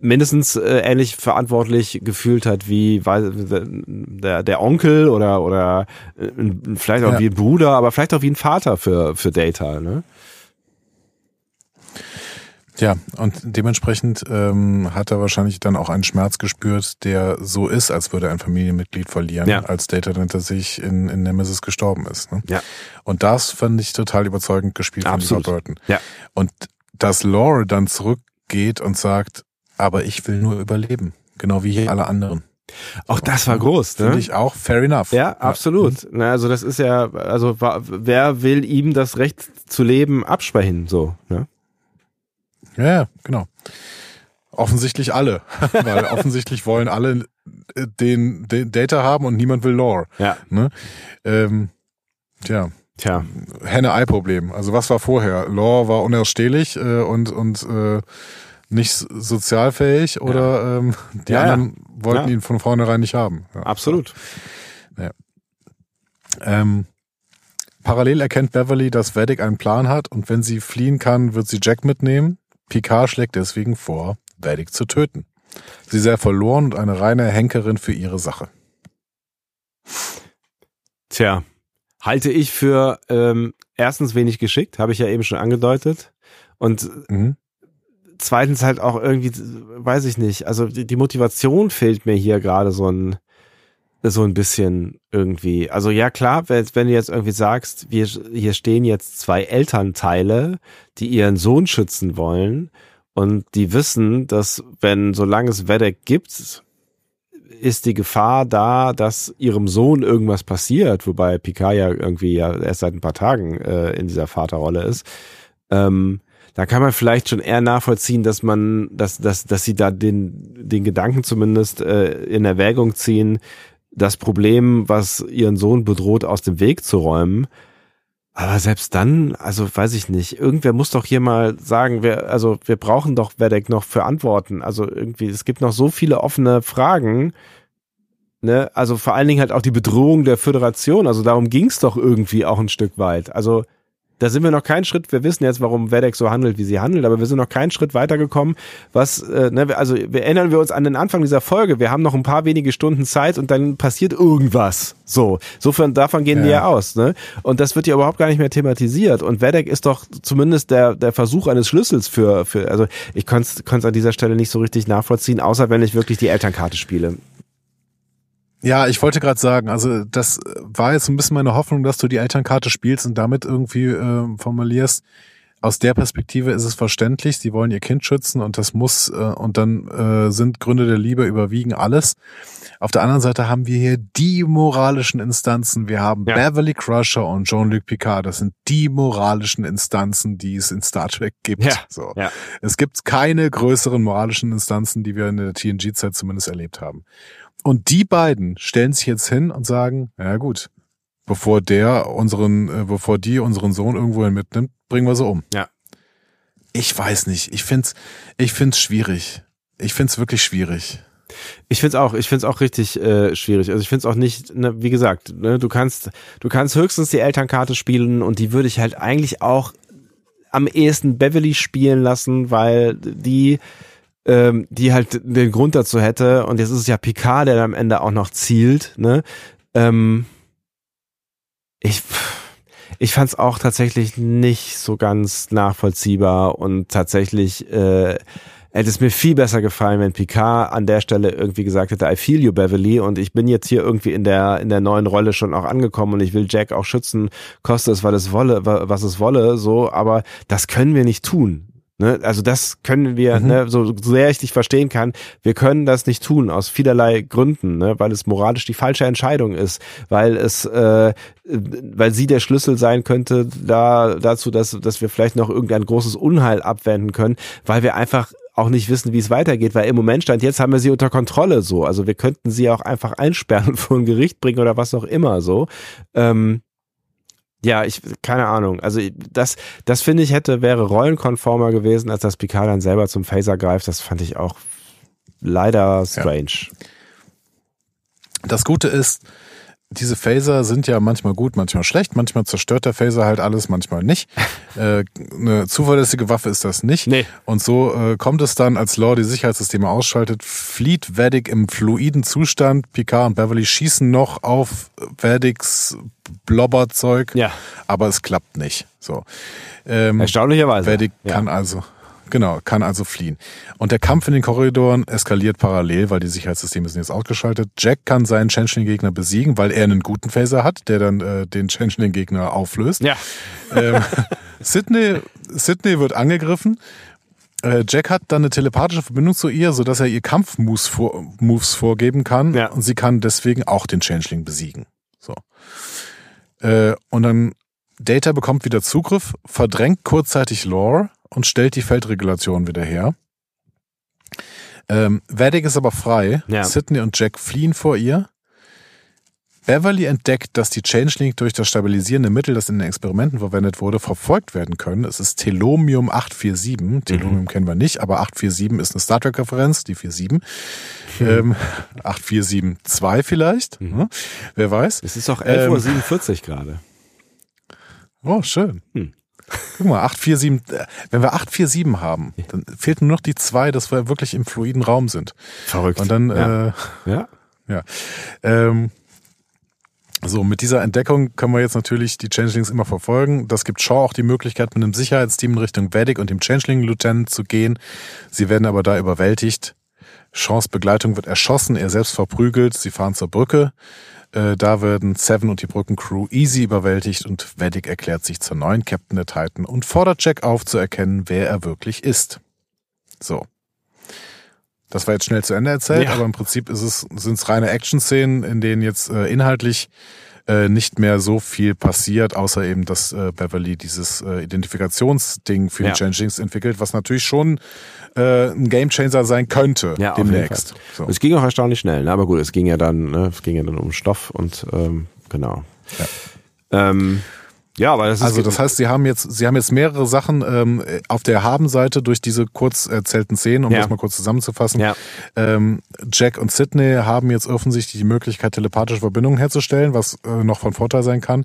mindestens äh, ähnlich verantwortlich gefühlt hat wie weil, der, der Onkel oder oder äh, vielleicht auch ja. wie ein Bruder, aber vielleicht auch wie ein Vater für für Data, ne? Ja, und dementsprechend ähm, hat er wahrscheinlich dann auch einen Schmerz gespürt, der so ist, als würde er ein Familienmitglied verlieren, ja. als Data dann tatsächlich in, in Nemesis gestorben ist. Ne? Ja. Und das fand ich total überzeugend gespielt Absolut. von Eva Burton. Ja. Und dass Laura dann zurückgeht und sagt, aber ich will nur überleben, genau wie hier alle anderen. Auch das war groß, ne? Finde ich auch fair enough. Ja, absolut. Mhm. also das ist ja, also wer will ihm das Recht zu leben absprechen, so, ne? Ja, genau. Offensichtlich alle, weil offensichtlich wollen alle äh, den, den Data haben und niemand will Lore. Ja. Ne? Ähm, tja. Tja. Henne-Ei-Problem. Also was war vorher? Lore war unerstehlich äh, und und äh, nicht sozialfähig oder ja. ähm, die ja, anderen ja. wollten ihn von vornherein nicht haben. Absolut. Ja. Ähm, parallel erkennt Beverly, dass Vedic einen Plan hat und wenn sie fliehen kann, wird sie Jack mitnehmen. Picard schlägt deswegen vor, Vedic zu töten. Sie sei verloren und eine reine Henkerin für ihre Sache. Tja, halte ich für ähm, erstens wenig geschickt, habe ich ja eben schon angedeutet. Und mhm. zweitens halt auch irgendwie, weiß ich nicht, also die, die Motivation fehlt mir hier gerade so ein so ein bisschen irgendwie. Also ja klar, wenn, du jetzt irgendwie sagst, wir hier stehen jetzt zwei Elternteile, die ihren Sohn schützen wollen und die wissen, dass wenn solange es Wedek gibt, ist die Gefahr da, dass ihrem Sohn irgendwas passiert, wobei Picard ja irgendwie ja erst seit ein paar Tagen äh, in dieser Vaterrolle ist. Ähm, da kann man vielleicht schon eher nachvollziehen, dass man, dass, dass, dass sie da den, den Gedanken zumindest äh, in Erwägung ziehen, das Problem, was ihren Sohn bedroht, aus dem Weg zu räumen. Aber selbst dann, also weiß ich nicht, irgendwer muss doch hier mal sagen, wir, also wir brauchen doch Wedek noch für Antworten. Also irgendwie, es gibt noch so viele offene Fragen. Ne? Also vor allen Dingen halt auch die Bedrohung der Föderation. Also darum ging es doch irgendwie auch ein Stück weit. Also Da sind wir noch keinen Schritt, wir wissen jetzt, warum Wedex so handelt, wie sie handelt, aber wir sind noch keinen Schritt weitergekommen. Was, äh, ne, also wir erinnern wir uns an den Anfang dieser Folge, wir haben noch ein paar wenige Stunden Zeit und dann passiert irgendwas. So, sofern davon gehen ja. wir ja aus, ne? Und das wird ja überhaupt gar nicht mehr thematisiert. Und Wedek ist doch zumindest der, der Versuch eines Schlüssels für, für also ich konnte es an dieser Stelle nicht so richtig nachvollziehen, außer wenn ich wirklich die Elternkarte spiele. Ja, ich wollte gerade sagen, also das war jetzt ein bisschen meine Hoffnung, dass du die Elternkarte spielst und damit irgendwie äh, formulierst, aus der Perspektive ist es verständlich, sie wollen ihr Kind schützen und das muss, äh, und dann äh, sind Gründe der Liebe überwiegen alles. Auf der anderen Seite haben wir hier die moralischen Instanzen. Wir haben ja. Beverly Crusher und Jean-Luc Picard. Das sind die moralischen Instanzen, die es in Star Trek gibt. Ja. So. Ja. Es gibt keine größeren moralischen Instanzen, die wir in der TNG-Zeit zumindest erlebt haben. Und die beiden stellen sich jetzt hin und sagen, ja gut, bevor der unseren, äh, bevor die unseren Sohn irgendwohin mitnimmt, bringen wir sie um. Ja. Ich weiß nicht. Ich find's, ich find's schwierig. Ich find's wirklich schwierig. Ich find's auch, ich find's auch richtig äh, schwierig. Also ich find's auch nicht, ne, wie gesagt, ne, du kannst, du kannst höchstens die Elternkarte spielen und die würde ich halt eigentlich auch am ehesten Beverly spielen lassen, weil die ähm, die halt den Grund dazu hätte. Und jetzt ist es ja Picard, der am Ende auch noch zielt. Ne? Ähm, ich ich fand es auch tatsächlich nicht so ganz nachvollziehbar und tatsächlich äh, hätte es mir viel besser gefallen, wenn Picard an der Stelle irgendwie gesagt hätte, I feel you, Beverly, und ich bin jetzt hier irgendwie in der, in der neuen Rolle schon auch angekommen und ich will Jack auch schützen, koste es, weil es wolle, was es wolle, so, aber das können wir nicht tun. Ne? Also das können wir, mhm. ne, so, so sehr ich dich verstehen kann, wir können das nicht tun aus vielerlei Gründen, ne? weil es moralisch die falsche Entscheidung ist, weil es, äh, weil sie der Schlüssel sein könnte da dazu, dass dass wir vielleicht noch irgendein großes Unheil abwenden können, weil wir einfach auch nicht wissen, wie es weitergeht, weil im Moment stand jetzt haben wir sie unter Kontrolle so, also wir könnten sie auch einfach einsperren und vor ein Gericht bringen oder was auch immer so. Ähm, ja, ich, keine Ahnung. Also das, das finde ich hätte, wäre rollenkonformer gewesen, als dass Picard dann selber zum Phaser greift. Das fand ich auch leider strange. Ja. Das Gute ist, diese Phaser sind ja manchmal gut, manchmal schlecht. Manchmal zerstört der Phaser halt alles, manchmal nicht. äh, eine zuverlässige Waffe ist das nicht. Nee. Und so äh, kommt es dann, als Law die Sicherheitssysteme ausschaltet, flieht Vedic im fluiden Zustand. Picard und Beverly schießen noch auf Vedics Blobberzeug. Ja. Aber es klappt nicht. So. Ähm, Erstaunlicherweise. Vedic ja. kann also Genau, kann also fliehen. Und der Kampf in den Korridoren eskaliert parallel, weil die Sicherheitssysteme sind jetzt ausgeschaltet. Jack kann seinen Changeling-Gegner besiegen, weil er einen guten Phaser hat, der dann äh, den Changeling-Gegner auflöst. Ja. Ähm, Sydney, Sydney wird angegriffen. Äh, Jack hat dann eine telepathische Verbindung zu ihr, sodass er ihr Kampfmoves vor, Moves vorgeben kann. Ja. Und sie kann deswegen auch den Changeling besiegen. So. Äh, und dann Data bekommt wieder Zugriff, verdrängt kurzzeitig Lore und stellt die Feldregulation wieder her. Ähm, Vedic ist aber frei. Ja. Sydney und Jack fliehen vor ihr. Beverly entdeckt, dass die Changeling durch das stabilisierende Mittel, das in den Experimenten verwendet wurde, verfolgt werden können. Es ist Telomium 847. Telomium mhm. kennen wir nicht, aber 847 ist eine Star Trek-Referenz, die 47. Mhm. Ähm, 8472 vielleicht. Mhm. Hm? Wer weiß. Es ist auch 11.47 Uhr gerade. Oh, schön. Hm. Guck mal, 847, äh, wenn wir 847 haben, dann fehlt nur noch die zwei, dass wir wirklich im fluiden Raum sind. Verrückt. Und dann, ja. Äh, ja. ja. Ähm, so, mit dieser Entdeckung können wir jetzt natürlich die Changelings immer verfolgen. Das gibt Shaw auch die Möglichkeit, mit einem Sicherheitsteam in Richtung Vedic und dem Changeling Lieutenant zu gehen. Sie werden aber da überwältigt. Shaws Begleitung wird erschossen, er selbst verprügelt. Sie fahren zur Brücke. Äh, da werden Seven und die Brückencrew easy überwältigt und Vedic erklärt sich zur neuen Captain der Titan und fordert Jack auf zu erkennen, wer er wirklich ist. So. Das war jetzt schnell zu Ende erzählt, ja. aber im Prinzip ist es, sind es reine Action-Szenen, in denen jetzt äh, inhaltlich äh, nicht mehr so viel passiert, außer eben, dass äh, Beverly dieses äh, Identifikationsding für ja. die Changelings entwickelt, was natürlich schon äh, ein Gamechanger sein könnte ja, demnächst. So. Es ging auch erstaunlich schnell, ne? aber gut, es ging ja dann, ne? es ging ja dann um Stoff und ähm, genau. Ja. Ähm, Ja, aber das ist Also das heißt, sie haben jetzt, sie haben jetzt mehrere Sachen ähm, auf der Habenseite durch diese kurz erzählten Szenen, um Ja. das mal kurz zusammenzufassen. Ja. Ähm, Jack und Sydney haben jetzt offensichtlich die Möglichkeit, telepathische Verbindungen herzustellen, was äh, noch von Vorteil sein kann.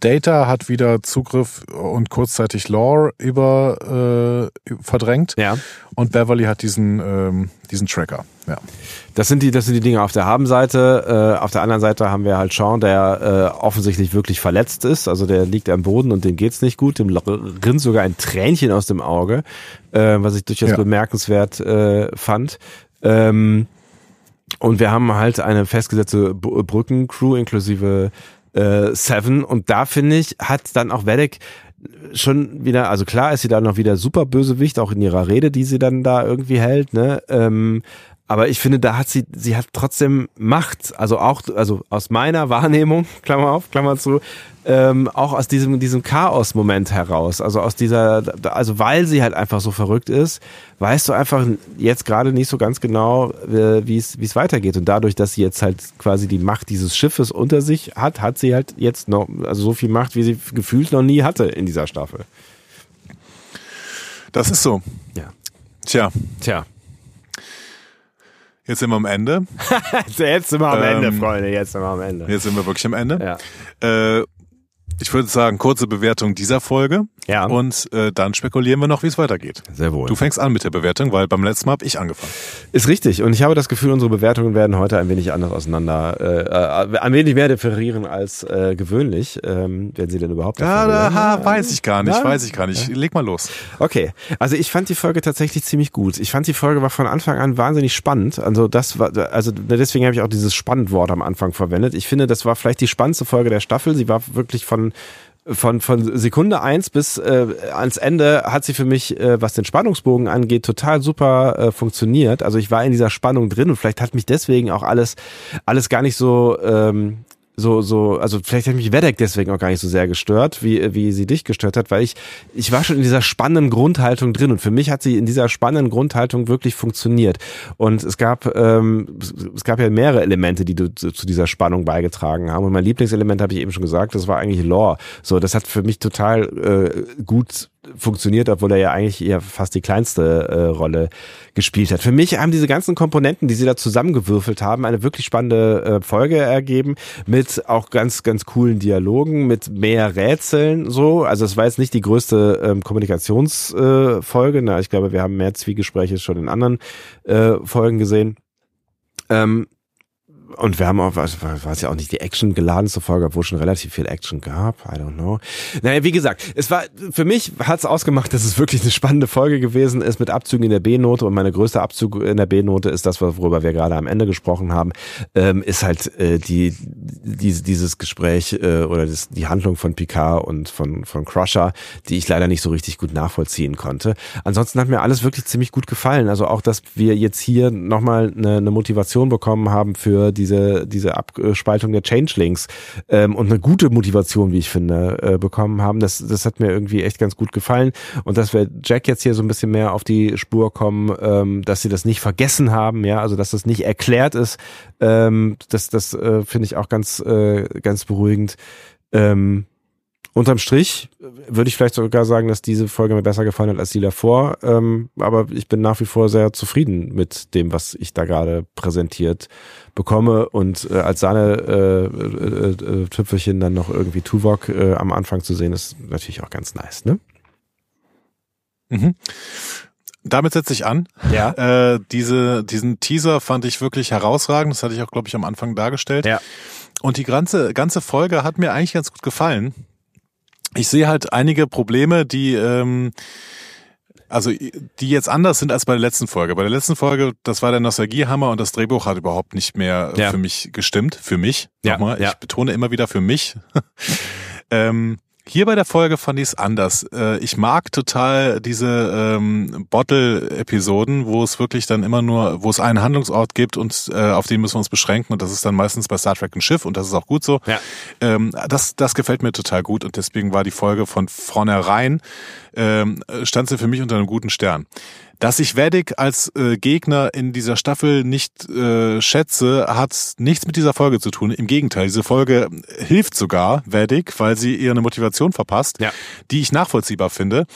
Data hat wieder Zugriff und kurzzeitig Lore über äh, verdrängt. Ja. Und Beverly hat diesen ähm, diesen Tracker. Ja. Das sind die, das sind die Dinge auf der Habenseite. Äh, auf der anderen Seite haben wir halt Sean, der äh, offensichtlich wirklich verletzt ist. Also der liegt am Boden und dem geht's nicht gut. Dem rinnt sogar ein Tränchen aus dem Auge, äh, was ich durchaus Ja. bemerkenswert äh, fand. Ähm, und wir haben halt eine festgesetzte Brückencrew inklusive äh, Seven. Und da finde ich, hat dann auch Wedek schon wieder, also klar ist sie da noch wieder super Bösewicht, auch in ihrer Rede, die sie dann da irgendwie hält, ne? Ähm, aber ich finde, da hat sie, sie hat trotzdem Macht, also auch, also aus meiner Wahrnehmung, Klammer auf, Klammer zu, ähm, auch aus diesem, diesem Chaos-Moment heraus, also aus dieser, also weil sie halt einfach so verrückt ist, weißt du einfach jetzt gerade nicht so ganz genau, äh, wie es, wie es weitergeht. Und dadurch, dass sie jetzt halt quasi die Macht dieses Schiffes unter sich hat, hat sie halt jetzt noch, also so viel Macht, wie sie gefühlt noch nie hatte in dieser Staffel. Das ist so. Ja. Tja, Tja. Jetzt sind wir am Ende. Jetzt sind wir am Ähm, Ende, Freunde, jetzt sind wir am Ende. Jetzt sind wir wirklich am Ende. Ja. Äh, ich würde sagen, kurze Bewertung dieser Folge. Ja. Und äh, dann spekulieren wir noch, wie es weitergeht. Sehr wohl. Du fängst an mit der Bewertung, weil beim letzten Mal habe ich angefangen. Ist richtig. Und ich habe das Gefühl, unsere Bewertungen werden heute ein wenig anders auseinander, äh, äh, ein wenig mehr differieren als äh, gewöhnlich, ähm, wenn sie denn überhaupt Ja, da, ha, weiß ich gar nicht, Ja. weiß ich gar nicht. Leg mal los. Okay, also ich fand die Folge tatsächlich ziemlich gut. Ich fand die Folge war von Anfang an wahnsinnig spannend. Also das war, also deswegen habe ich auch dieses Spannendwort am Anfang verwendet. Ich finde, das war vielleicht die spannendste Folge der Staffel. Sie war wirklich von von, von Sekunde eins bis äh, ans Ende hat sie für mich, äh, was den Spannungsbogen angeht, total super äh, funktioniert. Also ich war in dieser Spannung drin und vielleicht hat mich deswegen auch alles, alles gar nicht so, ähm, so, so, also vielleicht hat mich Wedek deswegen auch gar nicht so sehr gestört, wie, wie sie dich gestört hat, weil ich, ich war schon in dieser spannenden Grundhaltung drin und für mich hat sie in dieser spannenden Grundhaltung wirklich funktioniert. Und es gab, ähm, es gab ja mehrere Elemente, die du zu dieser Spannung beigetragen haben. Und mein Lieblingselement habe ich eben schon gesagt, das war eigentlich Lore. So, das hat für mich total äh, gut funktioniert, obwohl er ja eigentlich eher fast die kleinste äh, Rolle gespielt hat. Für mich haben diese ganzen Komponenten, die sie da zusammengewürfelt haben, eine wirklich spannende äh, Folge ergeben mit auch ganz ganz coolen Dialogen, mit mehr Rätseln so. Also es war jetzt nicht die größte ähm, Kommunikationsfolge. Äh. Na, ich glaube, wir haben mehr Zwiegespräche schon in anderen äh, Folgen gesehen. Ähm, und wir haben auch, was war es ja auch nicht die Action geladenste Folge, obwohl schon relativ viel Action gab. I don't know. Naja, wie gesagt, es war, für mich hat es ausgemacht, dass es wirklich eine spannende Folge gewesen ist mit Abzügen in der B-Note. Und meine größte Abzug in der B-Note ist das, worüber wir gerade am Ende gesprochen haben, ähm, ist halt äh, die, die, dieses Gespräch äh, oder das, die Handlung von Picard und von, von Crusher, die ich leider nicht so richtig gut nachvollziehen konnte. Ansonsten hat mir alles wirklich ziemlich gut gefallen. Also auch, dass wir jetzt hier nochmal eine, eine Motivation bekommen haben für diese, diese Abspaltung der Changelings ähm, und eine gute Motivation, wie ich finde, äh, bekommen haben. Das, das hat mir irgendwie echt ganz gut gefallen. Und dass wir Jack jetzt hier so ein bisschen mehr auf die Spur kommen, ähm, dass sie das nicht vergessen haben, ja, also dass das nicht erklärt ist, ähm, das, das äh, finde ich auch ganz, äh, ganz beruhigend. Ähm, unterm Strich würde ich vielleicht sogar sagen, dass diese Folge mir besser gefallen hat als die davor. Ähm, aber ich bin nach wie vor sehr zufrieden mit dem, was ich da gerade präsentiert bekomme. Und äh, als Sahne äh, äh, äh, Tüpfelchen dann noch irgendwie Tuvok äh, am Anfang zu sehen, ist natürlich auch ganz nice, ne? Mhm. Damit setze ich an. Ja. Äh, diese, diesen Teaser fand ich wirklich herausragend. Das hatte ich auch, glaube ich, am Anfang dargestellt. Ja. Und die ganze, ganze Folge hat mir eigentlich ganz gut gefallen. Ich sehe halt einige Probleme, die, ähm, also die jetzt anders sind als bei der letzten Folge. Bei der letzten Folge, das war der Nostalgiehammer und das Drehbuch hat überhaupt nicht mehr Ja. für mich gestimmt. Für mich. Ja, Nochmal, ja. ich betone immer wieder für mich. ähm, hier bei der Folge fand ich es anders. Äh, ich mag total diese ähm, Bottle-Episoden, wo es wirklich dann immer nur, wo es einen Handlungsort gibt und äh, auf den müssen wir uns beschränken und das ist dann meistens bei Star Trek ein Schiff und das ist auch gut so. Ja. Ähm, das, das gefällt mir total gut und deswegen war die Folge von vornherein, ähm, stand sie für mich unter einem guten Stern. Dass ich Vedic als äh, Gegner in dieser Staffel nicht äh, schätze, hat nichts mit dieser Folge zu tun. Im Gegenteil, diese Folge hilft sogar Vedic, weil sie ihr eine Motivation verpasst, Ja. die ich nachvollziehbar finde.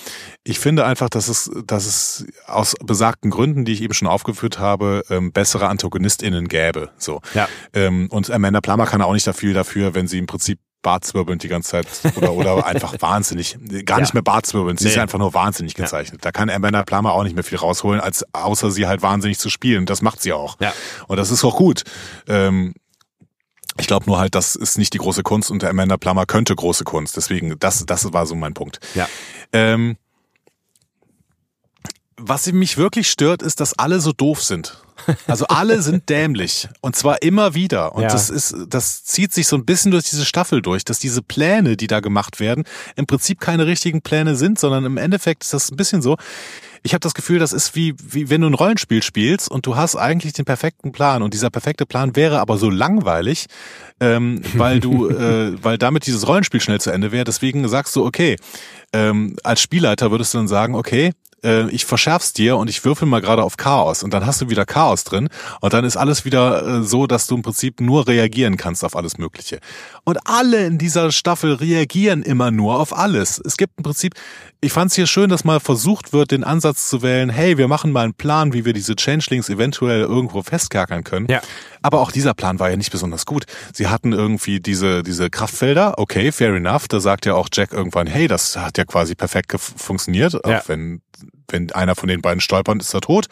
Ich finde einfach, dass es, dass es aus besagten Gründen, die ich eben schon aufgeführt habe, ähm, bessere AntagonistInnen gäbe. So. Ja. Ähm, und Amanda Plummer kann auch nicht dafür, dafür, wenn sie im Prinzip Bartzwirbelnd die ganze Zeit oder, oder einfach wahnsinnig, gar nicht Ja. mehr Bartzwirbelnd, sie ist Nee. einfach nur wahnsinnig gezeichnet. Da kann Amanda Plummer auch nicht mehr viel rausholen, als außer sie halt wahnsinnig zu spielen. Das macht sie auch. Ja. Und das ist auch gut. Ähm, ich glaube nur halt, das ist nicht die große Kunst und der Amanda Plummer könnte große Kunst. Deswegen, das, das war so mein Punkt. Ja. Ähm, was mich wirklich stört, ist, dass alle so doof sind. Also alle sind dämlich und zwar immer wieder. Und Ja. das ist, das zieht sich so ein bisschen durch diese Staffel durch, dass diese Pläne, die da gemacht werden, im Prinzip keine richtigen Pläne sind, sondern im Endeffekt ist das ein bisschen so. Ich habe das Gefühl, das ist wie, wie wenn du ein Rollenspiel spielst und du hast eigentlich den perfekten Plan und dieser perfekte Plan wäre aber so langweilig, ähm, weil du, äh, weil damit dieses Rollenspiel schnell zu Ende wäre. Deswegen sagst du, okay, ähm, als Spielleiter würdest du dann sagen, okay, äh, ich verschärf's dir und ich würfel mal gerade auf Chaos und dann hast du wieder Chaos drin und dann ist alles wieder äh, so, dass du im Prinzip nur reagieren kannst auf alles Mögliche. Und alle in dieser Staffel reagieren immer nur auf alles. Es gibt im Prinzip, ich fand's hier schön, dass mal versucht wird, den Ansatz zu wählen, hey, wir machen mal einen Plan, wie wir diese Changelings eventuell irgendwo festkerkern können. Ja. Aber auch dieser Plan war ja nicht besonders gut. Sie hatten irgendwie diese, diese Kraftfelder, okay, fair enough. Da sagt ja auch Jack irgendwann, hey, das hat ja quasi perfekt funktioniert, Ja. auch wenn, wenn einer von den beiden stolpert, ist er tot.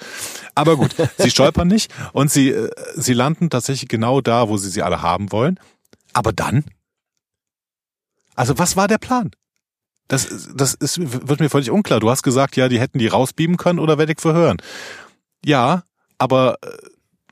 Aber gut, sie stolpern nicht und sie, äh, sie landen tatsächlich genau da, wo sie sie alle haben wollen. Aber dann? Also was war der Plan? Das, das ist, wird mir völlig unklar. Du hast gesagt, ja, die hätten die rausbeamen können oder werde ich verhören. Ja, aber äh,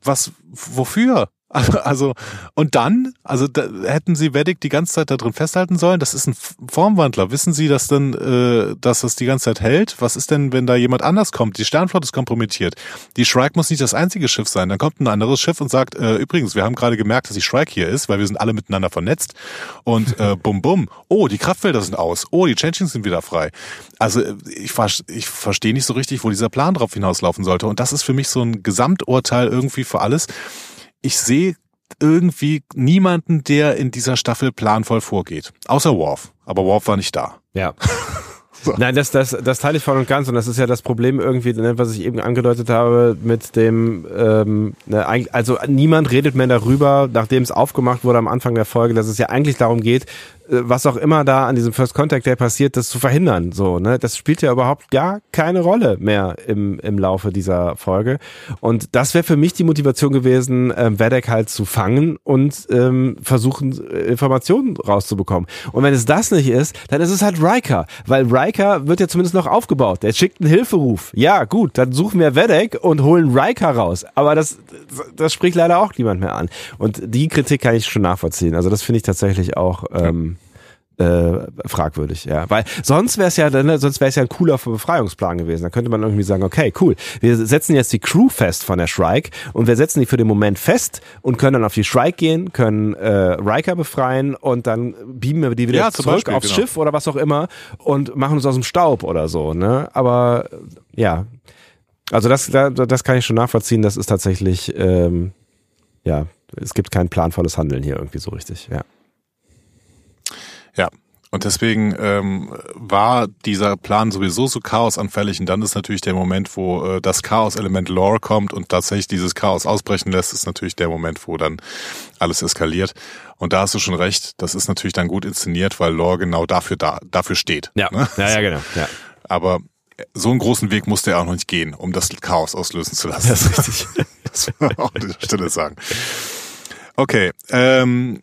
was, wofür? Also, und dann, also da, hätten sie Vedic die ganze Zeit da drin festhalten sollen? Das ist ein Formwandler. Wissen Sie, dass dann, äh, dass das die ganze Zeit hält? Was ist denn, wenn da jemand anders kommt? Die Sternflotte ist kompromittiert. Die Shrike muss nicht das einzige Schiff sein. Dann kommt ein anderes Schiff und sagt, äh, übrigens, wir haben gerade gemerkt, dass die Shrike hier ist, weil wir sind alle miteinander vernetzt. Und äh, bum bum. Oh, die Kraftfelder sind aus. Oh, die Changelings sind wieder frei. Also äh, ich, ich verstehe nicht so richtig, wo dieser Plan drauf hinauslaufen sollte. Und das ist für mich so ein Gesamturteil irgendwie für alles. Ich sehe irgendwie niemanden, der in dieser Staffel planvoll vorgeht. Außer Worf. Aber Worf war nicht da. Ja. Nein, das, das, das teile ich voll und ganz und das ist ja das Problem irgendwie, ne, was ich eben angedeutet habe mit dem, ähm, ne, also niemand redet mehr darüber, nachdem es aufgemacht wurde am Anfang der Folge, dass es ja eigentlich darum geht, was auch immer da an diesem First Contact Day passiert, das zu verhindern. So, ne, das spielt ja überhaupt gar keine Rolle mehr im, im Laufe dieser Folge. Und das wäre für mich die Motivation gewesen, ähm, Vedek halt zu fangen und ähm, versuchen, äh, Informationen rauszubekommen. Und wenn es das nicht ist, dann ist es halt Riker, weil Riker wird ja zumindest noch aufgebaut. Der schickt einen Hilferuf. Ja, gut, dann suchen wir Vedek und holen Riker raus. Aber das, das spricht leider auch niemand mehr an. Und die Kritik kann ich schon nachvollziehen. Also das finde ich tatsächlich auch ähm, äh, fragwürdig, ja. Weil sonst wäre es ja, ne, sonst wäre es ja ein cooler Befreiungsplan gewesen. Da könnte man irgendwie sagen, okay, cool, wir setzen jetzt die Crew fest von der Shrike und wir setzen die für den Moment fest und können dann auf die Shrike gehen, können äh, Riker befreien und dann beamen wir die wieder Ja, zurück Beispiel, aufs genau. Schiff oder was auch immer und machen uns aus dem Staub oder so, ne? Aber ja, also das, da, das kann ich schon nachvollziehen. Das ist tatsächlich, ähm, ja, es gibt kein planvolles Handeln hier irgendwie so richtig, ja. Ja. Und deswegen ähm, war dieser Plan sowieso so chaosanfällig und dann ist natürlich der Moment, wo äh, das Chaos-Element Lore kommt und tatsächlich dieses Chaos ausbrechen lässt, ist natürlich der Moment, wo dann alles eskaliert. Und da hast du schon recht, das ist natürlich dann gut inszeniert, weil Lore genau dafür da, dafür steht. Ja, ne? ja, ja, genau. Ja. Aber so einen großen Weg musste er auch noch nicht gehen, um das Chaos auslösen zu lassen. Das ist richtig. Das muss man auch an dieser Stelle sagen. Okay, ähm,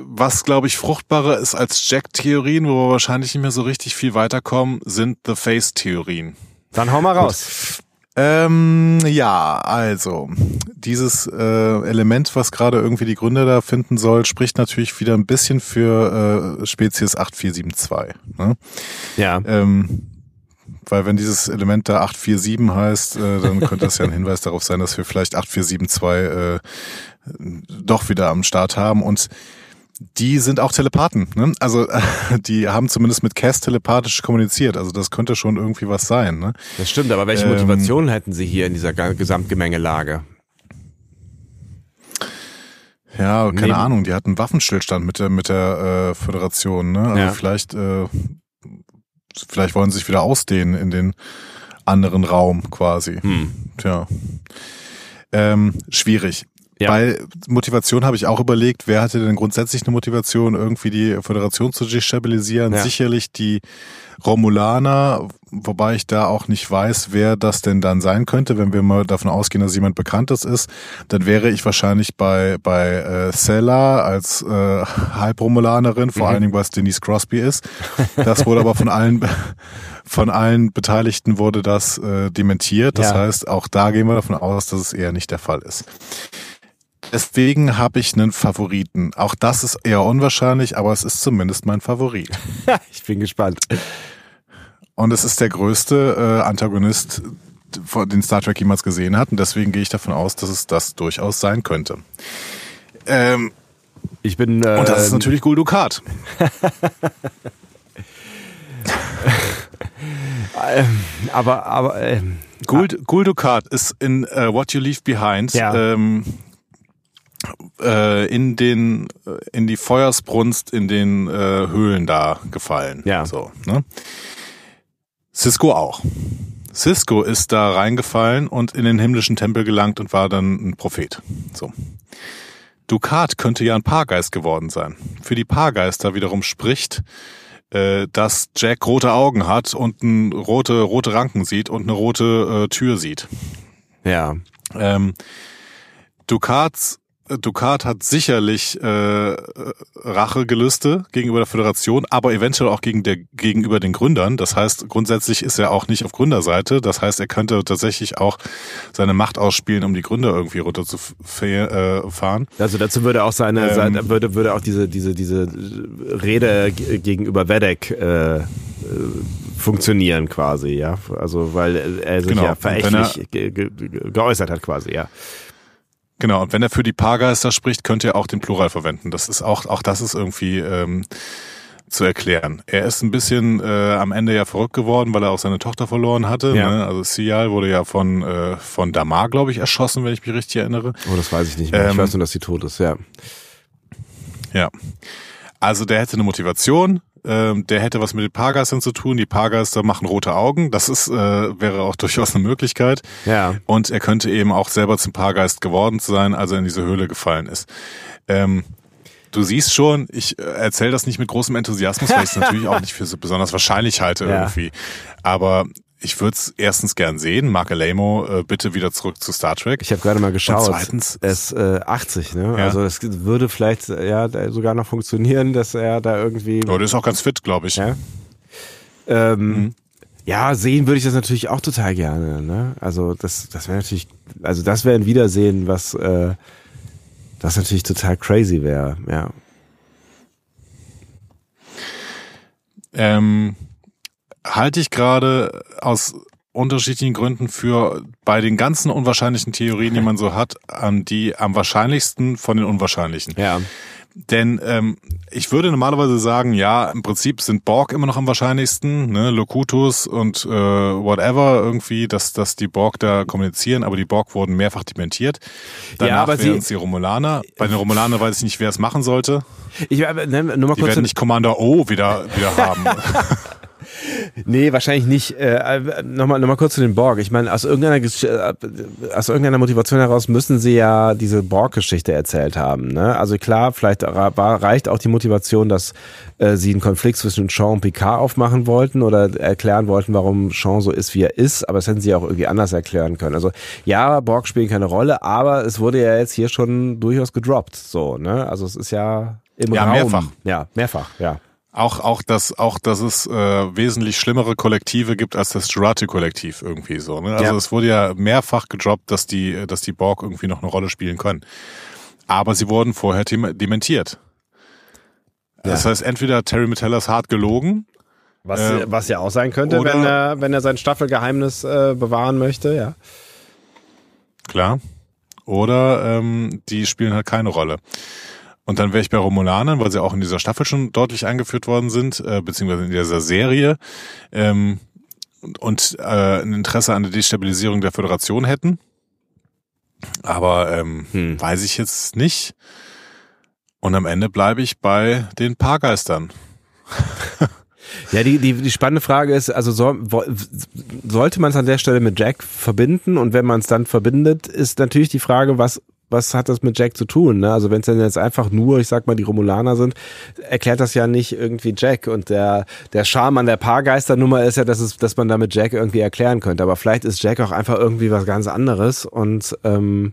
was glaube ich fruchtbarer ist als Jack-Theorien, wo wir wahrscheinlich nicht mehr so richtig viel weiterkommen, sind The Face-Theorien. Dann hau mal raus. Ähm, ja, also dieses äh, Element, was gerade irgendwie die Gründe da finden soll, spricht natürlich wieder ein bisschen für äh, Spezies 8472. Ne? Ja. Ähm, weil wenn dieses Element da 847 heißt, äh, dann könnte das ja ein Hinweis darauf sein, dass wir vielleicht 8472 äh, doch wieder am Start haben. Und die sind auch Telepathen. Ne? Also die haben zumindest mit Cass telepathisch kommuniziert. Also das könnte schon irgendwie was sein. Ne? Das stimmt, aber welche Ähm, Motivation hätten sie hier in dieser Gesamtgemengelage? Ja, keine Neben- Ahnung. Die hatten Waffenstillstand mit der mit der äh, Föderation. Ne? Also Ja. vielleicht äh, vielleicht wollen sie sich wieder ausdehnen in den anderen Raum quasi. Hm. Tja. Ähm, schwierig. Ja. Bei Motivation habe ich auch überlegt, wer hatte denn grundsätzlich eine Motivation, irgendwie die Föderation zu destabilisieren? Ja. Sicherlich die Romulaner, wobei ich da auch nicht weiß, wer das denn dann sein könnte. Wenn wir mal davon ausgehen, dass jemand Bekanntes ist, dann wäre ich wahrscheinlich bei, bei äh, Sella als äh, Halbromulanerin, vor Mhm. allen Dingen, was Denise Crosby ist. Das wurde aber von allen von allen Beteiligten wurde das äh, dementiert. Das Ja. heißt, auch da gehen wir davon aus, dass es eher nicht der Fall ist. Deswegen habe ich einen Favoriten. Auch das ist eher unwahrscheinlich, aber es ist zumindest mein Favorit. ich bin gespannt. Und es ist der größte äh, Antagonist, den Star Trek jemals gesehen hat. Und deswegen gehe ich davon aus, dass es das durchaus sein könnte. Ähm, Ich bin. Äh, und das ist natürlich Gul Dukat. Aber, aber. Ähm, Gul, Gul Dukat ist in äh, What You Leave Behind Ja. ähm, äh, in den äh, in die Feuersbrunst in den äh, Höhlen da gefallen. Ja. So, ne? Cisco auch. Cisco ist da reingefallen und in den himmlischen Tempel gelangt und war dann ein Prophet. So. Dukat könnte ja ein Paargeist geworden sein. Für die Paargeister wiederum spricht, äh, dass Jack rote Augen hat und ein rote, rote Ranken sieht und eine rote äh, Tür sieht. ja. Ähm, Dukats, Dukat hat sicherlich äh, Rachegelüste gegenüber der Föderation, aber eventuell auch gegen der, gegenüber den Gründern. Das heißt, grundsätzlich ist er auch nicht auf Gründerseite. Das heißt, er könnte tatsächlich auch seine Macht ausspielen, um die Gründer irgendwie runterzufahren. Also dazu würde auch seine, Ähm. seine würde, würde auch diese, diese, diese Rede gegenüber Vedek äh, äh, funktionieren quasi, ja. Also weil er sich Genau. ja verächtlich ge ge ge geäußert hat quasi, ja. Genau, und wenn er für die Paargeister spricht, könnte er auch den Plural verwenden. Das ist auch, auch das ist irgendwie ähm, zu erklären. Er ist ein bisschen äh, am Ende ja verrückt geworden, weil er auch seine Tochter verloren hatte. Ja. Ne? Also Sial wurde ja von, äh, von Damar, glaube ich, erschossen, wenn ich mich richtig erinnere. Oh, das weiß ich nicht mehr. ich Ähm. weiß nur, dass sie tot ist, ja. Ja. Also der hätte eine Motivation, ähm, der hätte was mit den Paargeistern zu tun. Die Paargeister machen rote Augen. Das ist, äh, wäre auch durchaus eine Möglichkeit. Ja. Und er könnte eben auch selber zum Paargeist geworden sein, als er in diese Höhle gefallen ist. Ähm, du siehst schon, ich äh, erzähle das nicht mit großem Enthusiasmus, weil ich es natürlich auch nicht für so besonders wahrscheinlich halte Ja. irgendwie. Aber ich würde es erstens gern sehen. Mark Alamo, äh, bitte wieder zurück zu Star Trek. Ich habe gerade mal geschaut. Und zweitens- er ist äh, 80, ne? Ja. Also es würde vielleicht äh, ja sogar noch funktionieren, dass er da irgendwie. Oh, der ist auch ganz fit, glaube ich. Ja. Ähm, Mhm. Ja, sehen würde ich das natürlich auch total gerne. Ne? Also das, das wäre natürlich, also das wäre ein Wiedersehen, was äh, das natürlich total crazy wäre. Ja. Ähm, halte ich gerade aus unterschiedlichen Gründen für bei den ganzen unwahrscheinlichen Theorien, die man so hat, an die am wahrscheinlichsten von den unwahrscheinlichen. Ja. Denn ähm, ich würde normalerweise sagen, ja, im Prinzip sind Borg immer noch am wahrscheinlichsten, ne, Locutus und äh, whatever irgendwie, dass, dass die Borg da kommunizieren, aber die Borg wurden mehrfach dementiert. Danach sie- wären es die Romulaner. Bei den Romulaner weiß ich nicht, wer es machen sollte. Ich äh, ne, nur mal Die kurz. werden nicht Commander O wieder, wieder haben. Nee, wahrscheinlich nicht. Äh, Nochmal noch mal kurz zu den Borg. Ich meine, aus irgendeiner, äh, aus irgendeiner Motivation heraus müssen sie ja diese Borg-Geschichte erzählt haben. Ne? Also klar, vielleicht reicht auch die Motivation, dass äh, sie einen Konflikt zwischen Sean und Picard aufmachen wollten oder erklären wollten, warum Sean so ist, wie er ist. Aber das hätten sie auch irgendwie anders erklären können. Also ja, Borg spielen keine Rolle, aber es wurde ja jetzt hier schon durchaus gedroppt. So, ne? Also es ist ja im Ja, Raum. mehrfach. Ja, mehrfach, ja. Auch, auch, dass, auch, dass es äh, wesentlich schlimmere Kollektive gibt als das Jurati-Kollektiv irgendwie so. Ne? Also Ja. es wurde ja mehrfach gedroppt, dass die, dass die Borg irgendwie noch eine Rolle spielen können. Aber sie wurden vorher dem- dementiert. Das heißt, entweder Terry Metella ist hart gelogen, Was, Äh, was ja auch sein könnte, wenn er, wenn er sein Staffelgeheimnis äh, bewahren möchte, ja. klar, oder ähm, die spielen halt keine Rolle. Und dann wäre ich bei Romulanern, weil sie auch in dieser Staffel schon deutlich eingeführt worden sind, äh, beziehungsweise in dieser Serie, ähm, und, äh, ein Interesse an der Destabilisierung der Föderation hätten. Aber ähm, Hm. weiß ich jetzt nicht. Und am Ende bleibe ich bei den Paargeistern. Ja, die, die, die spannende Frage ist, also wo- sollte man es an der Stelle mit Jack verbinden? Und wenn man es dann verbindet, ist natürlich die Frage, was, was hat das mit Jack zu tun? Ne? Also wenn es dann jetzt einfach nur, ich sag mal, die Romulaner sind, erklärt das ja nicht irgendwie Jack. Und der, der Charme an der Paargeisternummer ist ja, dass, es, dass man damit Jack irgendwie erklären könnte. Aber vielleicht ist Jack auch einfach irgendwie was ganz anderes und ähm,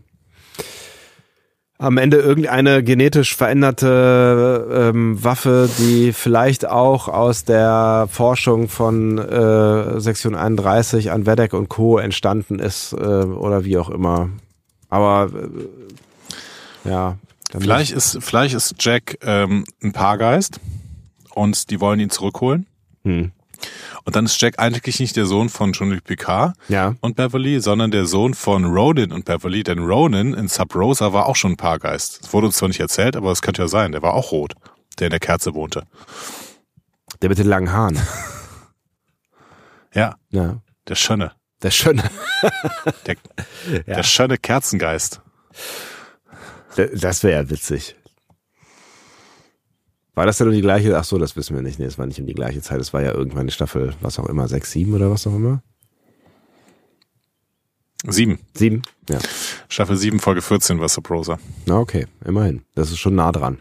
am Ende irgendeine genetisch veränderte ähm, Waffe, die vielleicht auch aus der Forschung von äh, Sektion 31 an Wedek und Co. entstanden ist äh, oder wie auch immer. Aber äh, ja. Vielleicht ist, vielleicht ist Jack ähm, ein Paargeist und die wollen ihn zurückholen. Hm. Und dann ist Jack eigentlich nicht der Sohn von Jean-Luc Picard Ja. und Beverly, sondern der Sohn von Ronan und Beverly. Denn Ronan in Sub Rosa war auch schon ein Paargeist. Das wurde uns zwar nicht erzählt, aber es könnte ja sein. Der war auch rot, der in der Kerze wohnte. Der mit den langen Haaren. Ja, Ja. der schöne. Der Schöne. Der, Ja. der schöne Kerzengeist. Das wäre ja witzig. War das denn um die gleiche? Ach so, das wissen wir nicht. Nee, es war nicht um die gleiche Zeit. Es war ja irgendwann eine Staffel, was auch immer, sechs, sieben oder was auch immer. Sieben. Sieben? Ja. Staffel 7, Folge 14 war Sub Rosa. Na okay, immerhin. Das ist schon nah dran.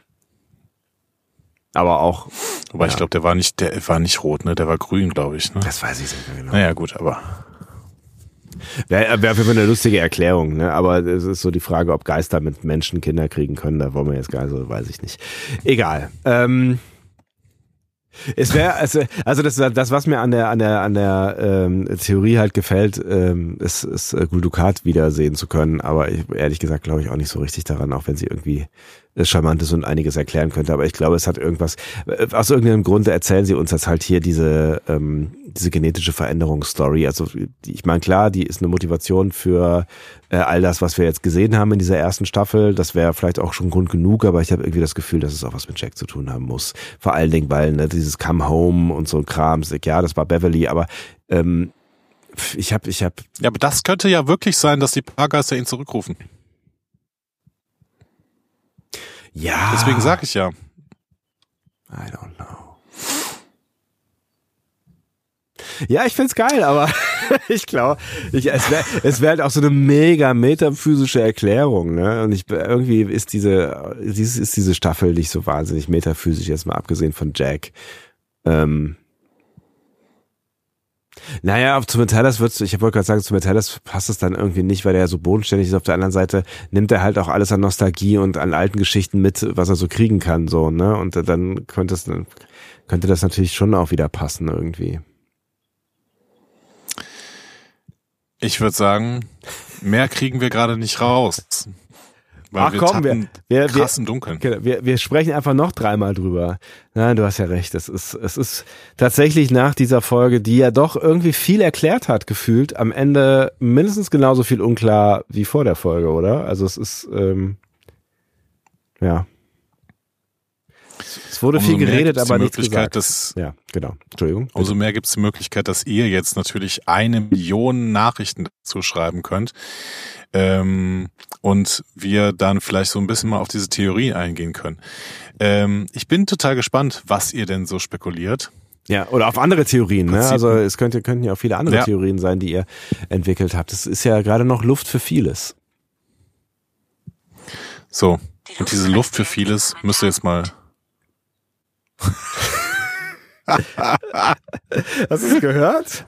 Aber auch, Wobei Ja. ich glaube, der war nicht, der war nicht rot, ne? Der war grün, glaube ich. Ne? das weiß ich nicht mehr genau. Naja, gut, aber Wäre wär auf jeden Fall eine lustige Erklärung, ne? Aber es ist so die Frage, ob Geister mit Menschen Kinder kriegen können. Da wollen wir jetzt gar nicht, so weiß ich nicht. Egal. Ähm, es wäre also, also das, das, was mir an der an der an der ähm, Theorie halt gefällt, ähm, ist, ist äh, Guldukat wiedersehen zu können. Aber ich, ehrlich gesagt glaube ich auch nicht so richtig daran, auch wenn sie irgendwie äh, charmant ist und einiges erklären könnte. Aber ich glaube, es hat irgendwas. äh, Aus irgendeinem Grunde erzählen sie uns jetzt halt hier diese ähm, diese genetische Veränderungsstory. Also ich meine klar, die ist eine Motivation für äh, all das, was wir jetzt gesehen haben in dieser ersten Staffel. Das wäre vielleicht auch schon Grund genug, aber ich habe irgendwie das Gefühl, dass es auch was mit Jack zu tun haben muss. Vor allen Dingen, weil ne, dieses Come Home und so ein Kram, ja, das war Beverly, aber ähm, ich habe, ich habe, ja, aber das könnte ja wirklich sein, dass die Paargeister ihn zurückrufen. Ja. Deswegen sage ich ja. I don't know. Ja, ich find's geil, aber ich glaube, ich, es wäre es wär halt auch so eine mega metaphysische Erklärung, ne? Und ich irgendwie ist diese, ist diese Staffel nicht so wahnsinnig metaphysisch, jetzt mal abgesehen von Jack. Ähm, naja, auf zu Metallus wird's, ich wollte gerade sagen, zu Metallus passt es dann irgendwie nicht, weil er ja so bodenständig ist. Auf der anderen Seite nimmt er halt auch alles an Nostalgie und an alten Geschichten mit, was er so kriegen kann, so, ne? Und dann könnte es, könnte das natürlich schon auch wieder passen irgendwie. Ich würde sagen, mehr kriegen wir gerade nicht raus. Weil Ach komm, wir, tappen wir, wir, krass im Dunkeln. Genau, Wir, wir sprechen einfach noch dreimal drüber. Nein, du hast ja recht. Es ist, es ist tatsächlich nach dieser Folge, die ja doch irgendwie viel erklärt hat, gefühlt, am Ende mindestens genauso viel unklar wie vor der Folge, oder? Also es ist, ähm, ja. Es wurde Umso viel geredet, aber nichts Möglichkeit, gesagt. dass ja, genau. Entschuldigung. Umso mehr gibt es die Möglichkeit, dass ihr jetzt natürlich eine Million Nachrichten dazu schreiben könnt. Ähm, und wir dann vielleicht so ein bisschen mal auf diese Theorie eingehen können. Ähm, ich bin total gespannt, was ihr denn so spekuliert. Ja, oder auf andere Theorien. Ne? Also es könnte, könnten ja auch viele andere Ja. Theorien sein, die ihr entwickelt habt. Es ist ja gerade noch Luft für vieles. So, und diese Luft für vieles müsst ihr jetzt mal. Hast du es gehört?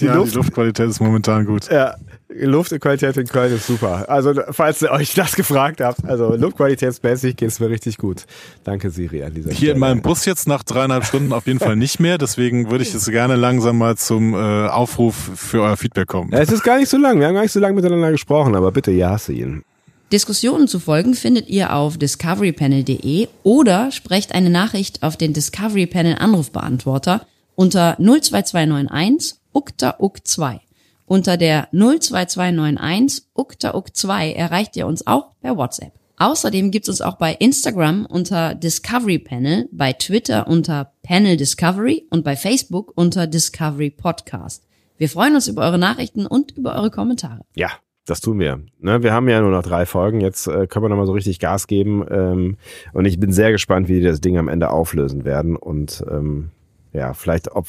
Die ja, Luft, die Luftqualität ist momentan gut. ja, Luftqualität in Köln ist super. Also falls ihr euch das gefragt habt, also luftqualitätsmäßig geht's mir richtig gut. Danke Siri an dieser Hier Stelle. in meinem Bus jetzt nach dreieinhalb Stunden auf jeden Fall nicht mehr. Deswegen würde ich jetzt gerne langsam mal zum äh, Aufruf für euer Feedback kommen. Ja, es ist gar nicht so lang. Wir haben gar nicht so lange miteinander gesprochen, aber bitte, ja, hasse ihn. Diskussionen zu folgen findet ihr auf discoverypanel.de oder sprecht eine Nachricht auf den Discovery Panel Anrufbeantworter unter 02291 ukta uk 2 Unter der 02291 ukta uk 2 erreicht ihr uns auch per WhatsApp. Außerdem gibt's uns auch bei Instagram unter Discovery Panel, bei Twitter unter Panel Discovery und bei Facebook unter Discovery Podcast. Wir freuen uns über eure Nachrichten und über eure Kommentare. Ja, das tun wir. Ne, wir haben ja nur noch drei Folgen. Jetzt äh, können wir nochmal so richtig Gas geben. Ähm, und ich bin sehr gespannt, wie die das Ding am Ende auflösen werden. Und ähm, ja, vielleicht ob,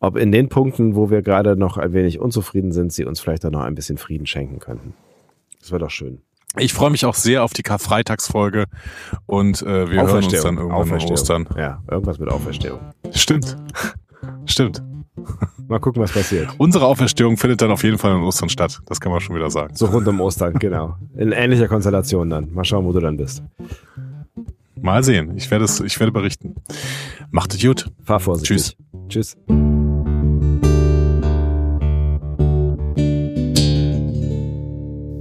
ob in den Punkten, wo wir gerade noch ein wenig unzufrieden sind, sie uns vielleicht auch noch ein bisschen Frieden schenken könnten. Das wäre doch schön. Ich freue mich auch sehr auf die Karfreitagsfolge und äh, wir hören uns dann irgendwann nach Ostern. Ja, irgendwas mit Auferstehung. Stimmt. Stimmt. Mal gucken, was passiert. Unsere Auferstehung findet dann auf jeden Fall in Ostern statt. Das kann man schon wieder sagen. So rund um Ostern, genau. In ähnlicher Konstellation dann. Mal schauen, wo du dann bist. Mal sehen. Ich werde es, ich werde berichten. Macht es gut. Fahr vorsichtig. Tschüss. Tschüss.